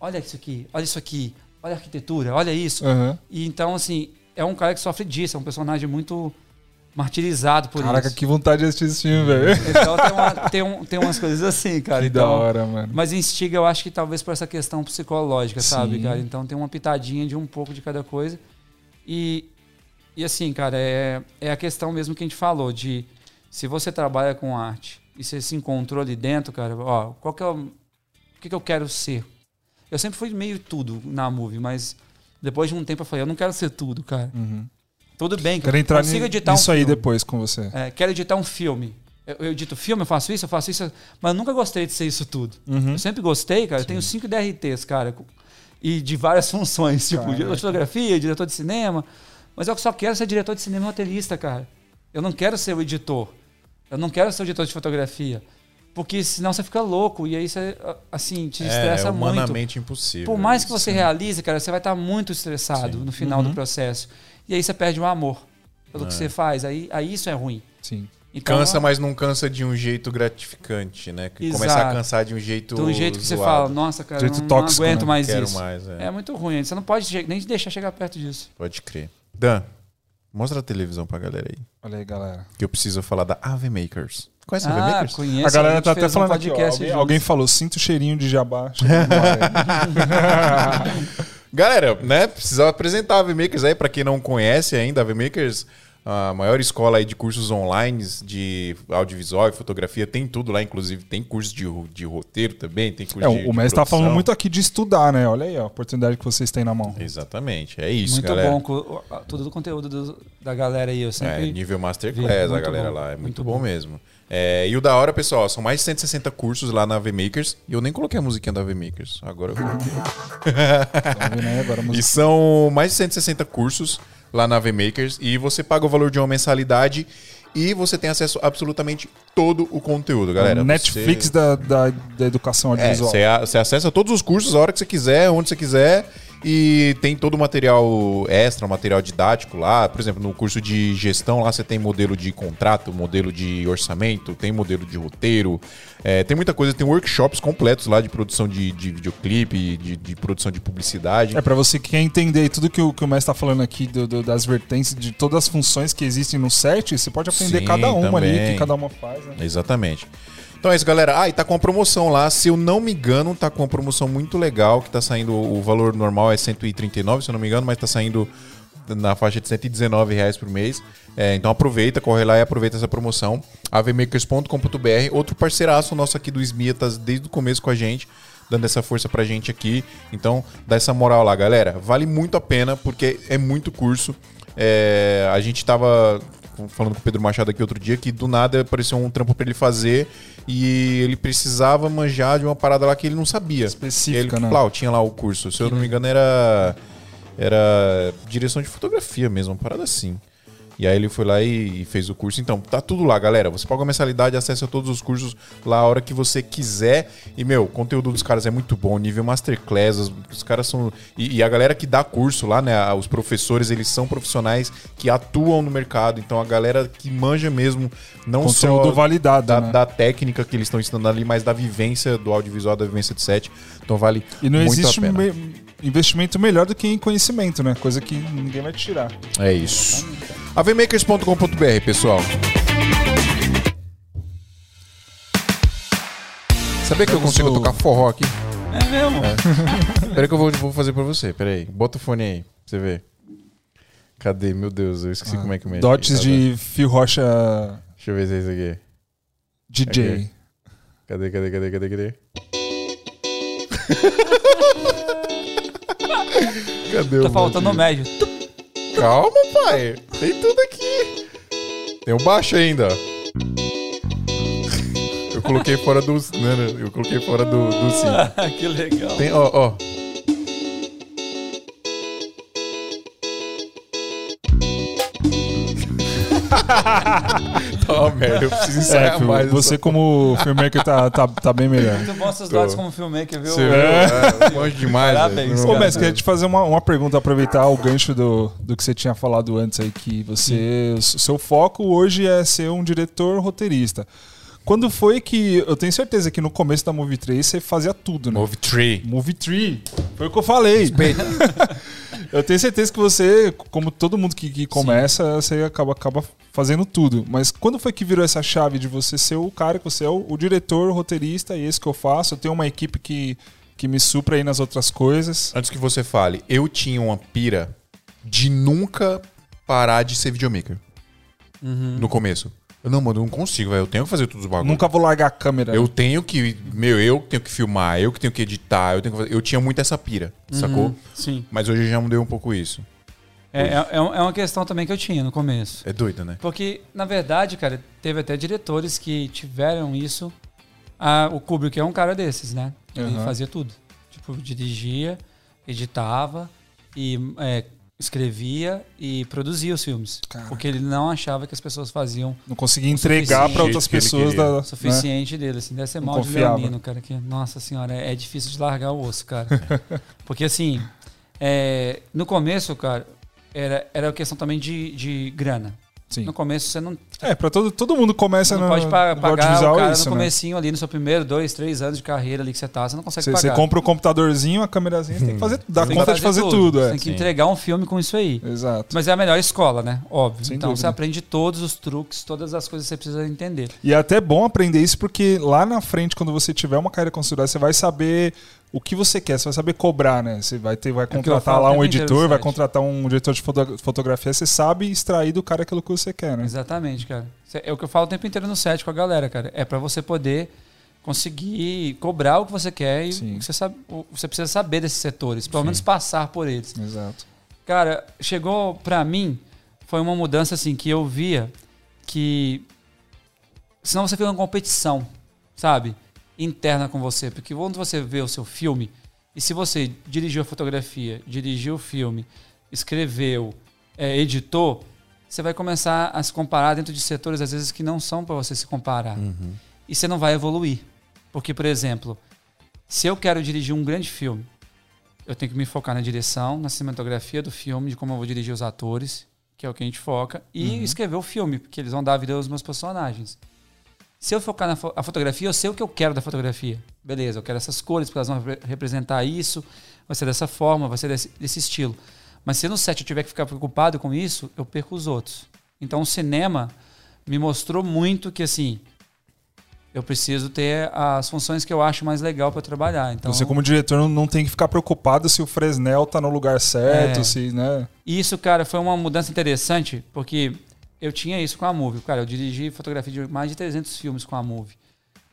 Olha isso aqui, olha isso aqui, olha a arquitetura, olha isso. Aham. E então, assim, é um cara que sofre disso, é um personagem muito martirizado por Caraca, isso. que vontade de assistir esse filme, velho. Então tem, uma- tem um- tem umas coisas assim, cara. Que então, da hora, mano. mas instiga, eu acho que talvez por essa questão psicológica, sabe, Sim. cara? Então tem uma pitadinha de um pouco de cada coisa. E, e assim, cara, é, é a questão mesmo que a gente falou, de se você trabalha com arte e você se encontrou ali dentro, cara, ó, qual que é o, o que, que eu quero ser? Eu sempre fui meio tudo na movie, mas depois de um tempo eu falei, eu não quero ser tudo, cara. Uhum. Tudo bem, que Quero entrar consigo editar nisso um aí depois com você. É, quero editar um filme. Eu, eu edito filme, eu faço isso, eu faço isso, mas eu nunca gostei de ser isso tudo. Uhum. Eu sempre gostei, cara. Eu tenho cinco DRTs, cara. E de várias funções, tipo, diretor de fotografia, diretor de cinema. Mas eu só quero ser diretor de cinema e roteirista, cara. Eu não quero ser o editor. Eu não quero ser o editor de fotografia. Porque senão você fica louco e aí você, assim, te estressa é muito. humanamente impossível. Por mais que você Sim. realize, cara, você vai estar muito estressado Sim. no final Uhum. do processo. E aí você perde o amor pelo que É. você faz. Aí, aí isso é ruim. Sim. Então, Cansa, mas não cansa de um jeito gratificante, né? Que começa Exato. a cansar de um jeito. de um jeito que você zoado. fala, nossa, cara, Jeito não, não tóxico, aguento né? mais Quero isso. mais, é. É muito ruim. Você não pode nem deixar chegar perto disso. Pode crer. Dan, mostra a televisão pra galera aí. Olha aí, galera. Que eu preciso falar da Ave Makers. Conhece a Ave Ah, Makers? conheço. a galera gente tá até fez um falando aqui, ó, podcast alguém, alguém falou, sinto o cheirinho de jabá. chegando no ar aí." Galera, né? Precisa apresentar a Ave Makers aí, pra quem não conhece ainda, a Ave Makers, a maior escola aí de cursos online de audiovisual e fotografia, tem tudo lá, inclusive tem curso de, de roteiro também, tem curso É, de o mestre tá falando muito aqui de estudar, né? Olha aí, a oportunidade que vocês têm na mão. Exatamente, é isso, muito galera. bom co- tudo do conteúdo do- da galera aí. Eu É, sempre. nível vi, Masterclass, a muito galera bom, lá. É muito, muito bom, bom. mesmo. É, e o da hora, pessoal, são mais de 160 cursos lá na AV Makers. E eu nem coloquei a musiquinha da AV Makers. Agora eu coloquei. Tá agora E são mais de 160 cursos lá na AV Makers. E você paga o valor de uma mensalidade. E você tem acesso a absolutamente todo o conteúdo, galera. Netflix Você... da, da, da educação É, audiovisual. você, a- você acessa todos os cursos a hora que você quiser, onde você quiser. E tem todo o material extra, material didático lá. Por exemplo, no curso de gestão lá você tem modelo de contrato, modelo de orçamento, tem modelo de roteiro. é, tem muita coisa, tem workshops completos lá de produção de, de videoclipe, de, de produção de publicidade. É pra você que quer entender tudo que o, que o mestre tá falando aqui do- do- das vertentes, de todas as funções que existem no set, você pode aprender Sim, cada uma ali, também. que cada uma faz, né? Exatamente. Então é isso, galera. Ah, e tá com uma promoção lá. Se eu não me engano, tá com uma promoção muito legal, que tá saindo. O valor normal é 139, se eu não me engano, mas tá saindo na faixa de 119 reais por mês. É, então aproveita, corre lá e aproveita essa promoção. avmakers.com.br, outro parceiraço nosso aqui do SMIA, tá desde o começo com a gente, dando essa força pra gente aqui. Então dá essa moral lá, galera. Vale muito a pena, porque é muito curso. É, a gente tava falando com o Pedro Machado aqui outro dia que do nada apareceu um trampo pra ele fazer e ele precisava manjar de uma parada lá que ele não sabia. Específica, ele, né? Lá, tinha lá o curso. Se eu não me engano, era. Era direção de fotografia mesmo, uma parada assim. E aí ele foi lá e, e fez o curso. Então, tá tudo lá, galera. Você paga a mensalidade, acessa todos os cursos lá a hora que você quiser. E, meu, o conteúdo dos caras é muito bom, nível masterclass. Os, os caras são. E, e a galera que dá curso lá, né? Os professores, eles são profissionais que atuam no mercado. Então, a galera que manja mesmo, não Conteúdo só validado, da, né? da técnica que eles estão ensinando ali, mas da vivência do audiovisual, da vivência de set. Então, vale E não muito existe a pena. me- investimento melhor do que em conhecimento, né? Coisa que ninguém vai te tirar. É isso. avmakers.com.br, pessoal. Sabia que eu consigo tocar forró aqui? É mesmo? Peraí que eu vou, vou fazer pra você. Peraí. Bota o fone aí, pra você ver. Cadê? Meu Deus, eu esqueci como é que mexe. Dotes Tá, de Phil Rocha. Deixa eu ver se é isso aqui. DJ. Ok. Cadê, cadê, cadê, cadê, cadê? cadê o Tá faltando o médio. Calma, pai. Tem tudo aqui. Tem o baixo ainda. Eu coloquei fora do. Não, não, eu coloquei fora do, do sim. que legal. Tem, ó, ó. uma merda, eu preciso É, ensaiar Phil, mais. você como filmmaker tá, tá, tá bem melhor. Muito bom seus dados como filmmaker, viu? Você? É, manjo demais. Parabéns. Ô. Messi, queria te fazer uma, uma pergunta, aproveitar o gancho do, do que você tinha falado antes aí, que você. O seu foco hoje é ser um diretor roteirista. Quando foi que. Eu tenho certeza que no começo da Movie 3 você fazia tudo, né? Move Tree. Movie Tree. Foi o que eu falei. eu tenho certeza que você, como todo mundo que, que começa, você acaba, acaba fazendo tudo. Mas quando foi que virou essa chave de você ser o cara que você é o, o diretor, o roteirista, e esse que eu faço? Eu tenho uma equipe que, que me supra aí nas outras coisas. Antes que você fale, eu tinha uma pira de nunca parar de ser videomaker. No começo. Eu, não, mano, eu não consigo, velho. Eu tenho que fazer todos os bagulhos. Nunca vou largar a câmera. Eu tenho que. Meu, eu que tenho que filmar, eu que tenho que editar, eu tenho que fazer. Eu tinha muito essa pira, sacou? Sim. Mas hoje eu já mudei um pouco isso. É, é, é é uma questão também que eu tinha no começo. É doido, né? Porque, na verdade, cara, teve até diretores que tiveram isso. Ah, o Kubrick é um cara desses, né? Ele Aham. fazia tudo. Tipo, dirigia, editava e é, escrevia e produzia os filmes. Cara. Porque ele não achava que as pessoas faziam Não consegui entregar para outras pessoas da. o suficiente dele. Assim, deve ser Não mal de confiava. leonino, cara. Que, nossa senhora, é, é difícil de largar o osso, cara. Porque assim, é, no começo, cara, era, era questão também de, de grana. Sim. No começo você não, É, pra todo, todo mundo começa não no, pode pa- no pagar audiovisual o cara isso, no né? comecinho ali, no seu primeiro, dois, três anos de carreira ali que você tá, você não consegue Você, pagar. você compra o computadorzinho, a câmerazinha, você tem que fazer, dar Você tem conta que de fazer tudo. tudo. Você é. tem que Sim. entregar um filme com isso aí. Exato. Mas é a melhor escola, né? Óbvio. Sem então dúvida. você aprende todos os truques, todas as coisas que você precisa entender. E é até bom aprender isso porque lá na frente, quando você tiver uma carreira consolidada, você vai saber o que você quer, você vai saber cobrar, né? Você vai ter, vai É contratar falo lá um editor, vai contratar um diretor de foto- fotografia, você sabe extrair do cara aquilo que você quer, né? Exatamente, cara. É o que eu falo o tempo inteiro no set com a galera, cara. É pra você poder conseguir cobrar o que você quer e Sim. o que você, sabe, você precisa saber desses setores, pelo Sim. menos passar por eles. Exato. Cara, chegou pra mim, foi uma mudança assim que eu via que senão você fica uma competição, sabe? Interna com você, porque quando você vê o seu filme e se você dirigiu a fotografia, dirigiu o filme, escreveu, é, editou, você vai começar a se comparar dentro de setores às vezes que não são para você se comparar. E você não vai evoluir. Porque, por exemplo, se eu quero dirigir um grande filme, eu tenho que me focar na direção, na cinematografia do filme, de como eu vou dirigir os atores, que é o que a gente foca, e escrever o filme, porque eles vão dar a vida aos meus personagens. Se eu focar na fo- fotografia, eu sei o que eu quero da fotografia. Beleza, eu quero essas cores, porque elas vão repre- representar isso, vai ser dessa forma, vai ser desse, desse estilo. Mas se no set eu tiver que ficar preocupado com isso, eu perco os outros. Então o cinema me mostrou muito que assim, eu preciso ter as funções que eu acho mais legal para trabalhar. Então, Você, como diretor, não- tem que ficar preocupado se o Fresnel tá no lugar certo, É. se, né? Isso, cara, foi uma mudança interessante, porque eu tinha isso com a Move. Cara, eu dirigi fotografia de mais de 300 filmes com a Move.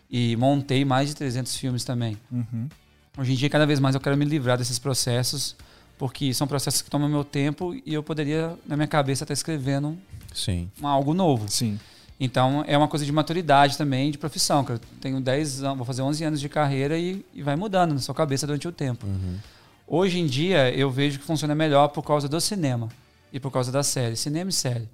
E montei mais de 300 filmes também. Uhum. Hoje em dia, cada vez mais eu quero me livrar desses processos, porque são processos que tomam meu tempo e eu poderia, na minha cabeça, estar escrevendo Sim. um- algo novo. Sim. Então, é uma coisa de maturidade também, de profissão. Que eu tenho 10 anos, vou fazer 11 anos de carreira e, e vai mudando na sua cabeça durante o tempo. Hoje em dia, eu vejo que funciona melhor por causa do cinema e por causa da série. Cinema e série.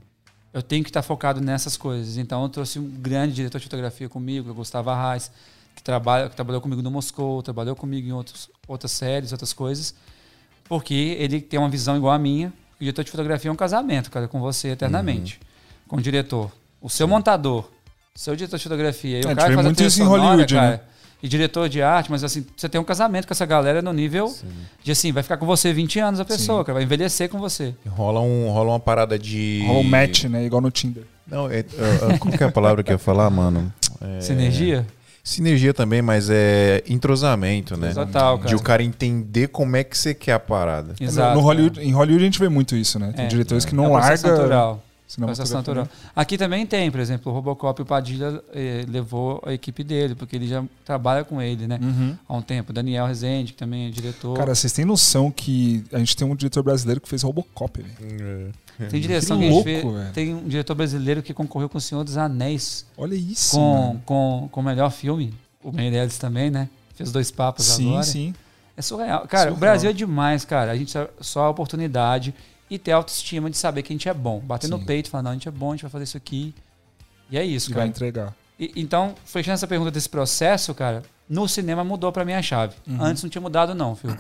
Eu tenho que estar focado nessas coisas. Então, eu trouxe um grande diretor de fotografia comigo, Gustavo Arraes, que, trabalha, que trabalhou comigo no Moscou, trabalhou comigo em outros, outras séries, outras coisas, porque ele tem uma visão igual a minha. O diretor de fotografia é um casamento, cara, com você eternamente. Com o diretor. O seu montador, o seu diretor de fotografia. E É, o cara faz muito isso em Hollywood, cara, né? E diretor de arte, mas assim, você tem um casamento com essa galera no nível de assim, vai ficar com você 20 anos a pessoa, cara, vai envelhecer com você. Rola, um, rola uma parada de. Rola um match, né? Igual no Tinder. Não, é, é, é, qual que é a palavra que eu ia falar, mano? É, Sinergia? Sinergia também, mas é entrosamento, né? Total, cara. De o cara entender como é que você quer a parada. Exato. no Hollywood, em Hollywood a gente vê muito isso, né? Tem É, diretores que É não um processo larga natural. Processo natural. né? Aqui também tem, por exemplo, o Robocop o Padilha eh, levou a equipe dele, porque ele já trabalha com ele, né? Uhum. Há um tempo. Daniel Rezende, que também é diretor. Cara, vocês têm noção que a gente tem um diretor brasileiro que fez Robocop, velho? Tem direção que a louco, velho. Tem um diretor brasileiro que concorreu com O Senhor dos Anéis Olha isso, com, com, com o melhor filme. O Meirelles também, né? Fez dois papas Sim, agora. sim. É surreal. Cara, Surreal. o Brasil é demais, cara. A gente só, só a oportunidade e ter autoestima de saber que a gente é bom. Bater no Sim. peito e falar, não, a gente é bom, a gente vai fazer isso aqui. E é isso, E vai cara. entregar. E- então, fechando essa pergunta desse processo, cara, no cinema mudou pra mim a chave. Antes não tinha mudado, não, filho.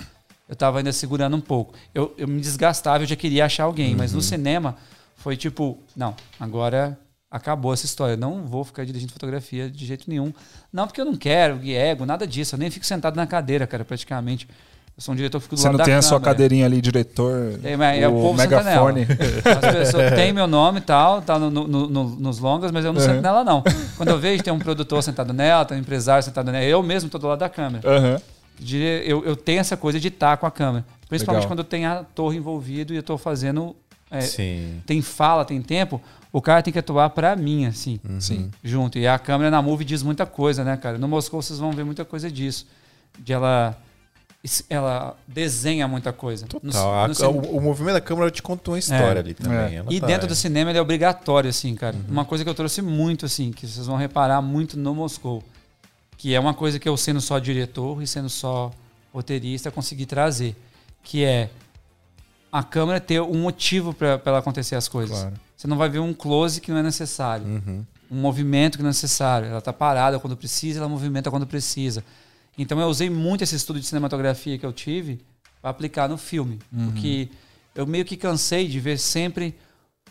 Eu tava ainda segurando um pouco. Eu, eu me desgastava, eu já queria achar alguém, mas no cinema foi tipo, não, agora acabou essa história. Eu não vou ficar dirigindo fotografia de jeito nenhum. Não porque eu não quero, que ego, nada disso. Eu nem fico sentado na cadeira, cara, praticamente. Eu sou um diretor que fico do Você lado não da tem a sua cadeirinha ali, diretor, É, é o o povo megafone. As pessoas têm meu nome e tal, tá no- no- no- nos longas, mas eu não Uhum. sento nela, não. Quando eu vejo tem um produtor sentado nela, tem um empresário sentado nela, eu mesmo tô do lado da câmera. Aham. De- Eu, eu tenho essa coisa de estar com a câmera. Principalmente Legal. quando tem ator envolvido e eu tô fazendo. é, Sim. tem fala, tem tempo, o cara tem que atuar pra mim, assim, Sim. junto. E a câmera na Move diz muita coisa, né, cara? No Moscou vocês vão ver muita coisa disso. De ela. Ela desenha muita coisa. No- Total. A- no cin- o, o movimento da câmera te contou uma história É. ali também. É. E tá- dentro do cinema ele é obrigatório, assim, cara. Uhum. Uma coisa que eu trouxe muito, assim, que vocês vão reparar muito no Moscou. Que é uma coisa que eu, sendo só diretor e sendo só roteirista, consegui trazer. Que é a câmera ter um motivo para ela acontecer as coisas. Claro. Você não vai ver um close que não é necessário. Uhum. Um movimento que não é necessário. Ela tá parada quando precisa, ela movimenta quando precisa. Então eu usei muito esse estudo de cinematografia que eu tive para aplicar no filme. Porque eu meio que cansei de ver sempre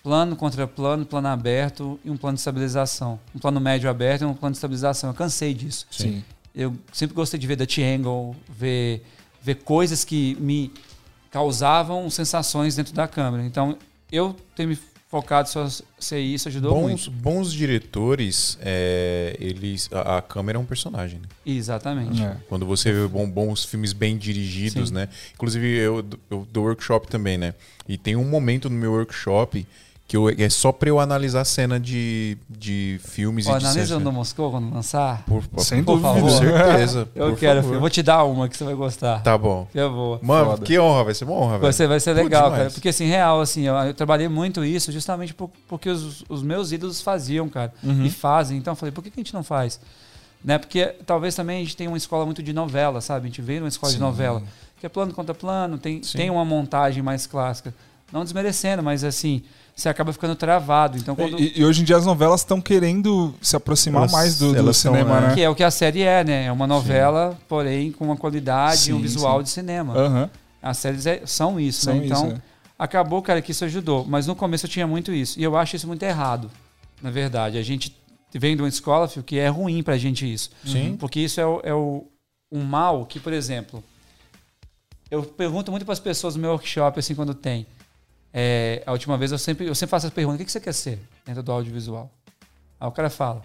plano contra plano, plano aberto e um plano de estabilização. Um plano médio aberto e um plano de estabilização. Eu cansei disso. Sim. Eu sempre gostei de ver Dutch Angle, ver, ver coisas que me causavam sensações dentro da câmera. Então, eu ter me focado só ser isso ajudou Bons, muito. bons diretores, é, eles, a, a câmera é um personagem. Né? Exatamente. É. Quando você vê bom- bons filmes bem dirigidos, Sim. né? Inclusive, eu, eu dou workshop também, né? E tem um momento no meu workshop que eu, é só pra eu analisar cena de, de filmes Ó, e de analisa cenas. no Moscou quando lançar. Por, por, Sem por dúvida. favor. certeza. Eu por quero, favor. filho. Vou te dar uma que você vai gostar. Tá bom. Que é boa. Mano, Foda. que honra, vai ser uma honra, velho. Vai ser, vai ser Pô, legal, demais. cara. Porque, assim, real, assim, eu, eu trabalhei muito isso justamente por- porque os, os meus ídolos faziam, cara. Uhum. E fazem. Então eu falei, por que, que a gente não faz? Né? Porque talvez também a gente tenha uma escola muito de novela, sabe? A gente veio numa escola de novela. Que é plano contra plano, tem, tem uma montagem mais clássica. Não desmerecendo, mas assim, você acaba ficando travado. Então, quando. E, e hoje em dia as novelas estão querendo se aproximar Elas- mais do, do cinema, né? né? Que é o que a série é, né? É uma novela, porém com uma qualidade e um Sim, visual sim. de cinema. Aham. As séries é- são isso, São né? Então, isso, é. acabou, cara, que isso ajudou. Mas no começo eu tinha muito isso. E eu acho isso muito errado, na verdade. A gente vem de uma escola, filho, que é ruim pra gente isso. Sim. Porque isso é, o, é o, um mal que, por exemplo, eu pergunto muito para as pessoas no meu workshop, assim, quando tem. É, a última vez eu sempre, eu sempre faço essa pergunta: o que você quer ser dentro do audiovisual? Aí o cara fala: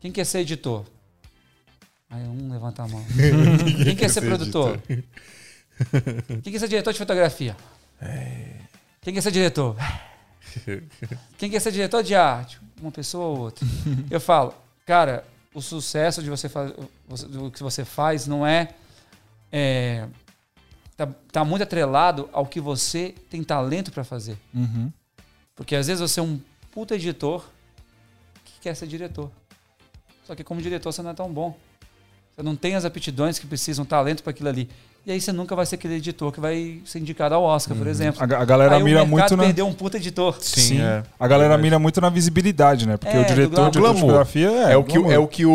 quem quer ser editor? Aí um levanta a mão. Quem quer ser produtor? Quem quer ser diretor de fotografia? Quem quer ser diretor? Quem quer ser diretor de arte? Uma pessoa ou outra. Eu falo, cara, o sucesso de você fazer do que você faz não é, é tá, tá muito atrelado ao que você tem talento para fazer. Uhum. Porque às vezes você é um puta editor que quer ser diretor. Só que como diretor você não é tão bom. Você não tem as aptidões que precisam, talento para aquilo ali. E aí você nunca vai ser aquele editor que vai ser indicado ao Oscar, por exemplo. A, a galera aí mira o muito na. perdeu um puta editor. Sim, é. A galera mira muito na visibilidade, né? Porque É, o diretor de fotografia é. É, o que, é o, que o,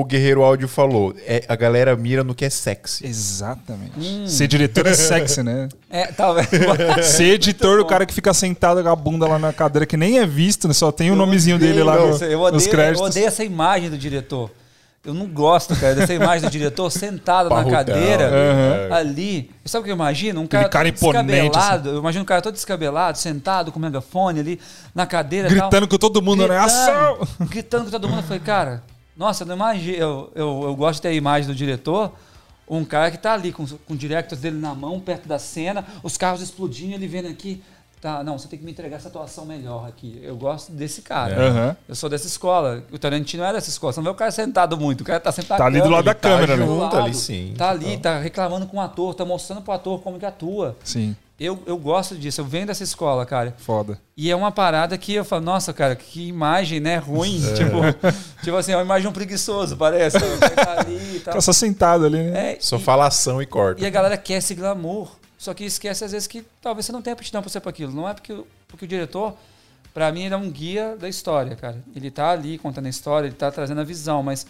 o Guerreiro Áudio falou. É, a galera mira no que é sexy. Exatamente. Hum. Ser diretor é sexy, né? É, tá vendo? Ser editor, o cara que fica sentado com a bunda lá na cadeira, que nem é visto, né? Só tem o nomezinho dele lá no- eu odeio, nos créditos. Eu odeio essa imagem do diretor. Eu não gosto, cara, dessa imagem do diretor sentado na cadeira, Aham. ali. Sabe o que eu imagino? Um cara, cara assim. descabelado. Eu imagino um cara todo descabelado, sentado com o megafone ali na cadeira. Gritando tal, com todo mundo, né? Ação! Gritando com todo mundo. Eu falei, cara, nossa, eu não imagino. Eu, eu, eu gosto de ter a imagem do diretor. Um cara que tá ali com, com o directors dele na mão, perto da cena, os carros explodindo, ele vendo aqui. Tá, não, você tem que me entregar essa atuação melhor aqui. Eu gosto desse cara. Aham. Eu sou dessa escola. O Tarantino é dessa escola. Você não vê o cara sentado muito. O cara tá sentado. Tá ali do lado da câmera, né? junto ali, sim. Tá ali, tá reclamando com o ator, tá mostrando pro ator como que atua. Sim, Eu, eu gosto disso, eu venho dessa escola, cara. foda. E é uma parada que eu falo, nossa, cara, que imagem, né? Ruim. Tipo, tipo assim, é uma imagem de um preguiçoso, parece. Tá ali e tal. Fica só sentado ali, né? É, Só e- fala ação e corta. e a galera quer esse glamour. Só que esquece, às vezes, que talvez você não tenha aptidão pra ser para aquilo. Não é porque, o- porque o diretor, pra mim, ele é um guia da história, cara. Ele tá ali contando a história, ele tá trazendo a visão, mas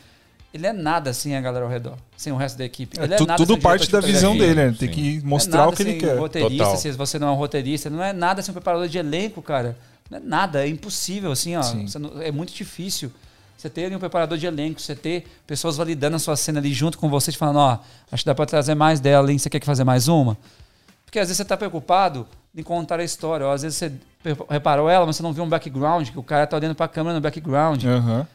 ele é nada sem a galera ao redor, sem o resto da equipe. É, Ele é tu- nada tudo parte da visão dele, né? Tem que é mostrar nada o que ele quer. roteirista, Total. se você não é um roteirista, não é nada sem um preparador de elenco, cara. Não é nada, é impossível, assim, ó. Não- é muito difícil. Você ter ali um preparador de elenco, você ter pessoas validando a sua cena ali junto com você, te falando, ó, acho que dá pra trazer mais dela, hein? Você quer que fazer mais uma? Porque às vezes você tá preocupado em contar a história, ou às vezes você reparou ela, mas você não viu um background, que o cara tá olhando pra câmera no background. Aham.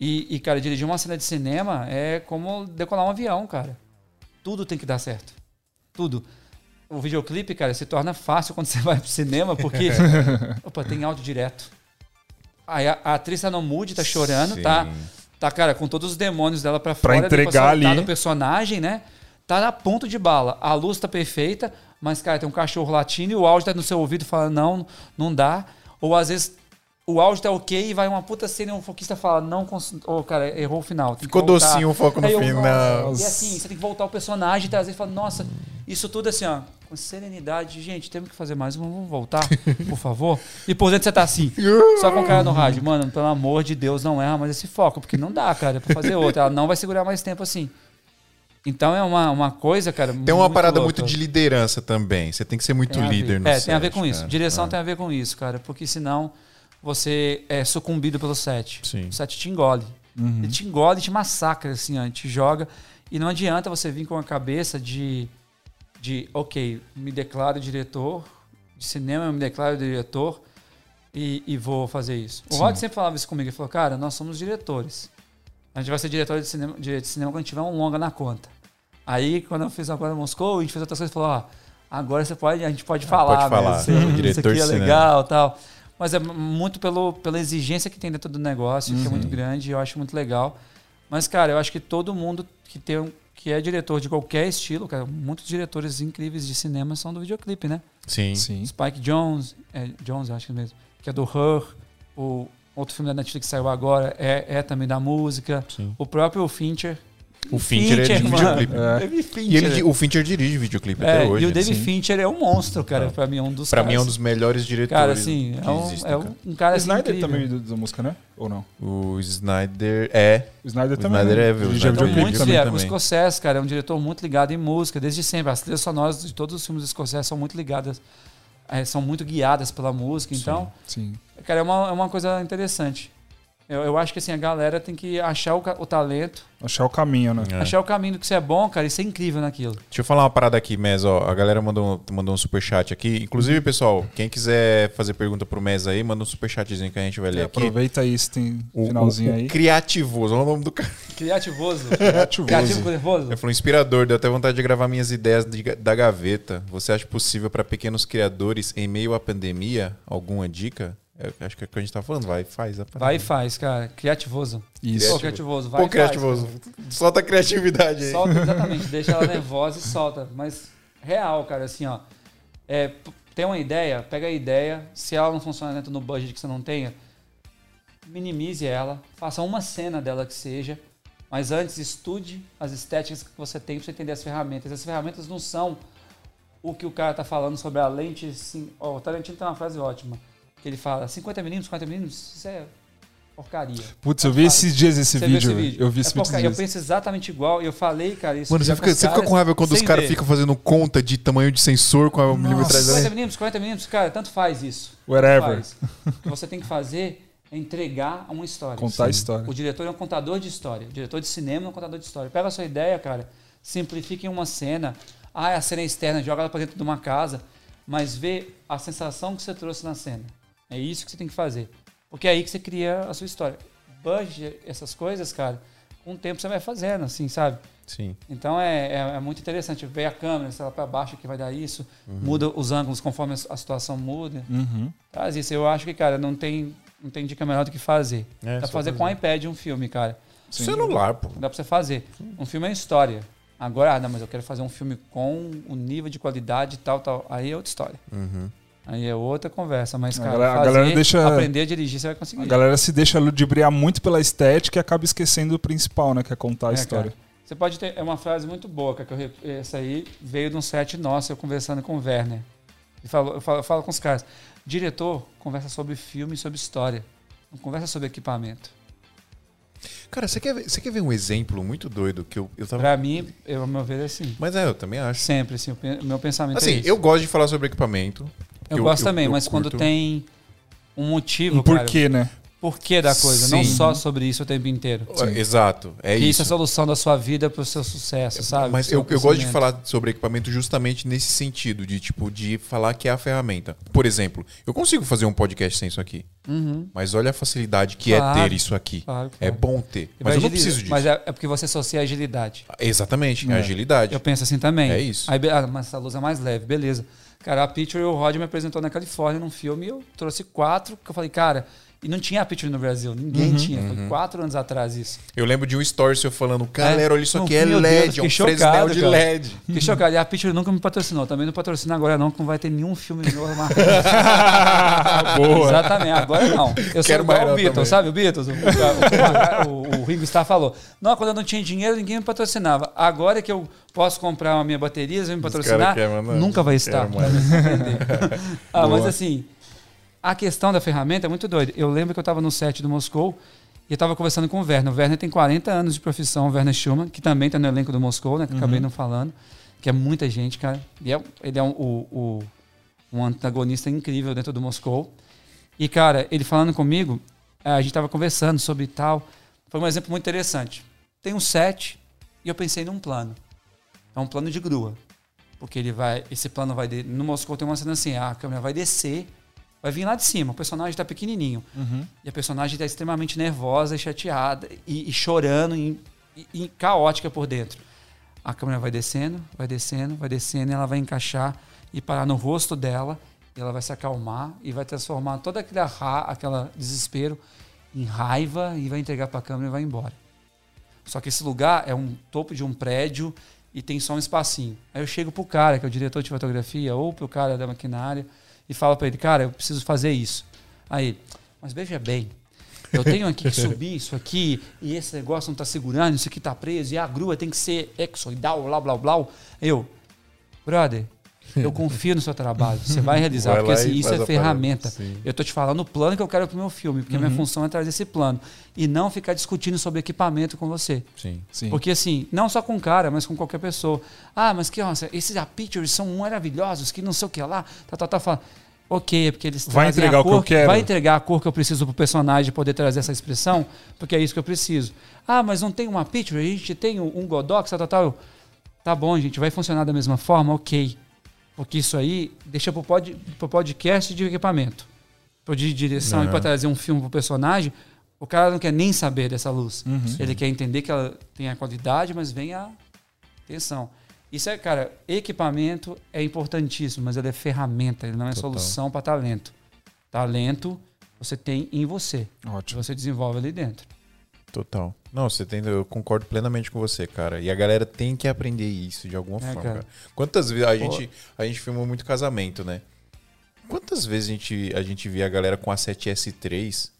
E, e, cara, dirigir uma cena de cinema é como decolar um avião, cara. Tudo tem que dar certo. Tudo. O videoclipe, cara, se torna fácil quando você vai pro cinema, porque. opa, tem áudio direto. Aí a, a atriz tá no mood, tá chorando, Sim. tá, tá, cara, com todos os demônios dela pra Pra fora. depois entregar soltar ali. do personagem, né? Tá na ponto de bala. A luz tá perfeita, mas, cara, tem um cachorro latindo e o áudio tá no seu ouvido falando, não, não dá. Ou às vezes o áudio tá ok e vai uma puta cena e um foquista fala, não, cons... oh, cara, errou o final. Ficou docinho o foco no final. E assim, você tem que voltar o personagem e trazer e falar, nossa, isso tudo assim, ó, com serenidade, gente, temos que fazer mais uma, vamos voltar, por favor. E por dentro você tá assim, só com o cara no rádio, mano, pelo amor de Deus, não erra mais esse foco, porque não dá, cara, pra fazer outra. Ela não vai segurar mais tempo assim. Então é uma, uma coisa, cara. Tem uma parada louca. muito de liderança também. Você tem que ser muito líder no É, set, tem a ver com isso. cara. Direção Ah, tem a ver com isso, cara. Porque senão você é sucumbido pelo set. Sim. O set te engole. Uhum. Ele te engole, te massacra, assim, ó, te joga. E não adianta você vir com a cabeça de, de ok, me declaro diretor de cinema, eu me declaro diretor e, e vou fazer isso. O Sim. Rod sempre falava isso comigo. Ele falou, cara, nós somos diretores. A gente vai ser diretor de cinema, de cinema quando tiver um longa na conta. Aí, quando eu fiz agora em Moscou, a gente fez outras coisas e falou, ó, agora você pode, a gente pode falar, pode falar, né? Isso, o isso diretor aqui é cinema. legal tal. Mas é muito pelo, pela exigência que tem dentro do negócio, que é Uhum. muito grande, e eu acho muito legal. Mas, cara, eu acho que todo mundo que tem um- que é diretor de qualquer estilo, cara, muitos diretores incríveis de cinema são do videoclipe, né? Sim. Sim. Spike Jones, é, Jones, eu acho que é mesmo, que é do Her, o outro filme da Netflix que saiu agora é, é também da música, Sim. o próprio Fincher. O Fincher, é de mano. videoclipe. É. Fincher. E ele, o Fincher dirige videoclipe É, até hoje. e o David Sim. Fincher é um monstro, cara. É. Pra mim é um dos Pra mim é um caras- dos melhores diretores Cara, assim, que é um, existem, é um, cara. um assim, Snyder incrível. também do- da música, né? Ou não? O Snyder é. O Snyder O também. Snyder né? é, viu? O Snyder Então, Videoclipe muito também, fiel. O também. Scorsese, cara, é um diretor muito ligado em música, desde sempre. As trilhas sonoras de todos os filmes do Scorsese são muito ligadas, eh, são muito guiadas pela música. Então, Sim. cara, é uma, é uma coisa interessante. Eu, eu acho que assim, a galera tem que achar o, o talento, Achar o caminho, né? É. achar o caminho do que você é bom, cara, e ser incrível naquilo. Deixa eu falar uma parada aqui, Mes. Ó, a galera mandou, mandou um superchat aqui. Inclusive, pessoal, quem quiser fazer pergunta pro Mes aí, manda um superchatzinho que a gente vai ler aqui. Aproveita aí se tem O, finalzinho o- o aí. Criativoso, olha o nome do cara. Criativoso. Criativoso. Criativo com nervoso. Ele falou, inspirador, deu até vontade de gravar minhas ideias de da gaveta. Você acha possível para pequenos criadores, em meio à pandemia, alguma dica? Eu acho que é o que a gente tá falando, vai, faz. a parada. Vai e faz, cara. Criativoso. Isso. Pô, criativoso. Vai Pô, e faz, criativoso. cara. Solta a criatividade aí. Solta, exatamente. Deixa ela nervosa e solta. Mas real, cara, assim, ó. É, tem uma ideia, pega a ideia. Se ela não funciona dentro do budget que você não tenha, minimize ela. Faça uma cena dela que seja. Mas antes, estude as estéticas que você tem para você entender as ferramentas. As ferramentas não são o que o cara tá falando sobre a lente. Sim, ó, o Tarantino tem uma frase ótima. Que ele fala: 50mm, 50mm, isso é porcaria. Putz, eu vi esses dias esse vídeo. esse vídeo? Eu vi É esse vídeo. porcaria. Eu penso exatamente igual. E eu falei, cara, isso. Mano, você fica, você fica com raiva quando os caras ficam fazendo conta de tamanho de sensor com a milimetragem. 50 milímetros, 40 milímetros, cara, tanto faz isso. Whatever. faz. O que você tem que fazer é entregar uma história. Contar a história. O diretor é um contador de história. O diretor de cinema é um contador de história. Pega a sua ideia, cara, simplifica em uma cena. Ah, a cena é externa, joga ela pra dentro de uma casa, mas vê a sensação que você trouxe na cena. É isso que você tem que fazer. Porque é aí que você cria a sua história. Budget, essas coisas, cara, com o tempo você vai fazendo, assim, sabe? Sim. Então é, é, é muito interessante ver a câmera, se ela para baixo que vai dar isso, muda os ângulos conforme a, situação muda. Uhum. Faz isso. Eu acho que, cara, não tem, não tem dica melhor do que fazer. É, Dá pra fazer fazer. com o iPad um filme, cara. Celular, pô. Dá pra você fazer. Um filme é história. Agora, ah, não, mas eu quero fazer um filme com o nível de qualidade e tal, tal. Aí é outra história. Uhum. Aí é outra conversa. Mas, A cara, galera- a fazer, galera deixa- aprender a dirigir, você vai conseguir. A galera se deixa ludibriar muito pela estética e acaba esquecendo o principal, né? Que é contar a É, história. cara. Você pode ter. É uma frase muito boa, cara, que eu, essa aí veio de um set nosso, eu conversando com o Werner. Ele falou, eu, falo, eu falo com os caras. Diretor conversa sobre filme e sobre história. Não conversa sobre equipamento. Cara, você quer, ver, você quer ver um exemplo muito doido que eu, eu tava. Pra mim, eu, ao meu ver, é assim. Mas é, eu também acho. Sempre, assim, o meu pensamento é Assim, eu gosto de falar sobre equipamento. Eu eu- gosto eu- também, eu mas quando curto. tem um motivo, Um cara, porquê, né? porquê da coisa, não Sim. só sobre isso o tempo inteiro. Exato, é que isso. isso é a solução da sua vida pro seu sucesso, sabe? Mas eu, eu gosto de falar sobre equipamento justamente nesse sentido, de tipo, de falar que é a ferramenta. Por exemplo, eu consigo fazer um podcast sem isso aqui. Uhum, Mas olha a facilidade que Claro, é ter isso aqui. claro, É claro. bom ter. E Mas vai eu não preciso disso. Mas é, é porque você associa a agilidade. Exatamente, é É. agilidade. Eu penso assim também. É isso. Aí, ah, mas essa luz é mais leve, beleza. Cara, a Picture o Rod me apresentou na Califórnia num filme e eu trouxe quatro, que eu falei, cara, e não tinha a Picture no Brasil, ninguém tinha. Foi quatro anos atrás isso. Eu lembro de um story seu falando, galera, olha isso aqui é LED, Deus, é um chocado, de cara. LED. Fiquei chocado. E a Picture nunca me patrocinou. Também não patrocina agora não, que não vai ter nenhum filme meu marcado. Boa. Exatamente, agora não. Eu sou Quero igual mais o Beatles, também. sabe o Beatles? O, o, o, o Ringo Starr falou, não, quando eu não tinha dinheiro, ninguém me patrocinava. Agora que eu posso comprar uma minha bateria, eles vão me patrocinar, nunca vai estar. Ah, mas assim, a questão da ferramenta é muito doida. Eu lembro que eu estava no set do Moscou e eu estava conversando com o Werner. O Werner tem 40 anos de profissão, o Werner Schumann, que também está no elenco do Moscou, né? Que eu acabei não falando. Que é muita gente, cara. E é, ele é um, o, o- um antagonista incrível dentro do Moscou. E, cara, ele falando comigo, eh, a gente estava conversando sobre tal. Foi um exemplo muito interessante. Tem um set e eu pensei num plano. É um plano de grua. Porque ele vai. Esse plano vai. De, no Moscou tem uma cena assim: a câmera vai descer, vai vir lá de cima. O personagem está pequenininho. Uhum. E a personagem está extremamente nervosa e chateada e, e chorando e, e- caótica por dentro. A câmera vai descendo, vai descendo, vai descendo e ela vai encaixar e parar no rosto dela. E ela vai se acalmar e vai transformar todo aquele ra, aquela desespero em raiva e vai entregar para a câmera e vai embora. Só que esse lugar é um topo de um prédio e tem só um espacinho. Aí eu chego pro cara, que é o diretor de fotografia, ou pro cara da maquinária, e falo para ele, cara, eu preciso fazer isso. Aí mas veja bem, eu tenho aqui que subir isso aqui, e esse negócio não tá segurando, isso aqui tá preso, e a grua tem que ser exoidal, blá, blá, blá. Eu, brother, eu confio no seu trabalho, você vai realizar, Vai porque assim, isso é ferramenta. Eu tô te falando o plano que eu quero pro meu filme, porque a minha função é trazer esse plano. E não ficar discutindo sobre equipamento com você. Sim. Sim. Porque assim, não só com o cara, mas com qualquer pessoa. Ah, mas que, nossa, esses pictures são maravilhosos, que não sei o que lá, tá, tá, tá, fala. ok, é porque eles Vai trazem entregar a o que cor, eu quero. Vai entregar a cor que eu preciso pro personagem poder trazer essa expressão, porque é isso que eu preciso. Ah, mas não tem uma picture, a gente tem um Godox, tal, tal, tal. Eu, Tá bom, gente, vai funcionar da mesma forma? Ok. Porque isso aí deixa pro, pod, pro podcast de equipamento. Pro de direção e Aham. pra trazer um filme pro personagem, o cara não quer nem saber dessa luz. Uhum. Ele quer entender que ela tem a qualidade, mas vem a tensão. Isso é, cara, equipamento é importantíssimo, mas ele é ferramenta, ele não é Total. solução para talento. Talento você tem em você, Ótimo. você desenvolve ali dentro. Total. Não, você tem, eu concordo plenamente com você, cara. E a galera tem que aprender isso de alguma forma, cara. cara. Quantas vezes a Pô. gente, a gente filmou muito casamento, né? Quantas vezes a gente, a gente via a galera com a 7S3?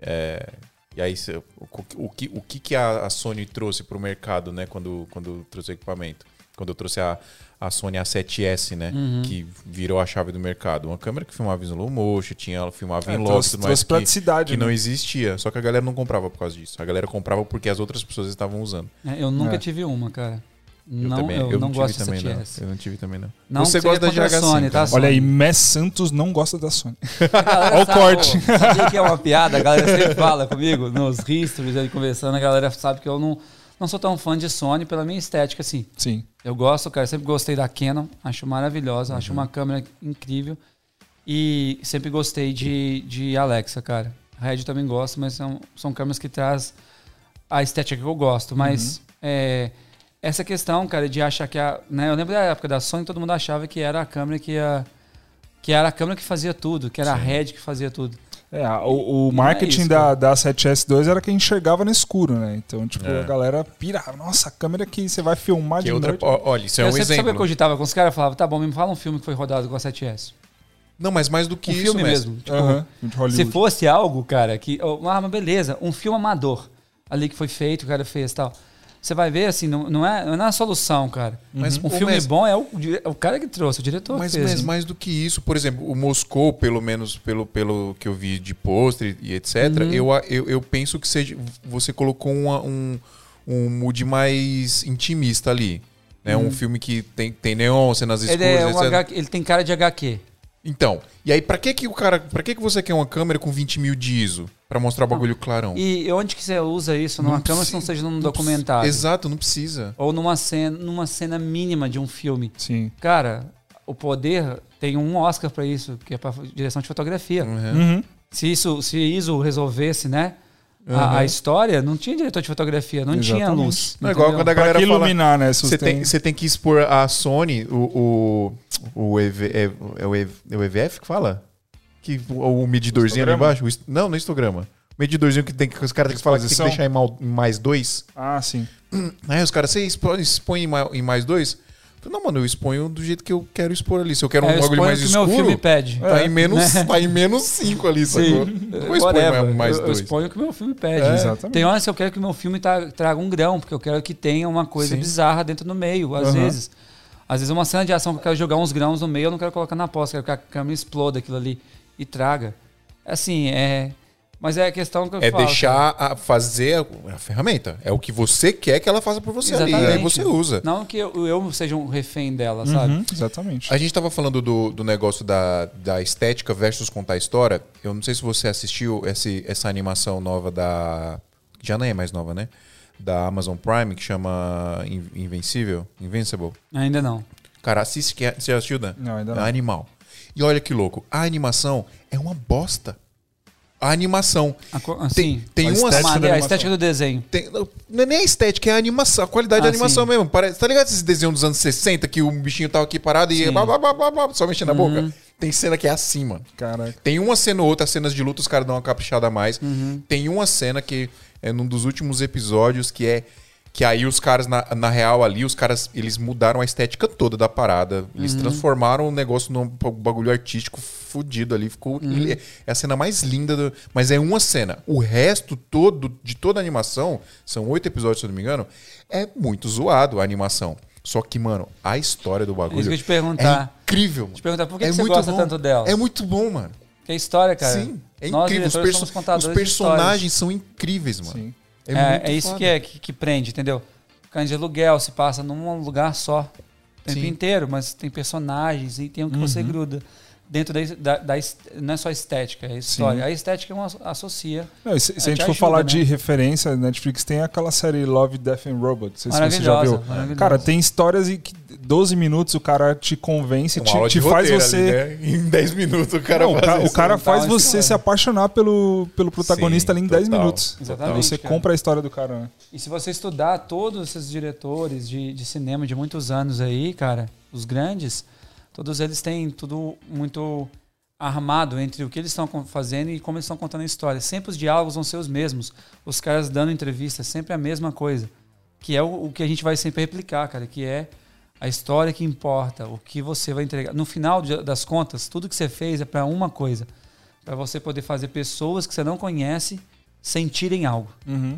é, e aí, o, o que, o que, que a, Sony trouxe pro mercado, né? Quando, quando trouxe o equipamento? Quando eu trouxe a, a Sony A7S, né? Uhum. Que virou a chave do mercado. Uma câmera que filmava em slow motion, tinha, ela filmava em É, tudo mais. trouxe Que, praticidade. que não né? existia. Só que a galera não comprava por causa disso. A galera comprava porque as outras pessoas estavam usando. É, Eu nunca É. tive uma, cara. Eu não, também, eu, eu não tive gosto também, não. Eu não tive também, não. Não Você gosta da contra a GH5, Sony, tá? Olha aí. Mess Santos não gosta da Sony. Olha o sabe- corte. ô, Sabia que é uma piada? A galera sempre fala comigo nos histories aí conversando. A galera sabe que eu não, não sou tão fã de Sony pela minha estética, assim. Sim. Eu gosto, cara, sempre gostei da Canon, acho maravilhosa, acho uma câmera incrível. E sempre gostei de, de Alexa, cara. Red também gosto, mas são, são câmeras que traz a estética que eu gosto. Mas é, essa questão, cara, de achar que a. Né, eu lembro da época da Sony, todo mundo achava que era a câmera que ia. Que era a câmera que fazia tudo, que era a Red que fazia tudo. É, o, o não é marketing isso, da, cara. da 7S2 era quem enxergava no escuro, né? Então, tipo, É. a galera pirava. Nossa, a câmera que você vai filmar Que de outra, noite. olha, isso é eu um sempre sabia exemplo. que eu cogitava com os caras, falava, tá bom, me fala um filme que foi rodado com a 7S. Não, mas mais do que Um isso filme mesmo. mesmo. Tipo, Aham, de Hollywood. Se fosse algo, cara, que. oh, Ah, mas beleza, um filme amador ali que foi feito, o cara fez e tal. Você vai ver, assim, não, não, é, não é a solução, cara. Mas Um o filme mes- bom é o, é o cara que trouxe, o diretor Mas, fez. mas mais do que isso, por exemplo, o Moscou, pelo menos pelo, pelo que eu vi de pôster e etc., Uhum. eu, eu, eu penso que seja, você colocou uma- um, um mood mais intimista ali. Né? Um filme que tem, tem neon, cenas escuras, Uhum. ele, é um. HQ ele tem cara de HQ. Então, e aí, pra que que o cara. Pra que que você quer uma câmera com 20 mil de ISO? Pra mostrar o bagulho clarão? E onde que você usa isso? Numa Não câmera se não seja num não documentário. Exato, não precisa. Ou numa cena, numa cena mínima de um filme. Sim. Cara, o poder tem um Oscar pra isso, que é pra direção de fotografia. Uhum. Uhum. Se isso, se isso resolvesse, né? Uhum. A, a história, não tinha diretor de fotografia, não tinha Exatamente. luz. Não é igual quando a Pra galera que fala. iluminar, né? Você tem, você tem que expor a Sony, o. o, o EV, é, é o EV é o EVF que fala? Que, o, o medidorzinho ali embaixo? O não, não é histograma. O medidorzinho que, tem, que os caras têm que falar que tem que deixar em, mal- em mais dois. Ah, sim. Aí os caras, você expõe, expõe em, ma- em mais dois? Eu falei, não, mano, eu exponho do jeito que eu quero expor ali. Se eu quero um É, eu bagulho exponho mais o que meu escuro, filme pede. tá, em menos, Né? tá em menos cinco ali, sacou? Não vou expor Whatever. mais, eu, eu dois. exponho o que meu filme pede. É. Exatamente. Tem horas que eu quero que meu filme tra- traga um grão, porque eu quero que tenha uma coisa Sim. bizarra dentro no meio, às Aham. vezes. Às vezes uma cena de ação que eu quero jogar uns grãos no meio, eu não quero colocar na posta, eu quero que a câmera exploda aquilo ali e traga. Assim, é. Mas é a questão que eu É falo. deixar a fazer a, ferramenta. É o que você quer que ela faça por você ali. Aí Exatamente. você usa. Não que eu, eu seja um refém dela, sabe? Uhum, exatamente. A gente tava falando do, do negócio da, da estética versus contar história. Eu não sei se você assistiu esse, essa animação nova da. Já não é mais nova, né? Da Amazon Prime, que chama In- Invencível. Invincible. Ainda não. Cara, assiste que é- Você assistiu, Dan? Não, ainda É não. animal. E olha que louco. A animação é uma bosta. A animação. A, co- Tem, assim, tem a uma estética a, da maneira- a estética do desenho. tem- não é nem a estética, é a animação, a qualidade da Ah, animação sim. mesmo. Parece, tá ligado esses desenhos dos anos 60 que o bichinho tava aqui parado e Sim. blá, blá, blá, blá, blá, só mexendo Uhum. na boca? Tem cena que é assim, mano. Caraca. Tem uma cena ou outra, cenas de luta, os caras dão uma caprichada a mais. Uhum. Tem uma cena que é num dos últimos episódios que é. Que aí os caras, na, na real ali, os caras, eles mudaram a estética toda da parada. Eles Uhum. transformaram o negócio num ba- bagulho artístico fudido ali. Ficou. Uhum. ele- é a cena mais linda. do- mas é uma cena. O resto todo, de toda a animação, são oito episódios, se eu não me engano, é muito zoado a animação. Só que, mano, a história do É bagulho. isso que eu ia te É perguntar. incrível, mano. Te perguntar por que, é que você muito gosta bom. tanto dela? É muito bom, mano. Que é história, cara. Sim, é Nós, incrível. Os, perso- os personagens são incríveis, mano. Sim. É, muito é isso que, é, que, que prende, entendeu? Cães de aluguel se passa num lugar só. O tempo Sim. inteiro, mas tem personagens e tem o que você Uhum. gruda. Dentro da, da, da não é só estética, é história. A estética uma associa. Não, e se, se a Te gente for ajuda, falar né? de referência, Netflix tem aquela série Love, Death and Robots. Não sei se você já viu. Cara, tem histórias em que 12 minutos o cara te convence, Uma te, te faz você. ali, né? Em 10 minutos o cara Não, o faz o cara Então, faz isso você é. se apaixonar pelo, pelo protagonista Sim, ali em 10 total. minutos. Exatamente, Você cara. compra a história do cara, né? E se você estudar todos esses diretores de, de cinema de muitos anos aí, cara, os grandes, todos eles têm tudo muito armado entre o que eles estão fazendo e como eles estão contando a história. Sempre os diálogos vão ser os mesmos. Os caras dando entrevista, sempre a mesma coisa. Que é o, o que a gente vai sempre replicar, cara, que é a história que importa, o que você vai entregar. No final das contas, tudo que você fez é para uma coisa. Para você poder fazer pessoas que você não conhece sentirem algo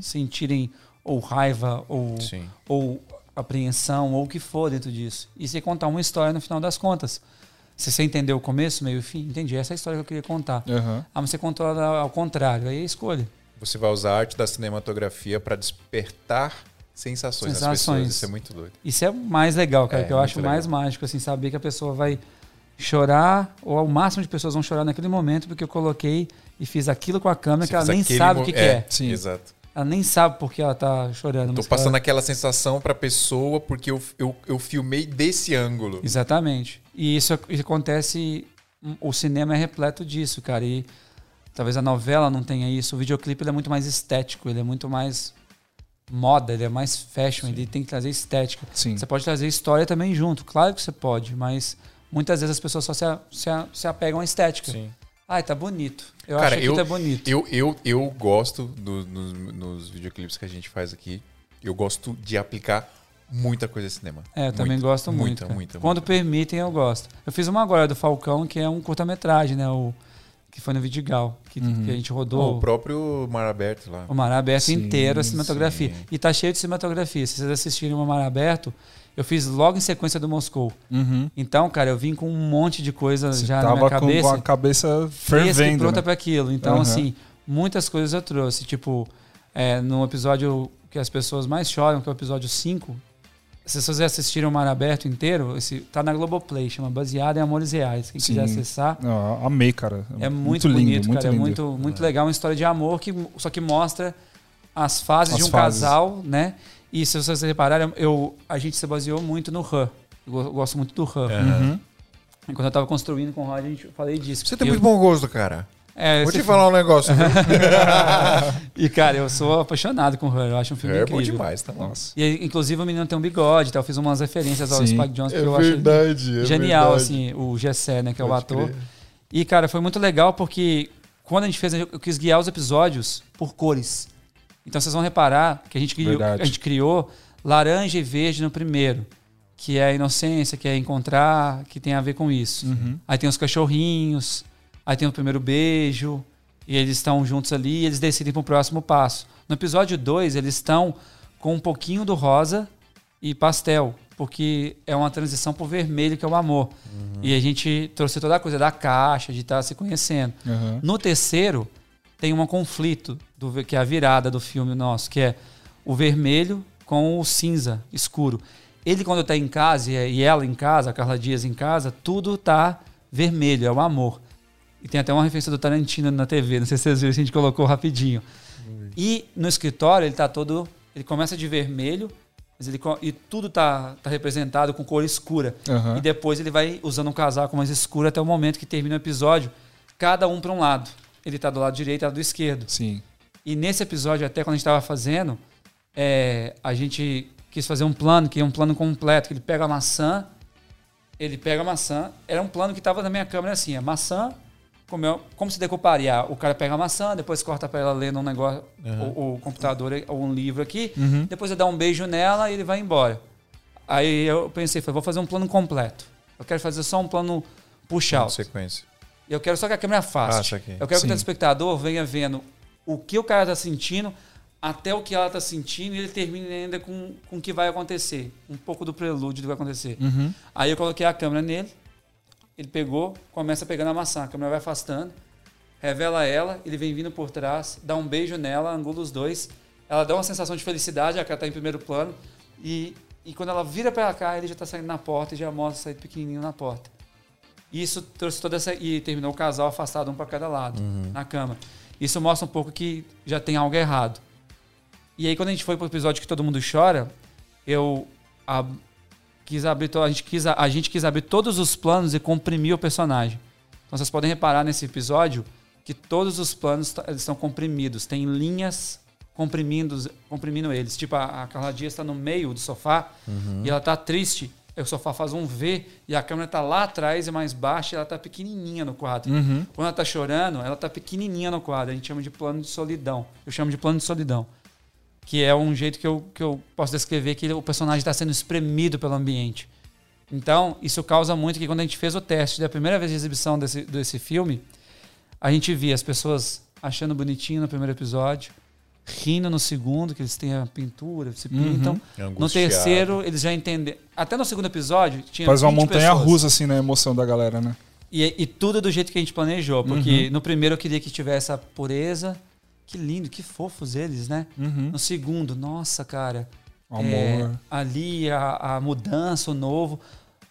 sentirem ou raiva ou, Sim. ou apreensão ou o que for dentro disso. E você contar uma história no final das contas. Se você entendeu o começo, meio e fim, entendi. Essa é a história que eu queria contar. Aham. Ah, mas você contou ela ao contrário. Aí é escolha. Você vai usar a arte da cinematografia para despertar sensações, nas Sensações. pessoas. Isso é muito doido. Isso é mais legal, cara. É, que eu acho mais legal. mágico, assim, saber que a pessoa vai chorar, ou o máximo de pessoas vão chorar naquele momento, porque eu coloquei e fiz aquilo com a câmera que ela Você nem sabe o que, que é. Sim. Exato. Ela nem sabe por que ela tá chorando. Tô passando ela... aquela sensação pra pessoa porque eu, eu, eu filmei desse ângulo. Exatamente. E isso, isso acontece. O cinema é repleto disso, cara. E talvez a novela não tenha isso. O videoclipe ele é muito mais estético, ele é muito mais moda, ele é mais fashion, ele tem que trazer estética. Sim. Você pode trazer história também junto, claro que você pode, mas muitas vezes as pessoas só se, a- se, a- se apegam à estética. Sim. Ai, tá bonito. Eu Cara, acho que eu- tá bonito. Eu, eu, eu gosto do- nos, nos videoclipes que a gente faz aqui. Eu gosto de aplicar muita coisa de cinema. É, eu também gosto muito. Muita, muita, Quando muita. permitem, eu gosto. Eu fiz uma agora do Falcão, que é um curta-metragem, né? O, que foi no Vidigal, que, Uhum. que a gente rodou. o próprio Mar Aberto lá. O Mar Aberto Sim, inteiro, a cinematografia. sim. E tá cheio de cinematografia. Se vocês assistirem o Mar Aberto, eu fiz logo em sequência do Moscou. Uhum. Então, cara, eu vim com um monte de coisa Você já na minha com, cabeça. com a cabeça e fervendo. pronta né? para aquilo. Então, Aham. assim, muitas coisas eu trouxe. Tipo, é, no episódio que as pessoas mais choram, que é o episódio 5, se vocês assistiram o Mar Aberto inteiro, esse, tá na Globoplay, chama Baseado em Amores Reais. Quem Sim. quiser acessar. Amei, cara. É muito, lindo, bonito, muito cara. É lindo. muito, muito legal. Uma história de amor que só que mostra as fases As de um fases. casal, né? E se vocês repararem, eu, a gente se baseou muito no Her. Eu go- gosto muito do Her. Uhum. E Quando eu tava construindo com o Rod, a gente eu falei disso. Você tem muito eu- bom gosto, cara. É, Vou te falar um negócio. E, cara, eu sou apaixonado com o Her. Eu acho um filme é bom incrível. demais, tá bom. Nossa. E, inclusive, o menino tem um bigode, então eu fiz umas referências ao Sim. Spike Jonze, que É eu acho verdade, é genial, verdade. assim, o Gessé, né, que é o Pode ator. crer. E, cara, foi muito legal porque quando a gente fez, eu quis guiar os episódios por cores. Então vocês vão reparar que a gente criou, a gente criou laranja e verde no primeiro, que é a inocência, que é encontrar, que tem a ver com isso. Uhum. Aí tem os cachorrinhos, aí tem o primeiro beijo, e eles estão juntos ali e eles decidem para o próximo passo. No episódio 2, eles estão com um pouquinho do rosa e pastel, porque é uma transição pro vermelho, que é o amor. E a gente trouxe toda a coisa da caixa, de estar se conhecendo. Uhum. No terceiro, tem um conflito, do, que é a virada do filme nosso, que é o vermelho com o cinza escuro. Ele, quando está em casa, e e ela em casa, a Carla Dias em casa, tudo tá vermelho, é o amor. E tem até uma referência do Tarantino na TV, não sei se vocês viram, a gente colocou rapidinho. E no escritório, ele tá todo. Ele começa de vermelho, mas ele, e tudo tá, tá representado com cor escura. Aham. E depois ele vai usando um casaco mais escuro até o momento que termina o episódio, cada um para um lado. Ele tá do lado direito e do esquerdo. Sim. E nesse episódio, até quando a gente estava fazendo, é, a gente quis fazer um plano, que é um plano completo, que ele pega a maçã, ele pega a maçã, era um plano que estava na minha câmera assim, a maçã, como, eu- como se decoparia? O cara pega a maçã, depois corta para ela lendo um negócio, o, o computador ou um livro aqui, Uhum. depois eu dá um beijo nela e ele vai embora. Aí eu pensei, falei, vou fazer um plano completo. Eu quero fazer só um plano push Uma out. sequência. Eu quero só que a câmera faça. Eu quero que o Sim. telespectador venha vendo o que o cara tá sentindo até o que ela tá sentindo e ele termine ainda com, com o que vai acontecer. Um pouco do prelúdio do que vai acontecer. Uhum. Aí eu coloquei a câmera nele, ele pegou, começa pegando a maçã, a câmera vai afastando, revela ela, ele vem vindo por trás, dá um beijo nela, angula os dois, ela dá uma sensação de felicidade, a cara tá em primeiro plano, e, e quando ela vira pra cá, ele já tá saindo na porta e já mostra sair pequenininho na porta. E isso trouxe toda essa. E terminou o casal afastado um para cada lado, na cama. Isso mostra um pouco que já tem algo errado. E aí, quando a gente foi pro episódio que todo mundo chora, eu a- quis abrir. A gente, quis, a gente quis abrir todos os planos e comprimir o personagem. Então vocês podem reparar nesse episódio que todos os planos estão comprimidos. Tem linhas comprimindo, comprimindo eles. Tipo, a, a Carla Dias está no meio do sofá e ela tá triste. O sofá faz um V e a câmera tá lá atrás e mais baixa e ela tá pequenininha no quadro. Quando ela tá chorando, ela tá pequenininha no quadro. A gente chama de plano de solidão. Eu chamo de plano de solidão. Que é um jeito que eu, que eu posso descrever que o personagem está sendo espremido pelo ambiente. Então, isso causa muito que quando a gente fez o teste da primeira vez de exibição desse, desse filme, a gente via as pessoas achando bonitinho no primeiro episódio, rindo no segundo, que eles têm a pintura, se pintam. No Angustiado. terceiro, eles já entendem. Até no segundo episódio, tinha Faz uma 20 montanha pessoas. russa, assim, na emoção da galera, né? E, e tudo do jeito que a gente planejou. Porque Uhum. no primeiro eu queria que tivesse a pureza. Que lindo, que fofos eles, né? Uhum. No segundo, nossa, cara. Amor. é, ali a, a mudança, o novo.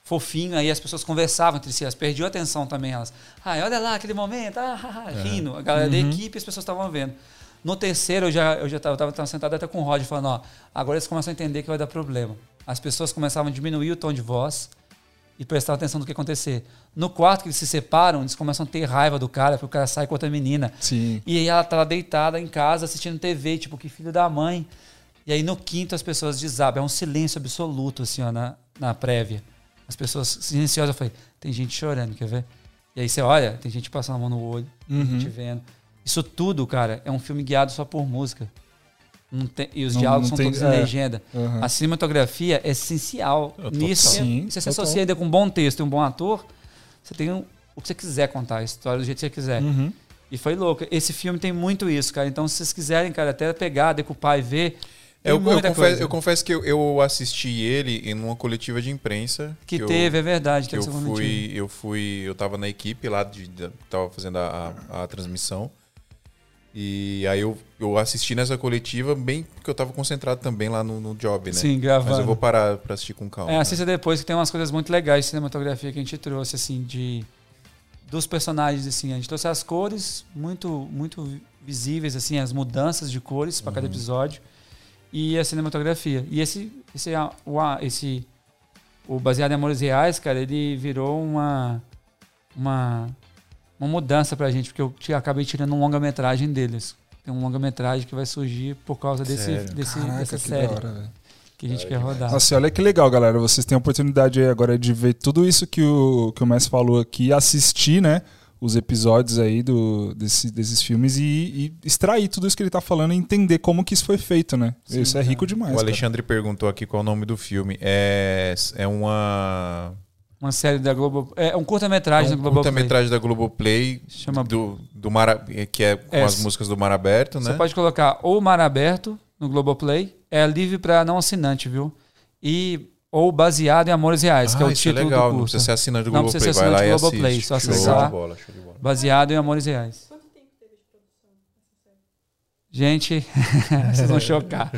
Fofinho, aí as pessoas conversavam entre si, elas perdiam a atenção também, elas. Ai, olha lá aquele momento, ah, ah", rindo. A galera da equipe as pessoas estavam vendo. No terceiro, eu já, eu já tava, eu tava, tava sentado até com o Rod falando, ó, agora eles começam a entender que vai dar problema. As pessoas começavam a diminuir o tom de voz e prestar atenção no que ia acontecer. No quarto, que eles se separam, eles começam a ter raiva do cara, porque o cara sai com outra menina. Sim. E aí ela tá lá deitada em casa assistindo TV, tipo, que filho da mãe. E aí no quinto as pessoas desabam. É um silêncio absoluto, assim, ó, na, na prévia. As pessoas silenciosas. Eu falei, tem gente chorando, quer ver? E aí você olha, tem gente passando a mão no olho, tem Uhum. gente vendo. Isso tudo, cara, é um filme guiado só por música. Tem- e os Não- diálogos não são todos em é. legenda. Uhum. A cinematografia é essencial nisso. Sim, se você total. associa ainda com um bom texto e um bom ator, você tem um- o que você quiser contar, a história do jeito que você quiser. Uhum. E foi louco. Esse filme tem muito isso, cara. Então, se vocês quiserem, cara, até pegar, decupar e ver, Eu, eu confesso, eu confesso que eu, eu assisti ele em uma coletiva de imprensa. que, eu- teve, é verdade. que eu fui, eu fui, eu tava na equipe lá de, de tava fazendo a, a, a transmissão. E aí eu, eu assisti nessa coletiva bem porque eu tava concentrado também lá no, no job, né? Sim, gravando. Mas eu vou parar pra assistir com calma. É, né? assista depois que tem umas coisas muito legais de cinematografia que a gente trouxe, assim, de dos personagens, assim. A gente trouxe as cores muito, muito visíveis, assim, as mudanças de cores para cada Uhum. episódio e a cinematografia. E esse, esse, o, esse, o baseado em Amores Reais, cara, ele virou uma, uma, uma mudança pra gente, porque eu acabei tirando um longa-metragem deles. Tem um longa-metragem que vai surgir por causa desse, desse, Caraca, dessa que série da hora, velho. que a gente quer rodar. Nossa, e olha que legal, galera. Vocês têm a oportunidade aí agora de ver tudo isso que o, que o Messi falou aqui, assistir, né? Os episódios aí do, desse- desses filmes e, e extrair tudo isso que ele tá falando e entender como que isso foi feito, né? Sim, isso é cara. rico demais. O cara. Alexandre perguntou aqui qual é o nome do filme. É, é uma. Uma série da Globo. É um curta-metragem é da um Globo. curta-metragem da Globoplay Chama- do, do Mar, que é com É, as músicas do Mar Aberto, né? Você pode colocar ou Mar Aberto no Globoplay. É livre para não assinante, viu? E ou baseado em Amores Reais, que é o isso é título legal, do não precisa ser assinante do Não Globoplay. precisa ser Vai lá e Globoplay, assiste. só Show acessar. de bola, show de bola. Baseado em Amores Reais. Gente, vocês vão chocar.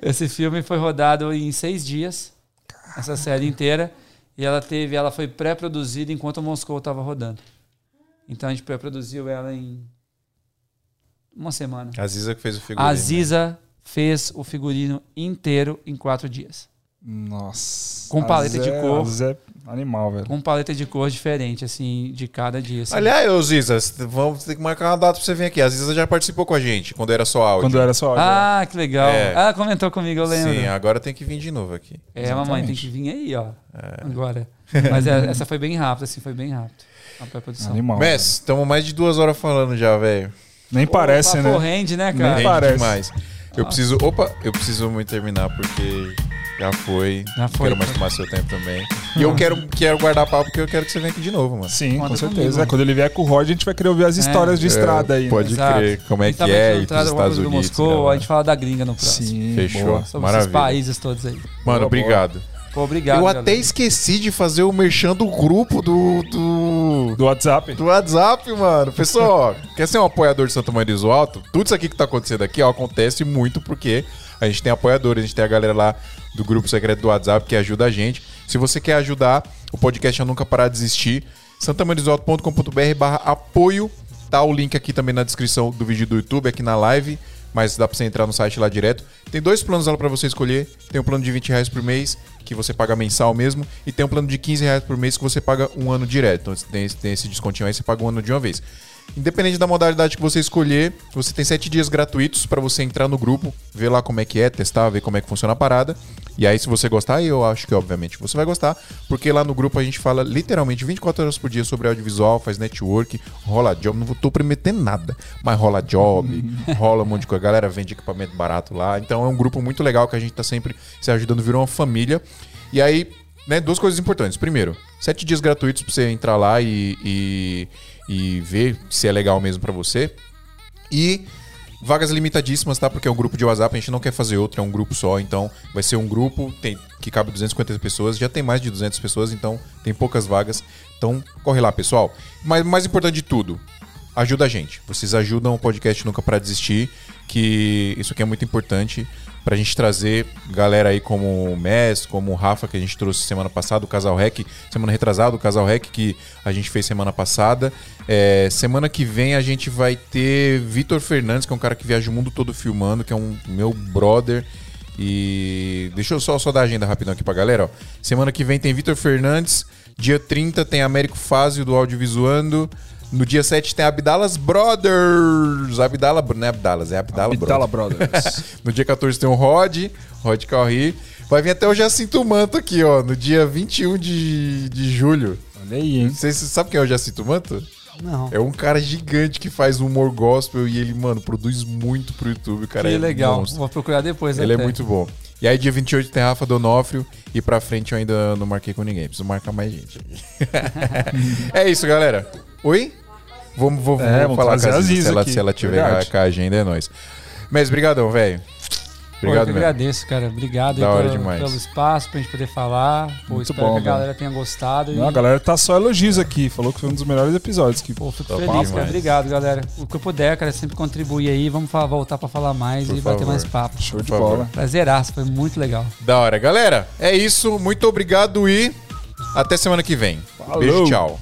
Esse filme foi rodado em seis dias, essa série inteira, e ela teve, ela foi pré-produzida enquanto o Moscou estava rodando. Então a gente pré-produziu ela em uma semana. A Ziza que fez o figurino. A Ziza fez o figurino inteiro em quatro dias. Nossa. Com paleta Às de é- cor. às vezes é animal, velho. Com paleta de cor diferente, assim, de cada dia. assim. Aliás, ô Ziza, vamos ter que marcar uma data pra você vir aqui. A Ziza já participou com a gente, quando era só áudio. Quando era só áudio. Ah, que legal. É. Ela comentou comigo, eu lembro. Sim, agora tem que vir de novo aqui. É, mamãe, tem Exatamente. que vir aí, ó. É. Agora. Mas é, essa foi bem rápida, assim, foi bem rápido. A pré-produção. Animal. Messi, estamos mais de duas horas falando já, velho. Nem parece, Pô, né? papo rende, né, cara? Nem Rende parece. demais. Eu preciso. Opa, eu preciso muito terminar porque já foi. Já foi. Quero mais tomar seu tempo também. E eu quero, quero guardar papo porque eu quero que você venha aqui de novo, mano. Sim, Conta com certeza. comigo. É, Quando ele vier com o Rod, a gente vai querer ouvir as histórias de É, estrada aí. né? Pode Exato. crer. Como é que Principalmente é no ir pros Trás do Estados do Unidos. Moscou, a gente fala da gringa no próximo. Sim, Fechou. boa. Sobre Maravilha. esses países todos aí. Mano, Boa, obrigado. Pô, obrigado. eu galera. até esqueci de fazer o merchan do grupo do, do, Do WhatsApp. do WhatsApp, mano. Pessoal, quer ser um apoiador de Santa Maria do Alto? Tudo isso aqui que tá acontecendo aqui, ó, acontece muito porque a gente tem apoiadores, a gente tem a galera lá do grupo secreto do WhatsApp que ajuda a gente. Se você quer ajudar o podcast a nunca parar de existir, santamarisoto.com.br barra apoio. Tá o link aqui também na descrição do vídeo do YouTube, aqui na live. Mas dá pra você entrar no site lá direto. Tem dois planos lá pra você escolher. Tem um plano de 20 reais por mês, que você paga mensal mesmo. E tem um plano de 15 reais por mês, que você paga um ano direto. Então tem esse descontinho aí, você paga um ano de uma vez. Independente da modalidade que você escolher, você tem sete dias gratuitos para você entrar no grupo, ver lá como é que é, testar, ver como é que funciona a parada. E aí, se você gostar, eu acho que obviamente você vai gostar, porque lá no grupo a gente fala literalmente 24 horas por dia sobre audiovisual, faz network, rola job. Não tô prometendo nada, mas rola job, rola um monte de coisa. A galera vende equipamento barato lá. Então é um grupo muito legal que a gente tá sempre se ajudando, virou uma família. E aí, né, duas coisas importantes. Primeiro, sete dias gratuitos pra você entrar lá e, e, e ver se é legal mesmo pra você. E vagas limitadíssimas, tá? Porque é um grupo de WhatsApp, a gente não quer fazer outro, é um grupo só. Então, vai ser um grupo tem, que cabe 250 pessoas. Já tem mais de 200 pessoas, então tem poucas vagas. Então, corre lá, pessoal. Mas mais importante de tudo, ajuda a gente. Vocês ajudam o podcast Nunca Para Desistir, que isso aqui é muito importante pra gente trazer galera aí como o Messi, como o Rafa, que a gente trouxe semana passada, o Casal Rec, semana retrasada, o Casal Rec que a gente fez semana passada. É, semana que vem a gente vai ter Vitor Fernandes, que é um cara que viaja o mundo todo filmando, que é um meu brother. E deixa eu só, só dar a agenda rapidão aqui pra galera. Ó. Semana que vem tem Vitor Fernandes. Dia 30 tem Américo Fázio do Audiovisuando. No dia 7 tem Abdalas Brothers. Abdala, não é Abdalas, é Abdala, Abdala Brothers. Brothers. No dia 14 tem o Rod, Rod Calri. Vai vir até o Jacinto Manto aqui, ó, no dia 21 de, de julho. Olha aí, hein? Você sabe quem é o Jacinto Manto? Não. É um cara gigante que faz humor gospel e ele, mano, produz muito pro YouTube. Cara que é legal. monstro. Vou procurar depois. Ele é até. muito bom. E aí, dia 28 tem Rafa Donofrio. E pra frente eu ainda não marquei com ninguém. Preciso marcar mais gente. é isso, galera. Oi? Vamos, vou, É, vamos falar com a a Ziza, se ela, se ela tiver Verdade. com a agenda, é nóis. Mas, brigadão, velho. Pô, eu Obrigado que mesmo. agradeço, cara. Obrigado aí Da hora pelo, demais. pelo espaço pra gente poder falar. Pô, Muito espero bom, que a galera tenha gostado. Não, e... a galera tá só elogios aqui. Falou que foi um dos melhores episódios. Que... Pô, fico Top feliz, cara. demais. Obrigado, galera. O que eu puder, cara, sempre contribuir aí. Vamos fa- voltar pra falar mais Por e bater favor. mais papo. Show de bola. Prazeraço, foi muito legal. Da hora. Galera, é isso. Muito obrigado e até semana que vem. Falou. Beijo, tchau.